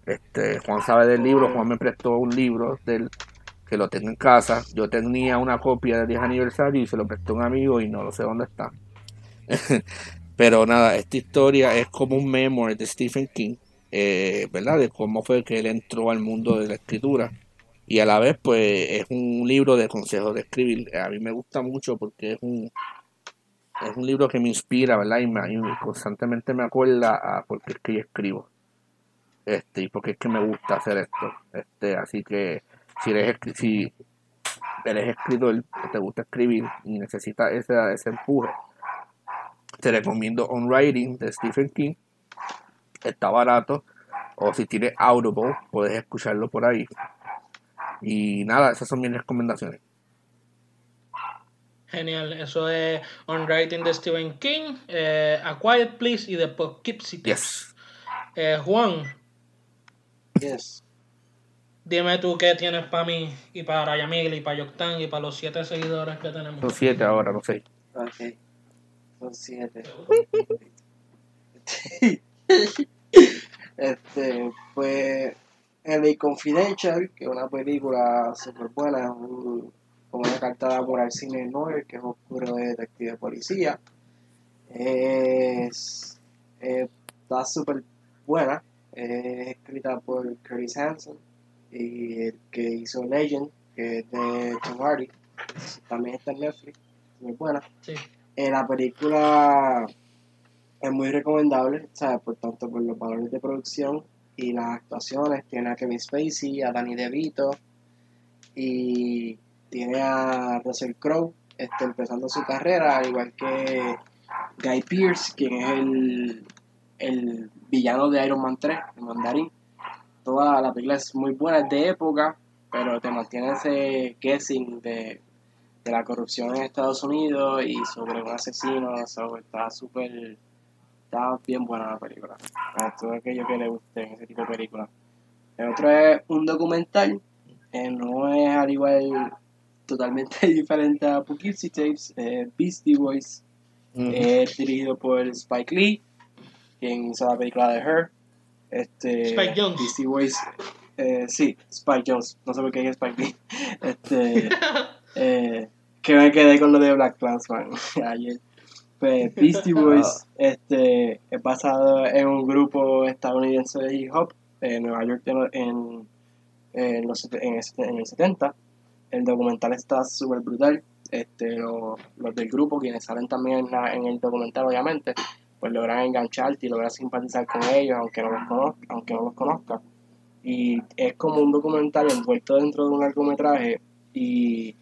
Este, Juan sabe del libro, Juan me prestó un libro del que lo tengo en casa. Yo tenía una copia del 10 aniversario y se lo presté a un amigo y no lo sé dónde está. Pero nada, esta historia es como un memoir de Stephen King, eh, ¿verdad? De cómo fue que él entró al mundo de la escritura. Y a la vez, pues, es un libro de consejos de escribir. A mí me gusta mucho porque es un, es un libro que me inspira, ¿verdad? Y, me, y constantemente me acuerda a por qué es que yo escribo. Este, y por qué es que me gusta hacer esto. Este, así que si eres, si eres escritor, te gusta escribir y necesitas ese, ese empuje, te recomiendo On Writing de Stephen King. está barato. O si tienes Audible, puedes escucharlo por ahí. Y nada, esas son mis recomendaciones. Genial, eso es On Writing de Stephen King, eh, A Quiet Place y The Poughkeepsie Tapes. Yes. Eh, Juan, Yes. Dime tú qué tienes para mí y para Yamil y para Yoctan y para los siete seguidores que tenemos. Son siete ahora, no sé. Ok. Son siete. este, pues. LA Confidential, que es una película súper buena, es un- como una carta de amor al cine noir, que es oscuro de detective de policía. Es, eh, está súper buena, es escrita por Curtis Hanson y el que hizo Legend, que es de Tom Hardy, también está en Netflix, muy buena. Sí. Eh, la película es muy recomendable, ¿sabes? Por tanto, por los valores de producción y las actuaciones. Tiene a Kevin Spacey, a Danny DeVito y tiene a Russell Crowe este, empezando su carrera, al igual que Guy Pearce, quien es el, el villano de Iron Man 3, el mandarín. Toda la película es muy buena, es de época, pero te mantiene ese guessing de, de la corrupción en Estados Unidos y sobre un asesino, está súper, está bien buena la película, a todo aquello que le guste ese tipo de películas. El otro es un documental, eh, no es al igual totalmente diferente a Poughkeepsie Tapes, eh, Beastie Boys, es dirigido por Spike Lee, quien hizo la película de Her. Este, Spike Jonze. Beastie Boys, eh, sí, Spike Jones, no sé por qué es Spike Lee. Este, eh, que me quedé con lo de Black Clansman ayer. Pues Beastie Boys este, es basado en un grupo estadounidense de hip hop en Nueva York en, en, en los, en, el, en el 70. El documental está súper brutal. Este, lo- los del grupo, quienes salen también en, la- en el documental, obviamente, pues logran engancharte y logran simpatizar con ellos, aunque no los conozca, aunque no los conozca. Y es como un documental envuelto dentro de un largometraje y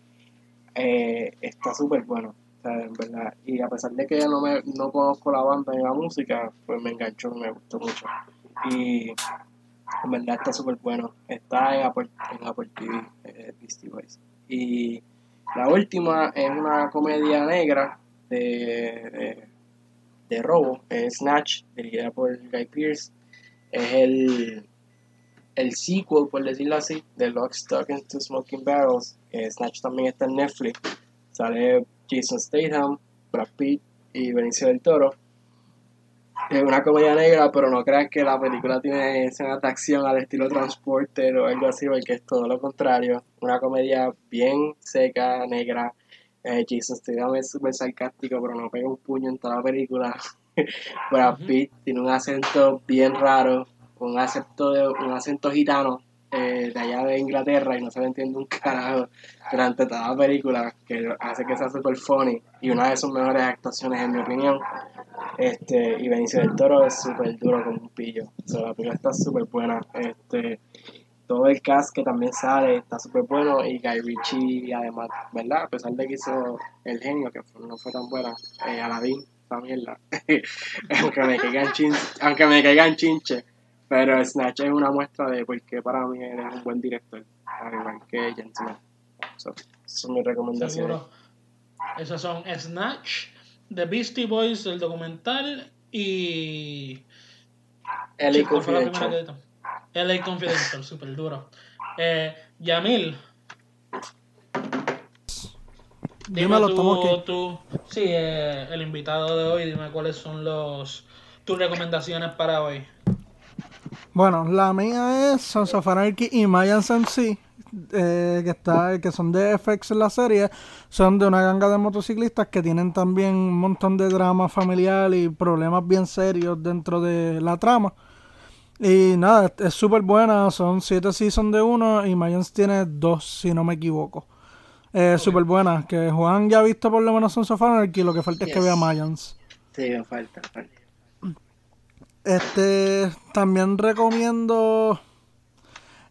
eh, está súper bueno, en verdad. Y a pesar de que no me no conozco la banda ni la música, pues me enganchó, me gustó mucho. Y en verdad está súper bueno. Está en Apple, en Apple TV, eh, Beastie Boys. Y la última es una comedia negra de, de robo, es Snatch, dirigida por Guy Pearce. Es el, el sequel, por decirlo así, de Lock, Stock and Two Smoking Barrels. Eh, Snatch también está en Netflix. Sale Jason Statham, Brad Pitt y Benicio del Toro. Es una comedia negra, pero no creas que la película tiene escenas de acción al estilo Transporter o algo así, porque es todo lo contrario. Una comedia bien seca, negra. Eh, Jason Statham es súper sarcástico, pero no pega un puño en toda la película. Brad. Pitt tiene un acento bien raro, un acento, de, un acento gitano eh, de allá de Inglaterra y no se le entiende un carajo durante toda la película, que hace que sea super funny y una de sus mejores actuaciones en mi opinión. Este, y Benicio del Toro es súper duro como un pillo. O sea, la película está súper buena. Este, todo el cast que también sale está súper bueno y Guy Ritchie además, ¿verdad? A pesar de que hizo El Genio, que no fue tan buena, eh, Aladdin, esa mierda. aunque, me caigan chin, aunque me caigan chinche. Pero Snatch es una muestra de por qué para mí eres un buen director, al igual que Gentleman. So, esas son mis recomendaciones. Esos son Snatch, The Beastie Boys, el documental y. LA Sí, ¿cuál fue la Confidential. súper duro. Eh, Yamil. Dime Dímelo, tú, tú- sí, eh, el invitado de hoy, dime cuáles son los tus recomendaciones para hoy. Bueno, la mía es Sons of Anarchy y Mayans MC, eh, que, está, que son de FX en la serie. Son de una ganga de motociclistas que tienen también un montón de drama familiar y problemas bien serios dentro de la trama. Y nada, es- súper buena. Son siete seasons de uno y Mayans tiene dos, si no me equivoco. Es súper buena. Que Juan ya ha visto por lo menos Sons of Anarchy. Lo que falta es que vea Mayans. Sí, me falta, falta. Este, también recomiendo,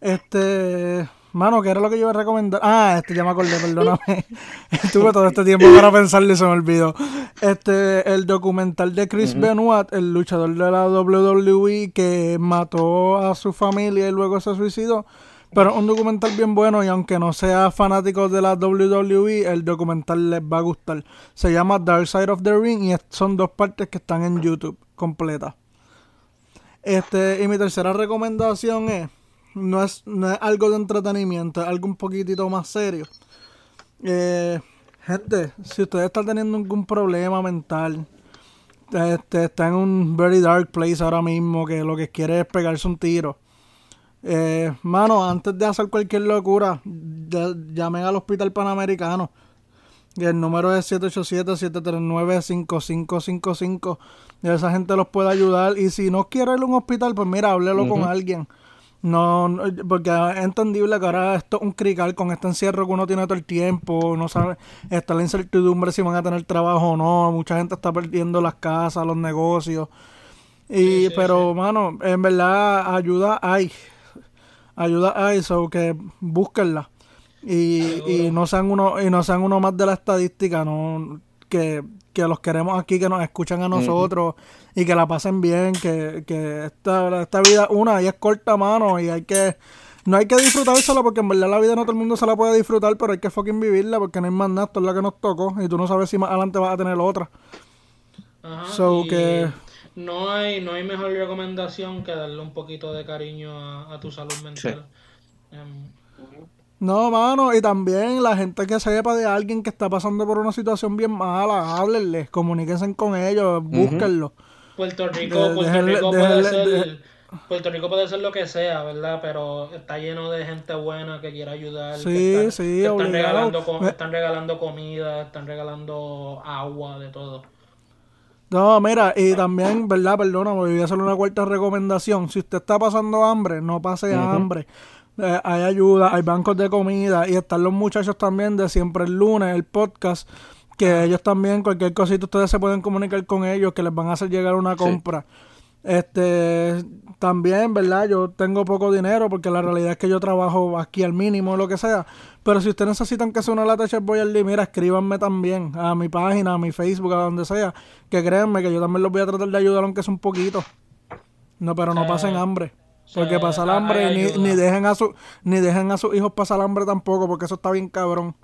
este, Mano, ¿qué era lo que yo iba a recomendar? Ah, este ya me acordé, perdóname. Estuve todo este tiempo para pensarlo y se me olvidó. Este, el documental de Chris Benoit, el luchador de la WWE que mató a su familia y luego se suicidó. Pero un documental bien bueno y aunque no sea fanático de la WWE, el documental les va a gustar. Se llama Dark Side of the Ring y son dos partes que están en YouTube completa. Este, y mi tercera recomendación es no es, no es algo de entretenimiento, es algo un poquitito más serio. Eh, gente, si usted está teniendo algún problema mental, este, está en un very dark place ahora mismo, que lo que quiere es pegarse un tiro. Eh, mano, antes de hacer cualquier locura, llamen al Hospital Panamericano. El número es 787-739-5555. Y esa gente los puede ayudar. Y si no quiere ir a un hospital, pues mira, háblelo con alguien. No, porque es entendible que ahora esto es un crical con este encierro que uno tiene todo el tiempo, no sabe, está la incertidumbre si van a tener trabajo o no, mucha gente está perdiendo las casas, los negocios. Y, pero, mano, en verdad, ayuda hay. Ayuda hay, so que búsquenla. Y, y no sean uno, y no sean uno más de la estadística, no que, los queremos aquí, que nos escuchan a nosotros y que la pasen bien, que, que esta, esta vida, una, y es corta mano y hay que, no hay que disfrutársela porque en verdad la vida no todo el mundo se la puede disfrutar, pero hay que fucking vivirla porque no hay más nada, esto es la que nos tocó y tú no sabes si más adelante vas a tener otra. Ajá, que... No hay, no hay mejor recomendación que darle un poquito de cariño a, tu salud mental. Em, no, mano, y también la gente que sepa de alguien que está pasando por una situación bien mala, háblenles, comuníquense con ellos, búsquenlo. Puerto Rico, Puerto Rico puede ser... Puerto Rico puede ser lo que sea, ¿verdad? Pero está lleno de gente buena que quiere ayudar. Sí, sí, están, regalando, están regalando comida, están regalando agua, de todo. No, mira, y también, ¿verdad? Perdona, voy a hacer una cuarta recomendación. Si usted está pasando hambre, no pase hambre. Eh, hay ayuda, hay bancos de comida y están los muchachos también de Siempre el Lunes, el podcast, que ellos también, cualquier cosita, ustedes se pueden comunicar con ellos, que les van a hacer llegar una compra. Este, también, ¿verdad? Yo tengo poco dinero porque la realidad es que yo trabajo aquí al mínimo, lo que sea. Pero si ustedes necesitan que sea una lata de Boyardee, mira, escríbanme también a mi página, a mi Facebook, a donde sea. Que créanme que yo también los voy a tratar de ayudar aunque sea un poquito. No, pero no pasen hambre. Porque pasar hambre, ni, ni, dejen a su, ni dejen a sus hijos pasar hambre tampoco, porque eso está bien cabrón.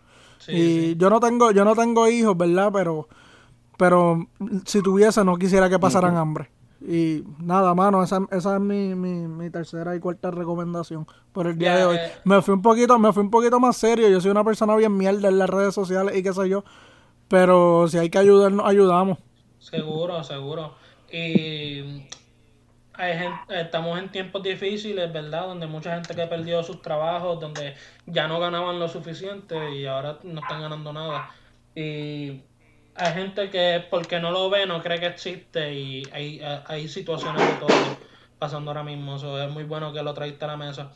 Y yo no tengo, yo no tengo hijos, ¿verdad? Pero, pero si tuviese, no quisiera que pasaran hambre. Y nada, mano, esa, esa es mi, mi, mi, tercera y cuarta recomendación por el día de hoy. Eh. Me fui un poquito, me fui un poquito más serio. Yo soy una persona bien mierda en las redes sociales y qué sé yo. Pero si hay que ayudarnos, ayudamos. Seguro, seguro. Y estamos en tiempos difíciles, ¿verdad? Donde mucha gente que perdió sus trabajos, donde ya no ganaban lo suficiente y ahora no están ganando nada. Y hay gente que porque no lo ve no cree que existe y hay, hay situaciones de todo pasando ahora mismo. Eso es muy bueno que lo traiste a la mesa.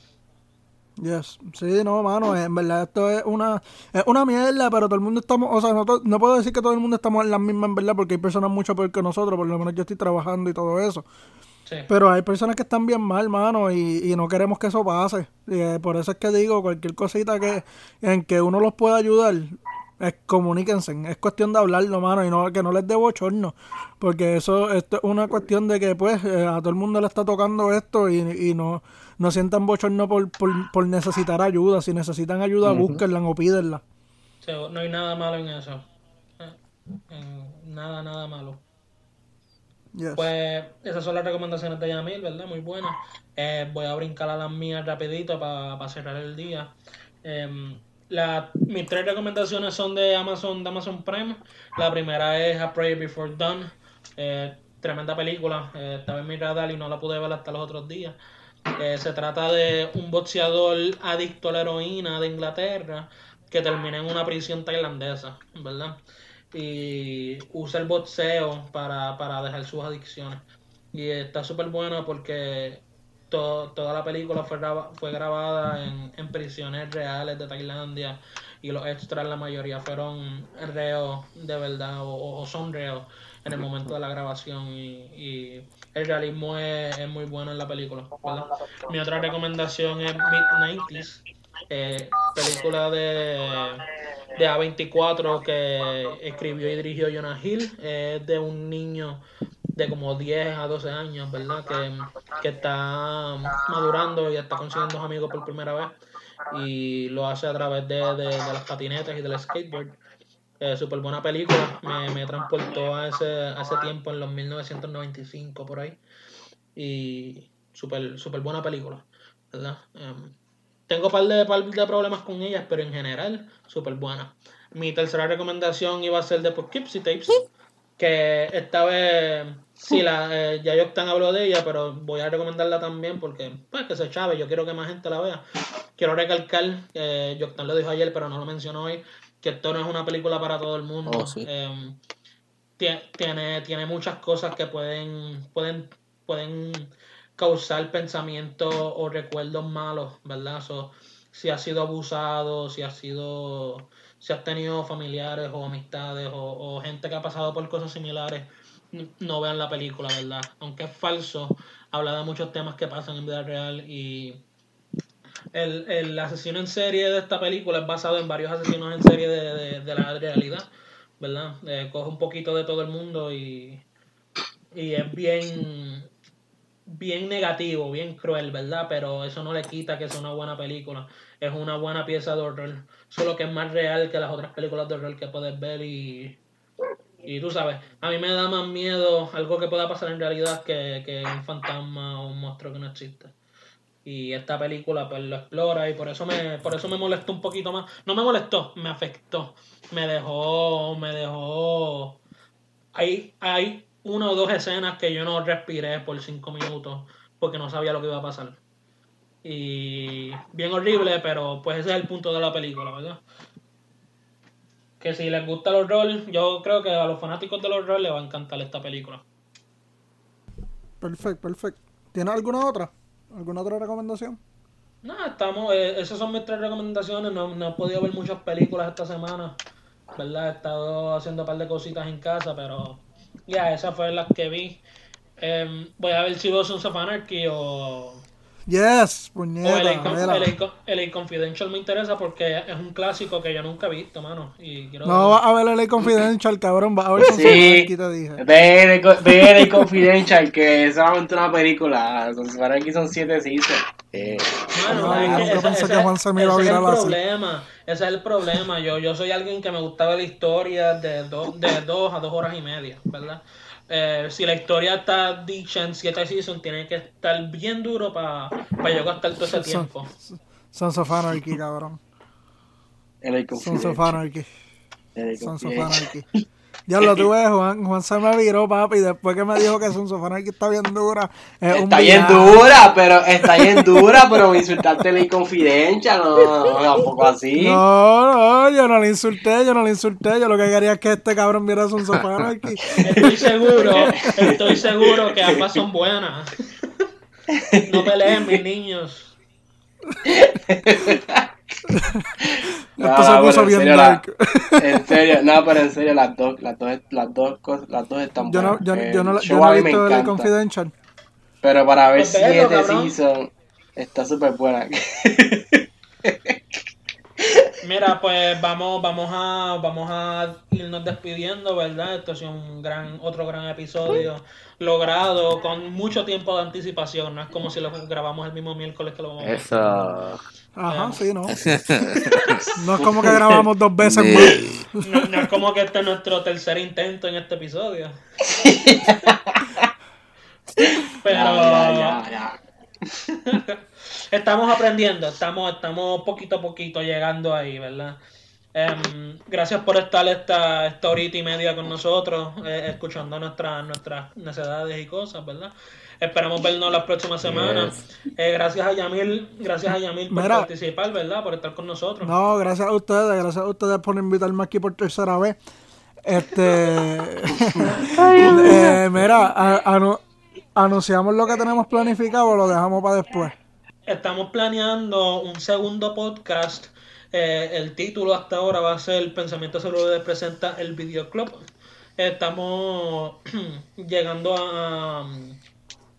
Yes. Sí, no, mano, en verdad esto es una, es una mierda, pero todo el mundo estamos, o sea, no, no puedo decir que todo el mundo estamos en la misma, en verdad, porque hay personas mucho peor que nosotros, por lo menos yo estoy trabajando y todo eso. Pero hay personas que están bien mal, mano, y, y no queremos que eso pase. Eh, por eso es que digo, cualquier cosita que en que uno los pueda ayudar, es, comuníquense. Es cuestión de hablarlo, mano, y no que no les dé bochorno. Porque eso esto es una cuestión de que, pues, eh, a todo el mundo le está tocando esto y, y no, no sientan bochorno por, por, necesitar ayuda. Si necesitan ayuda, búsquenla o pídenla. no hay nada malo en eso. Eh, nada, nada malo. Pues esas son las recomendaciones de Yamil, ¿verdad? Muy buenas. Eh, voy a brincar a las mías rapidito para cerrar el día. Em, mis tres recomendaciones son de Amazon, de Amazon Prime. La primera es A Prayer Before Done. Eh, tremenda película. Eh, estaba en mi radar y no la pude ver hasta los otros días. se trata de un boxeador adicto a la heroína de Inglaterra que termina en una prisión tailandesa, ¿verdad? Y usa el boxeo para, para dejar sus adicciones. Y está súper bueno porque toda la película fue, fue grabada en, en, prisiones reales de Tailandia y los extras la mayoría fueron reos de verdad o, son reos en el momento de la grabación y, el realismo es, muy bueno en la película. Mi otra recomendación es Mid-90s eh, película de, de A24 que escribió y dirigió Jonah Hill, es de un niño de como 10 a 12 años, ¿verdad? Que, que está madurando y está consiguiendo amigos por primera vez y lo hace a través de, de, las patinetas y del skateboard. Eh, Súper buena película, me, me transportó a ese, a ese tiempo en los 1995 por ahí y súper super buena película, ¿verdad? Em, tengo un par de, par de problemas con ellas, pero en general, súper buena. Mi tercera recomendación iba a ser de Poughkeepsie Tapes, que esta vez, sí, la, eh, ya Yoctan habló de ella, pero voy a recomendarla también porque, pues, que se chave, yo quiero que más gente la vea. Quiero recalcar, eh, Yoctan lo dijo ayer, pero no lo mencionó hoy, que esto no es una película para todo el mundo. Oh, sí. Em, tie- tiene, tiene muchas cosas que pueden, pueden, pueden causar pensamientos o recuerdos malos, ¿verdad? So, si has sido abusado, si has sido, si has tenido familiares o amistades o, gente que ha pasado por cosas similares, no vean la película, ¿verdad? Aunque es falso, habla de muchos temas que pasan en vida real y el, el asesino en serie de esta película es basado en varios asesinos en serie de la realidad, ¿verdad? Eh, coge un poquito de todo el mundo y, y es bien bien negativo, bien cruel, ¿verdad? Pero eso no le quita que sea una buena película. Es una buena pieza de horror. Solo que es más real que las otras películas de horror que puedes ver y... Y tú sabes, a mí me da más miedo algo que pueda pasar en realidad que, que un fantasma o un monstruo que no existe. Y esta película pues lo explora y por eso me, por eso me molestó un poquito más. No me molestó, me afectó. Me dejó, me dejó. Hay, hay una o dos escenas que yo no respiré por cinco minutos porque no sabía lo que iba a pasar. Y bien horrible, pero pues ese es el punto de la película, ¿verdad? Que si les gusta el horror, yo creo que a los fanáticos del horror les va a encantar esta película. Perfecto, perfecto. ¿Tienes alguna otra? ¿Alguna otra recomendación? No, estamos, eh, esas son mis tres recomendaciones. No, no he podido ver muchas películas esta semana, ¿verdad? He estado haciendo un par de cositas en casa, pero ya, esas fueron las que vi. Em, voy a ver si veo Sons of Anarchy o, Yes, o LA, puñeta. Con- mira. LA LA Confidential me interesa porque es un clásico que yo nunca he visto, mano. Y quiero No vas a ver LA Confidential, cabrón. Vas a ver Sons of. Anarchy, te dije. Ve ve de Confidential, que es solamente una película. Entonces, para aquí son siete seasons. Eh, Mano, No, es yo que nunca ese- pensé ese- que Juan se me iba a virar así. problema, ese es el problema. Yo, yo soy alguien que me gusta ver la historia de, dos de dos a dos horas y media, ¿verdad? Eh, si la historia está dicha en siete seasons, tiene que estar bien duro para yo gastar todo ese tiempo. Sons of Anarchy, cabrón. Sons of. Anarchy. Sons of. Anarchy. Ya lo tuve, Juan. Juan se me viró, papi. Después que me dijo que Sons of Anarchy está bien dura. Es un Está bien villano. dura, pero está bien dura, pero me insultaste LA Confidential, no, no, tampoco así. No, no, yo no le insulté, yo no le insulté. Yo lo que quería es que este cabrón viera Sons of Anarchy. Estoy seguro, estoy seguro que ambas son buenas. No peleen, mis niños. Se no, puso bien dark. En serio, no, pero en serio, las dos, las dos, las dos cosas, las dos están Yo no, buenas. yo, El yo no, yo no a he mí me visto encanta. Confidential. Pero para ver Pues velo, siete cabrón. seasons, está súper buena. Mira, pues vamos, vamos a, vamos a irnos despidiendo, ¿verdad? Esto ha sido un gran, otro gran episodio logrado con mucho tiempo de anticipación. No es como si lo grabamos el mismo miércoles que lo vamos a eso. Ajá, sí, no. No es como que grabamos dos veces más. No, no es como que este es nuestro tercer intento en este episodio. Pero Ya, ya, ya, ya. estamos aprendiendo, estamos, estamos poquito a poquito llegando ahí, ¿verdad? Em, gracias por estar esta, esta horita y media con nosotros, eh, escuchando nuestras nuestras necesidades y cosas, ¿verdad? Esperamos vernos las próximas semanas. Eh, gracias a Yamil, gracias a Yamil por Mira. participar, ¿verdad? Por estar con nosotros. No, gracias a ustedes, gracias a ustedes por invitarme aquí por tercera vez. Este. eh, mira, anu- anunciamos lo que tenemos planificado o lo dejamos para después. Estamos planeando un segundo podcast. Eh, el título hasta ahora va a ser Pensamiento Saludable presenta el Videoclub. Estamos llegando a,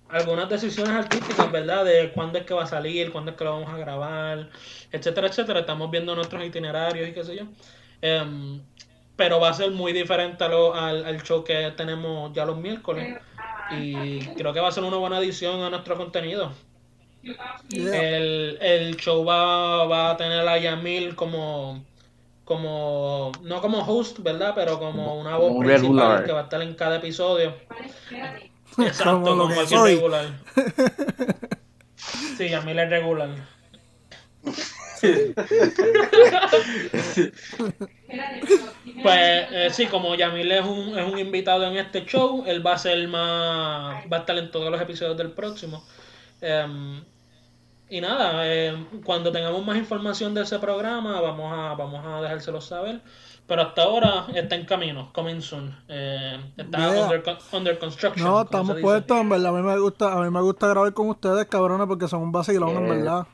algunas decisiones artísticas, ¿verdad? De cuándo es que va a salir, cuándo es que lo vamos a grabar, etcétera, etcétera. Estamos viendo nuestros itinerarios y qué sé yo. Em, pero va a ser muy diferente a lo- al, al show que tenemos ya los miércoles. Y creo que va a ser una buena adición a nuestro contenido. Yeah. El, el show va, va a tener a Yamil como, como, no como host, ¿verdad? Pero como una voz Como principal regular. que va a estar en cada episodio. Exacto, Como lo como, que soy. regular. Sí, Yamil es regular. Pues eh, sí, como Yamil es un, es un invitado en este show, él va a ser más, va a estar en todos los episodios del próximo. Em, y nada, eh, cuando tengamos más información de ese programa, vamos a, vamos a dejárselo saber. Pero hasta ahora está en camino, coming soon. Eh, está Yeah. under, under construction. No, estamos puestos, en verdad. A mí me gusta, a mí me gusta grabar con ustedes, cabrones, porque son un vacilón, en Yeah. verdad.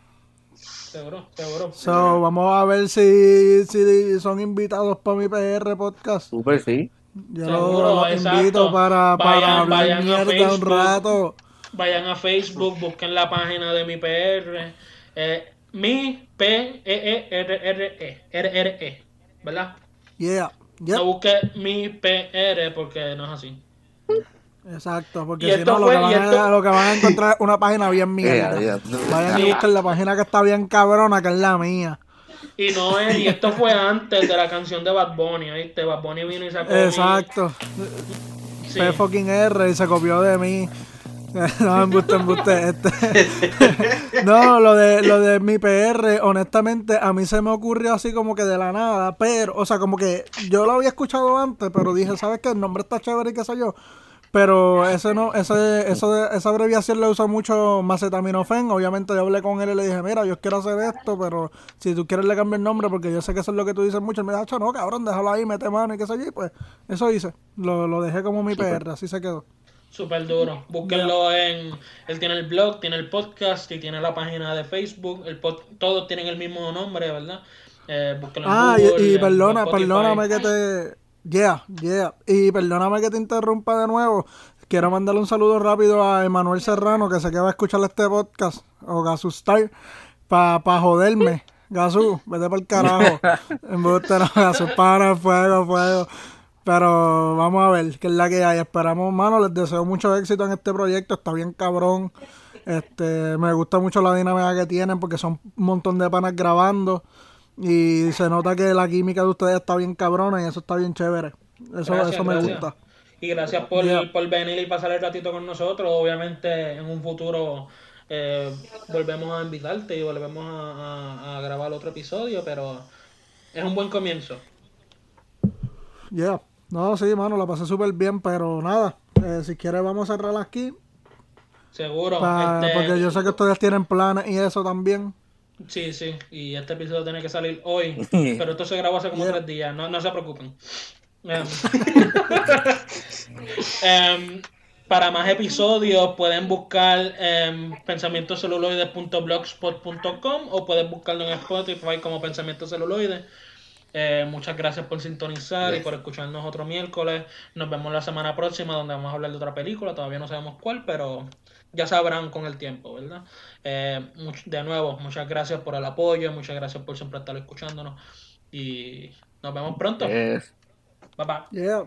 Seguro, seguro. So, vamos a ver si, si son invitados para mi PR podcast. Super, sí. Yo Seguro, los exacto. invito para, para Vayan- hablar vayan a mierda un rato. Vayan a Facebook, busquen la página de mi PR. Eh, mi P E E R R E R R E, ¿verdad? Yeah, yeah. No busque mi PR porque no es así. Exacto, porque si no, lo fue- que, van a, esto- lo que van a encontrar es una página bien mierda. Yeah, yeah. Vayan y busquen la página que está bien cabrona, que es la mía. Y no es, y esto fue antes de la canción de Bad Bunny, ¿viste? Bad Bunny vino y sacó. mi- Exacto. Sí. P fucking R y se copió de mí. No, embuste, embuste. Este. No, lo de, lo de mi PR, honestamente, a mí se me ocurrió así como que de la nada, pero, o sea, como que yo lo había escuchado antes, pero dije, ¿sabes qué? El nombre está chévere y qué sé yo. Pero ese no, ese, eso de, esa abreviación le usa mucho Macetaminofen. Obviamente yo hablé con él y le dije, mira, yo quiero hacer esto, pero si tú quieres le cambio el nombre porque yo sé que eso es lo que tú dices mucho. Él me dijo, "Acho, no, cabrón, déjalo ahí, mete mano y qué sé yo. Y pues eso hice. Lo, lo dejé como mi PR, así se quedó. Súper duro. Búsquenlo en. Él tiene el blog, tiene el podcast y tiene la página de Facebook. El pod- todos tienen el mismo nombre, ¿verdad? Eh, búsquenlo en Ah, Google, y, y en perdona, Spotify. perdóname que te... Yeah, yeah. Y perdóname que te interrumpa de nuevo. Quiero mandarle un saludo rápido a Emanuel Serrano, que sé que va a escuchar este podcast, o Gasu Star, para pa joderme. Gasu, vete para el carajo. Embuste, no, Gasu, para, fuego, fuego. Pero vamos a ver qué es la que hay. Esperamos, mano, les deseo mucho éxito en este proyecto. Está bien cabrón. Este, me gusta mucho la dinámica que tienen porque son un montón de panas grabando. Y se nota que la química de ustedes está bien cabrona y eso está bien chévere. Eso, Gracias, eso me gracias. gusta. Y gracias por, Yeah. por venir y pasar el ratito con nosotros. Obviamente, en un futuro eh, volvemos a invitarte y volvemos a, a- a grabar otro episodio, pero es un buen comienzo. Yeah. No, sí, mano, la pasé súper bien, pero nada. eh, si quieres, vamos a cerrar aquí. Seguro. pa- este, porque yo sé que ustedes tienen planes y eso también. Sí, sí, y este episodio tiene que salir hoy, pero esto se grabó hace como Yeah. tres días, no, no se preocupen. Em, em, para más episodios pueden buscar em, pensamientoceluloides.blogspot.com o pueden buscarlo en Spotify como Pensamientos Celuloides. Eh, muchas gracias por sintonizar y por escucharnos otro miércoles. Nos vemos la semana próxima donde vamos a hablar de otra película. Todavía no sabemos cuál, pero ya sabrán con el tiempo, ¿verdad? Eh, much- de nuevo, muchas gracias por el apoyo, muchas gracias por siempre estar escuchándonos y nos vemos pronto. Yes. Bye bye. Yeah.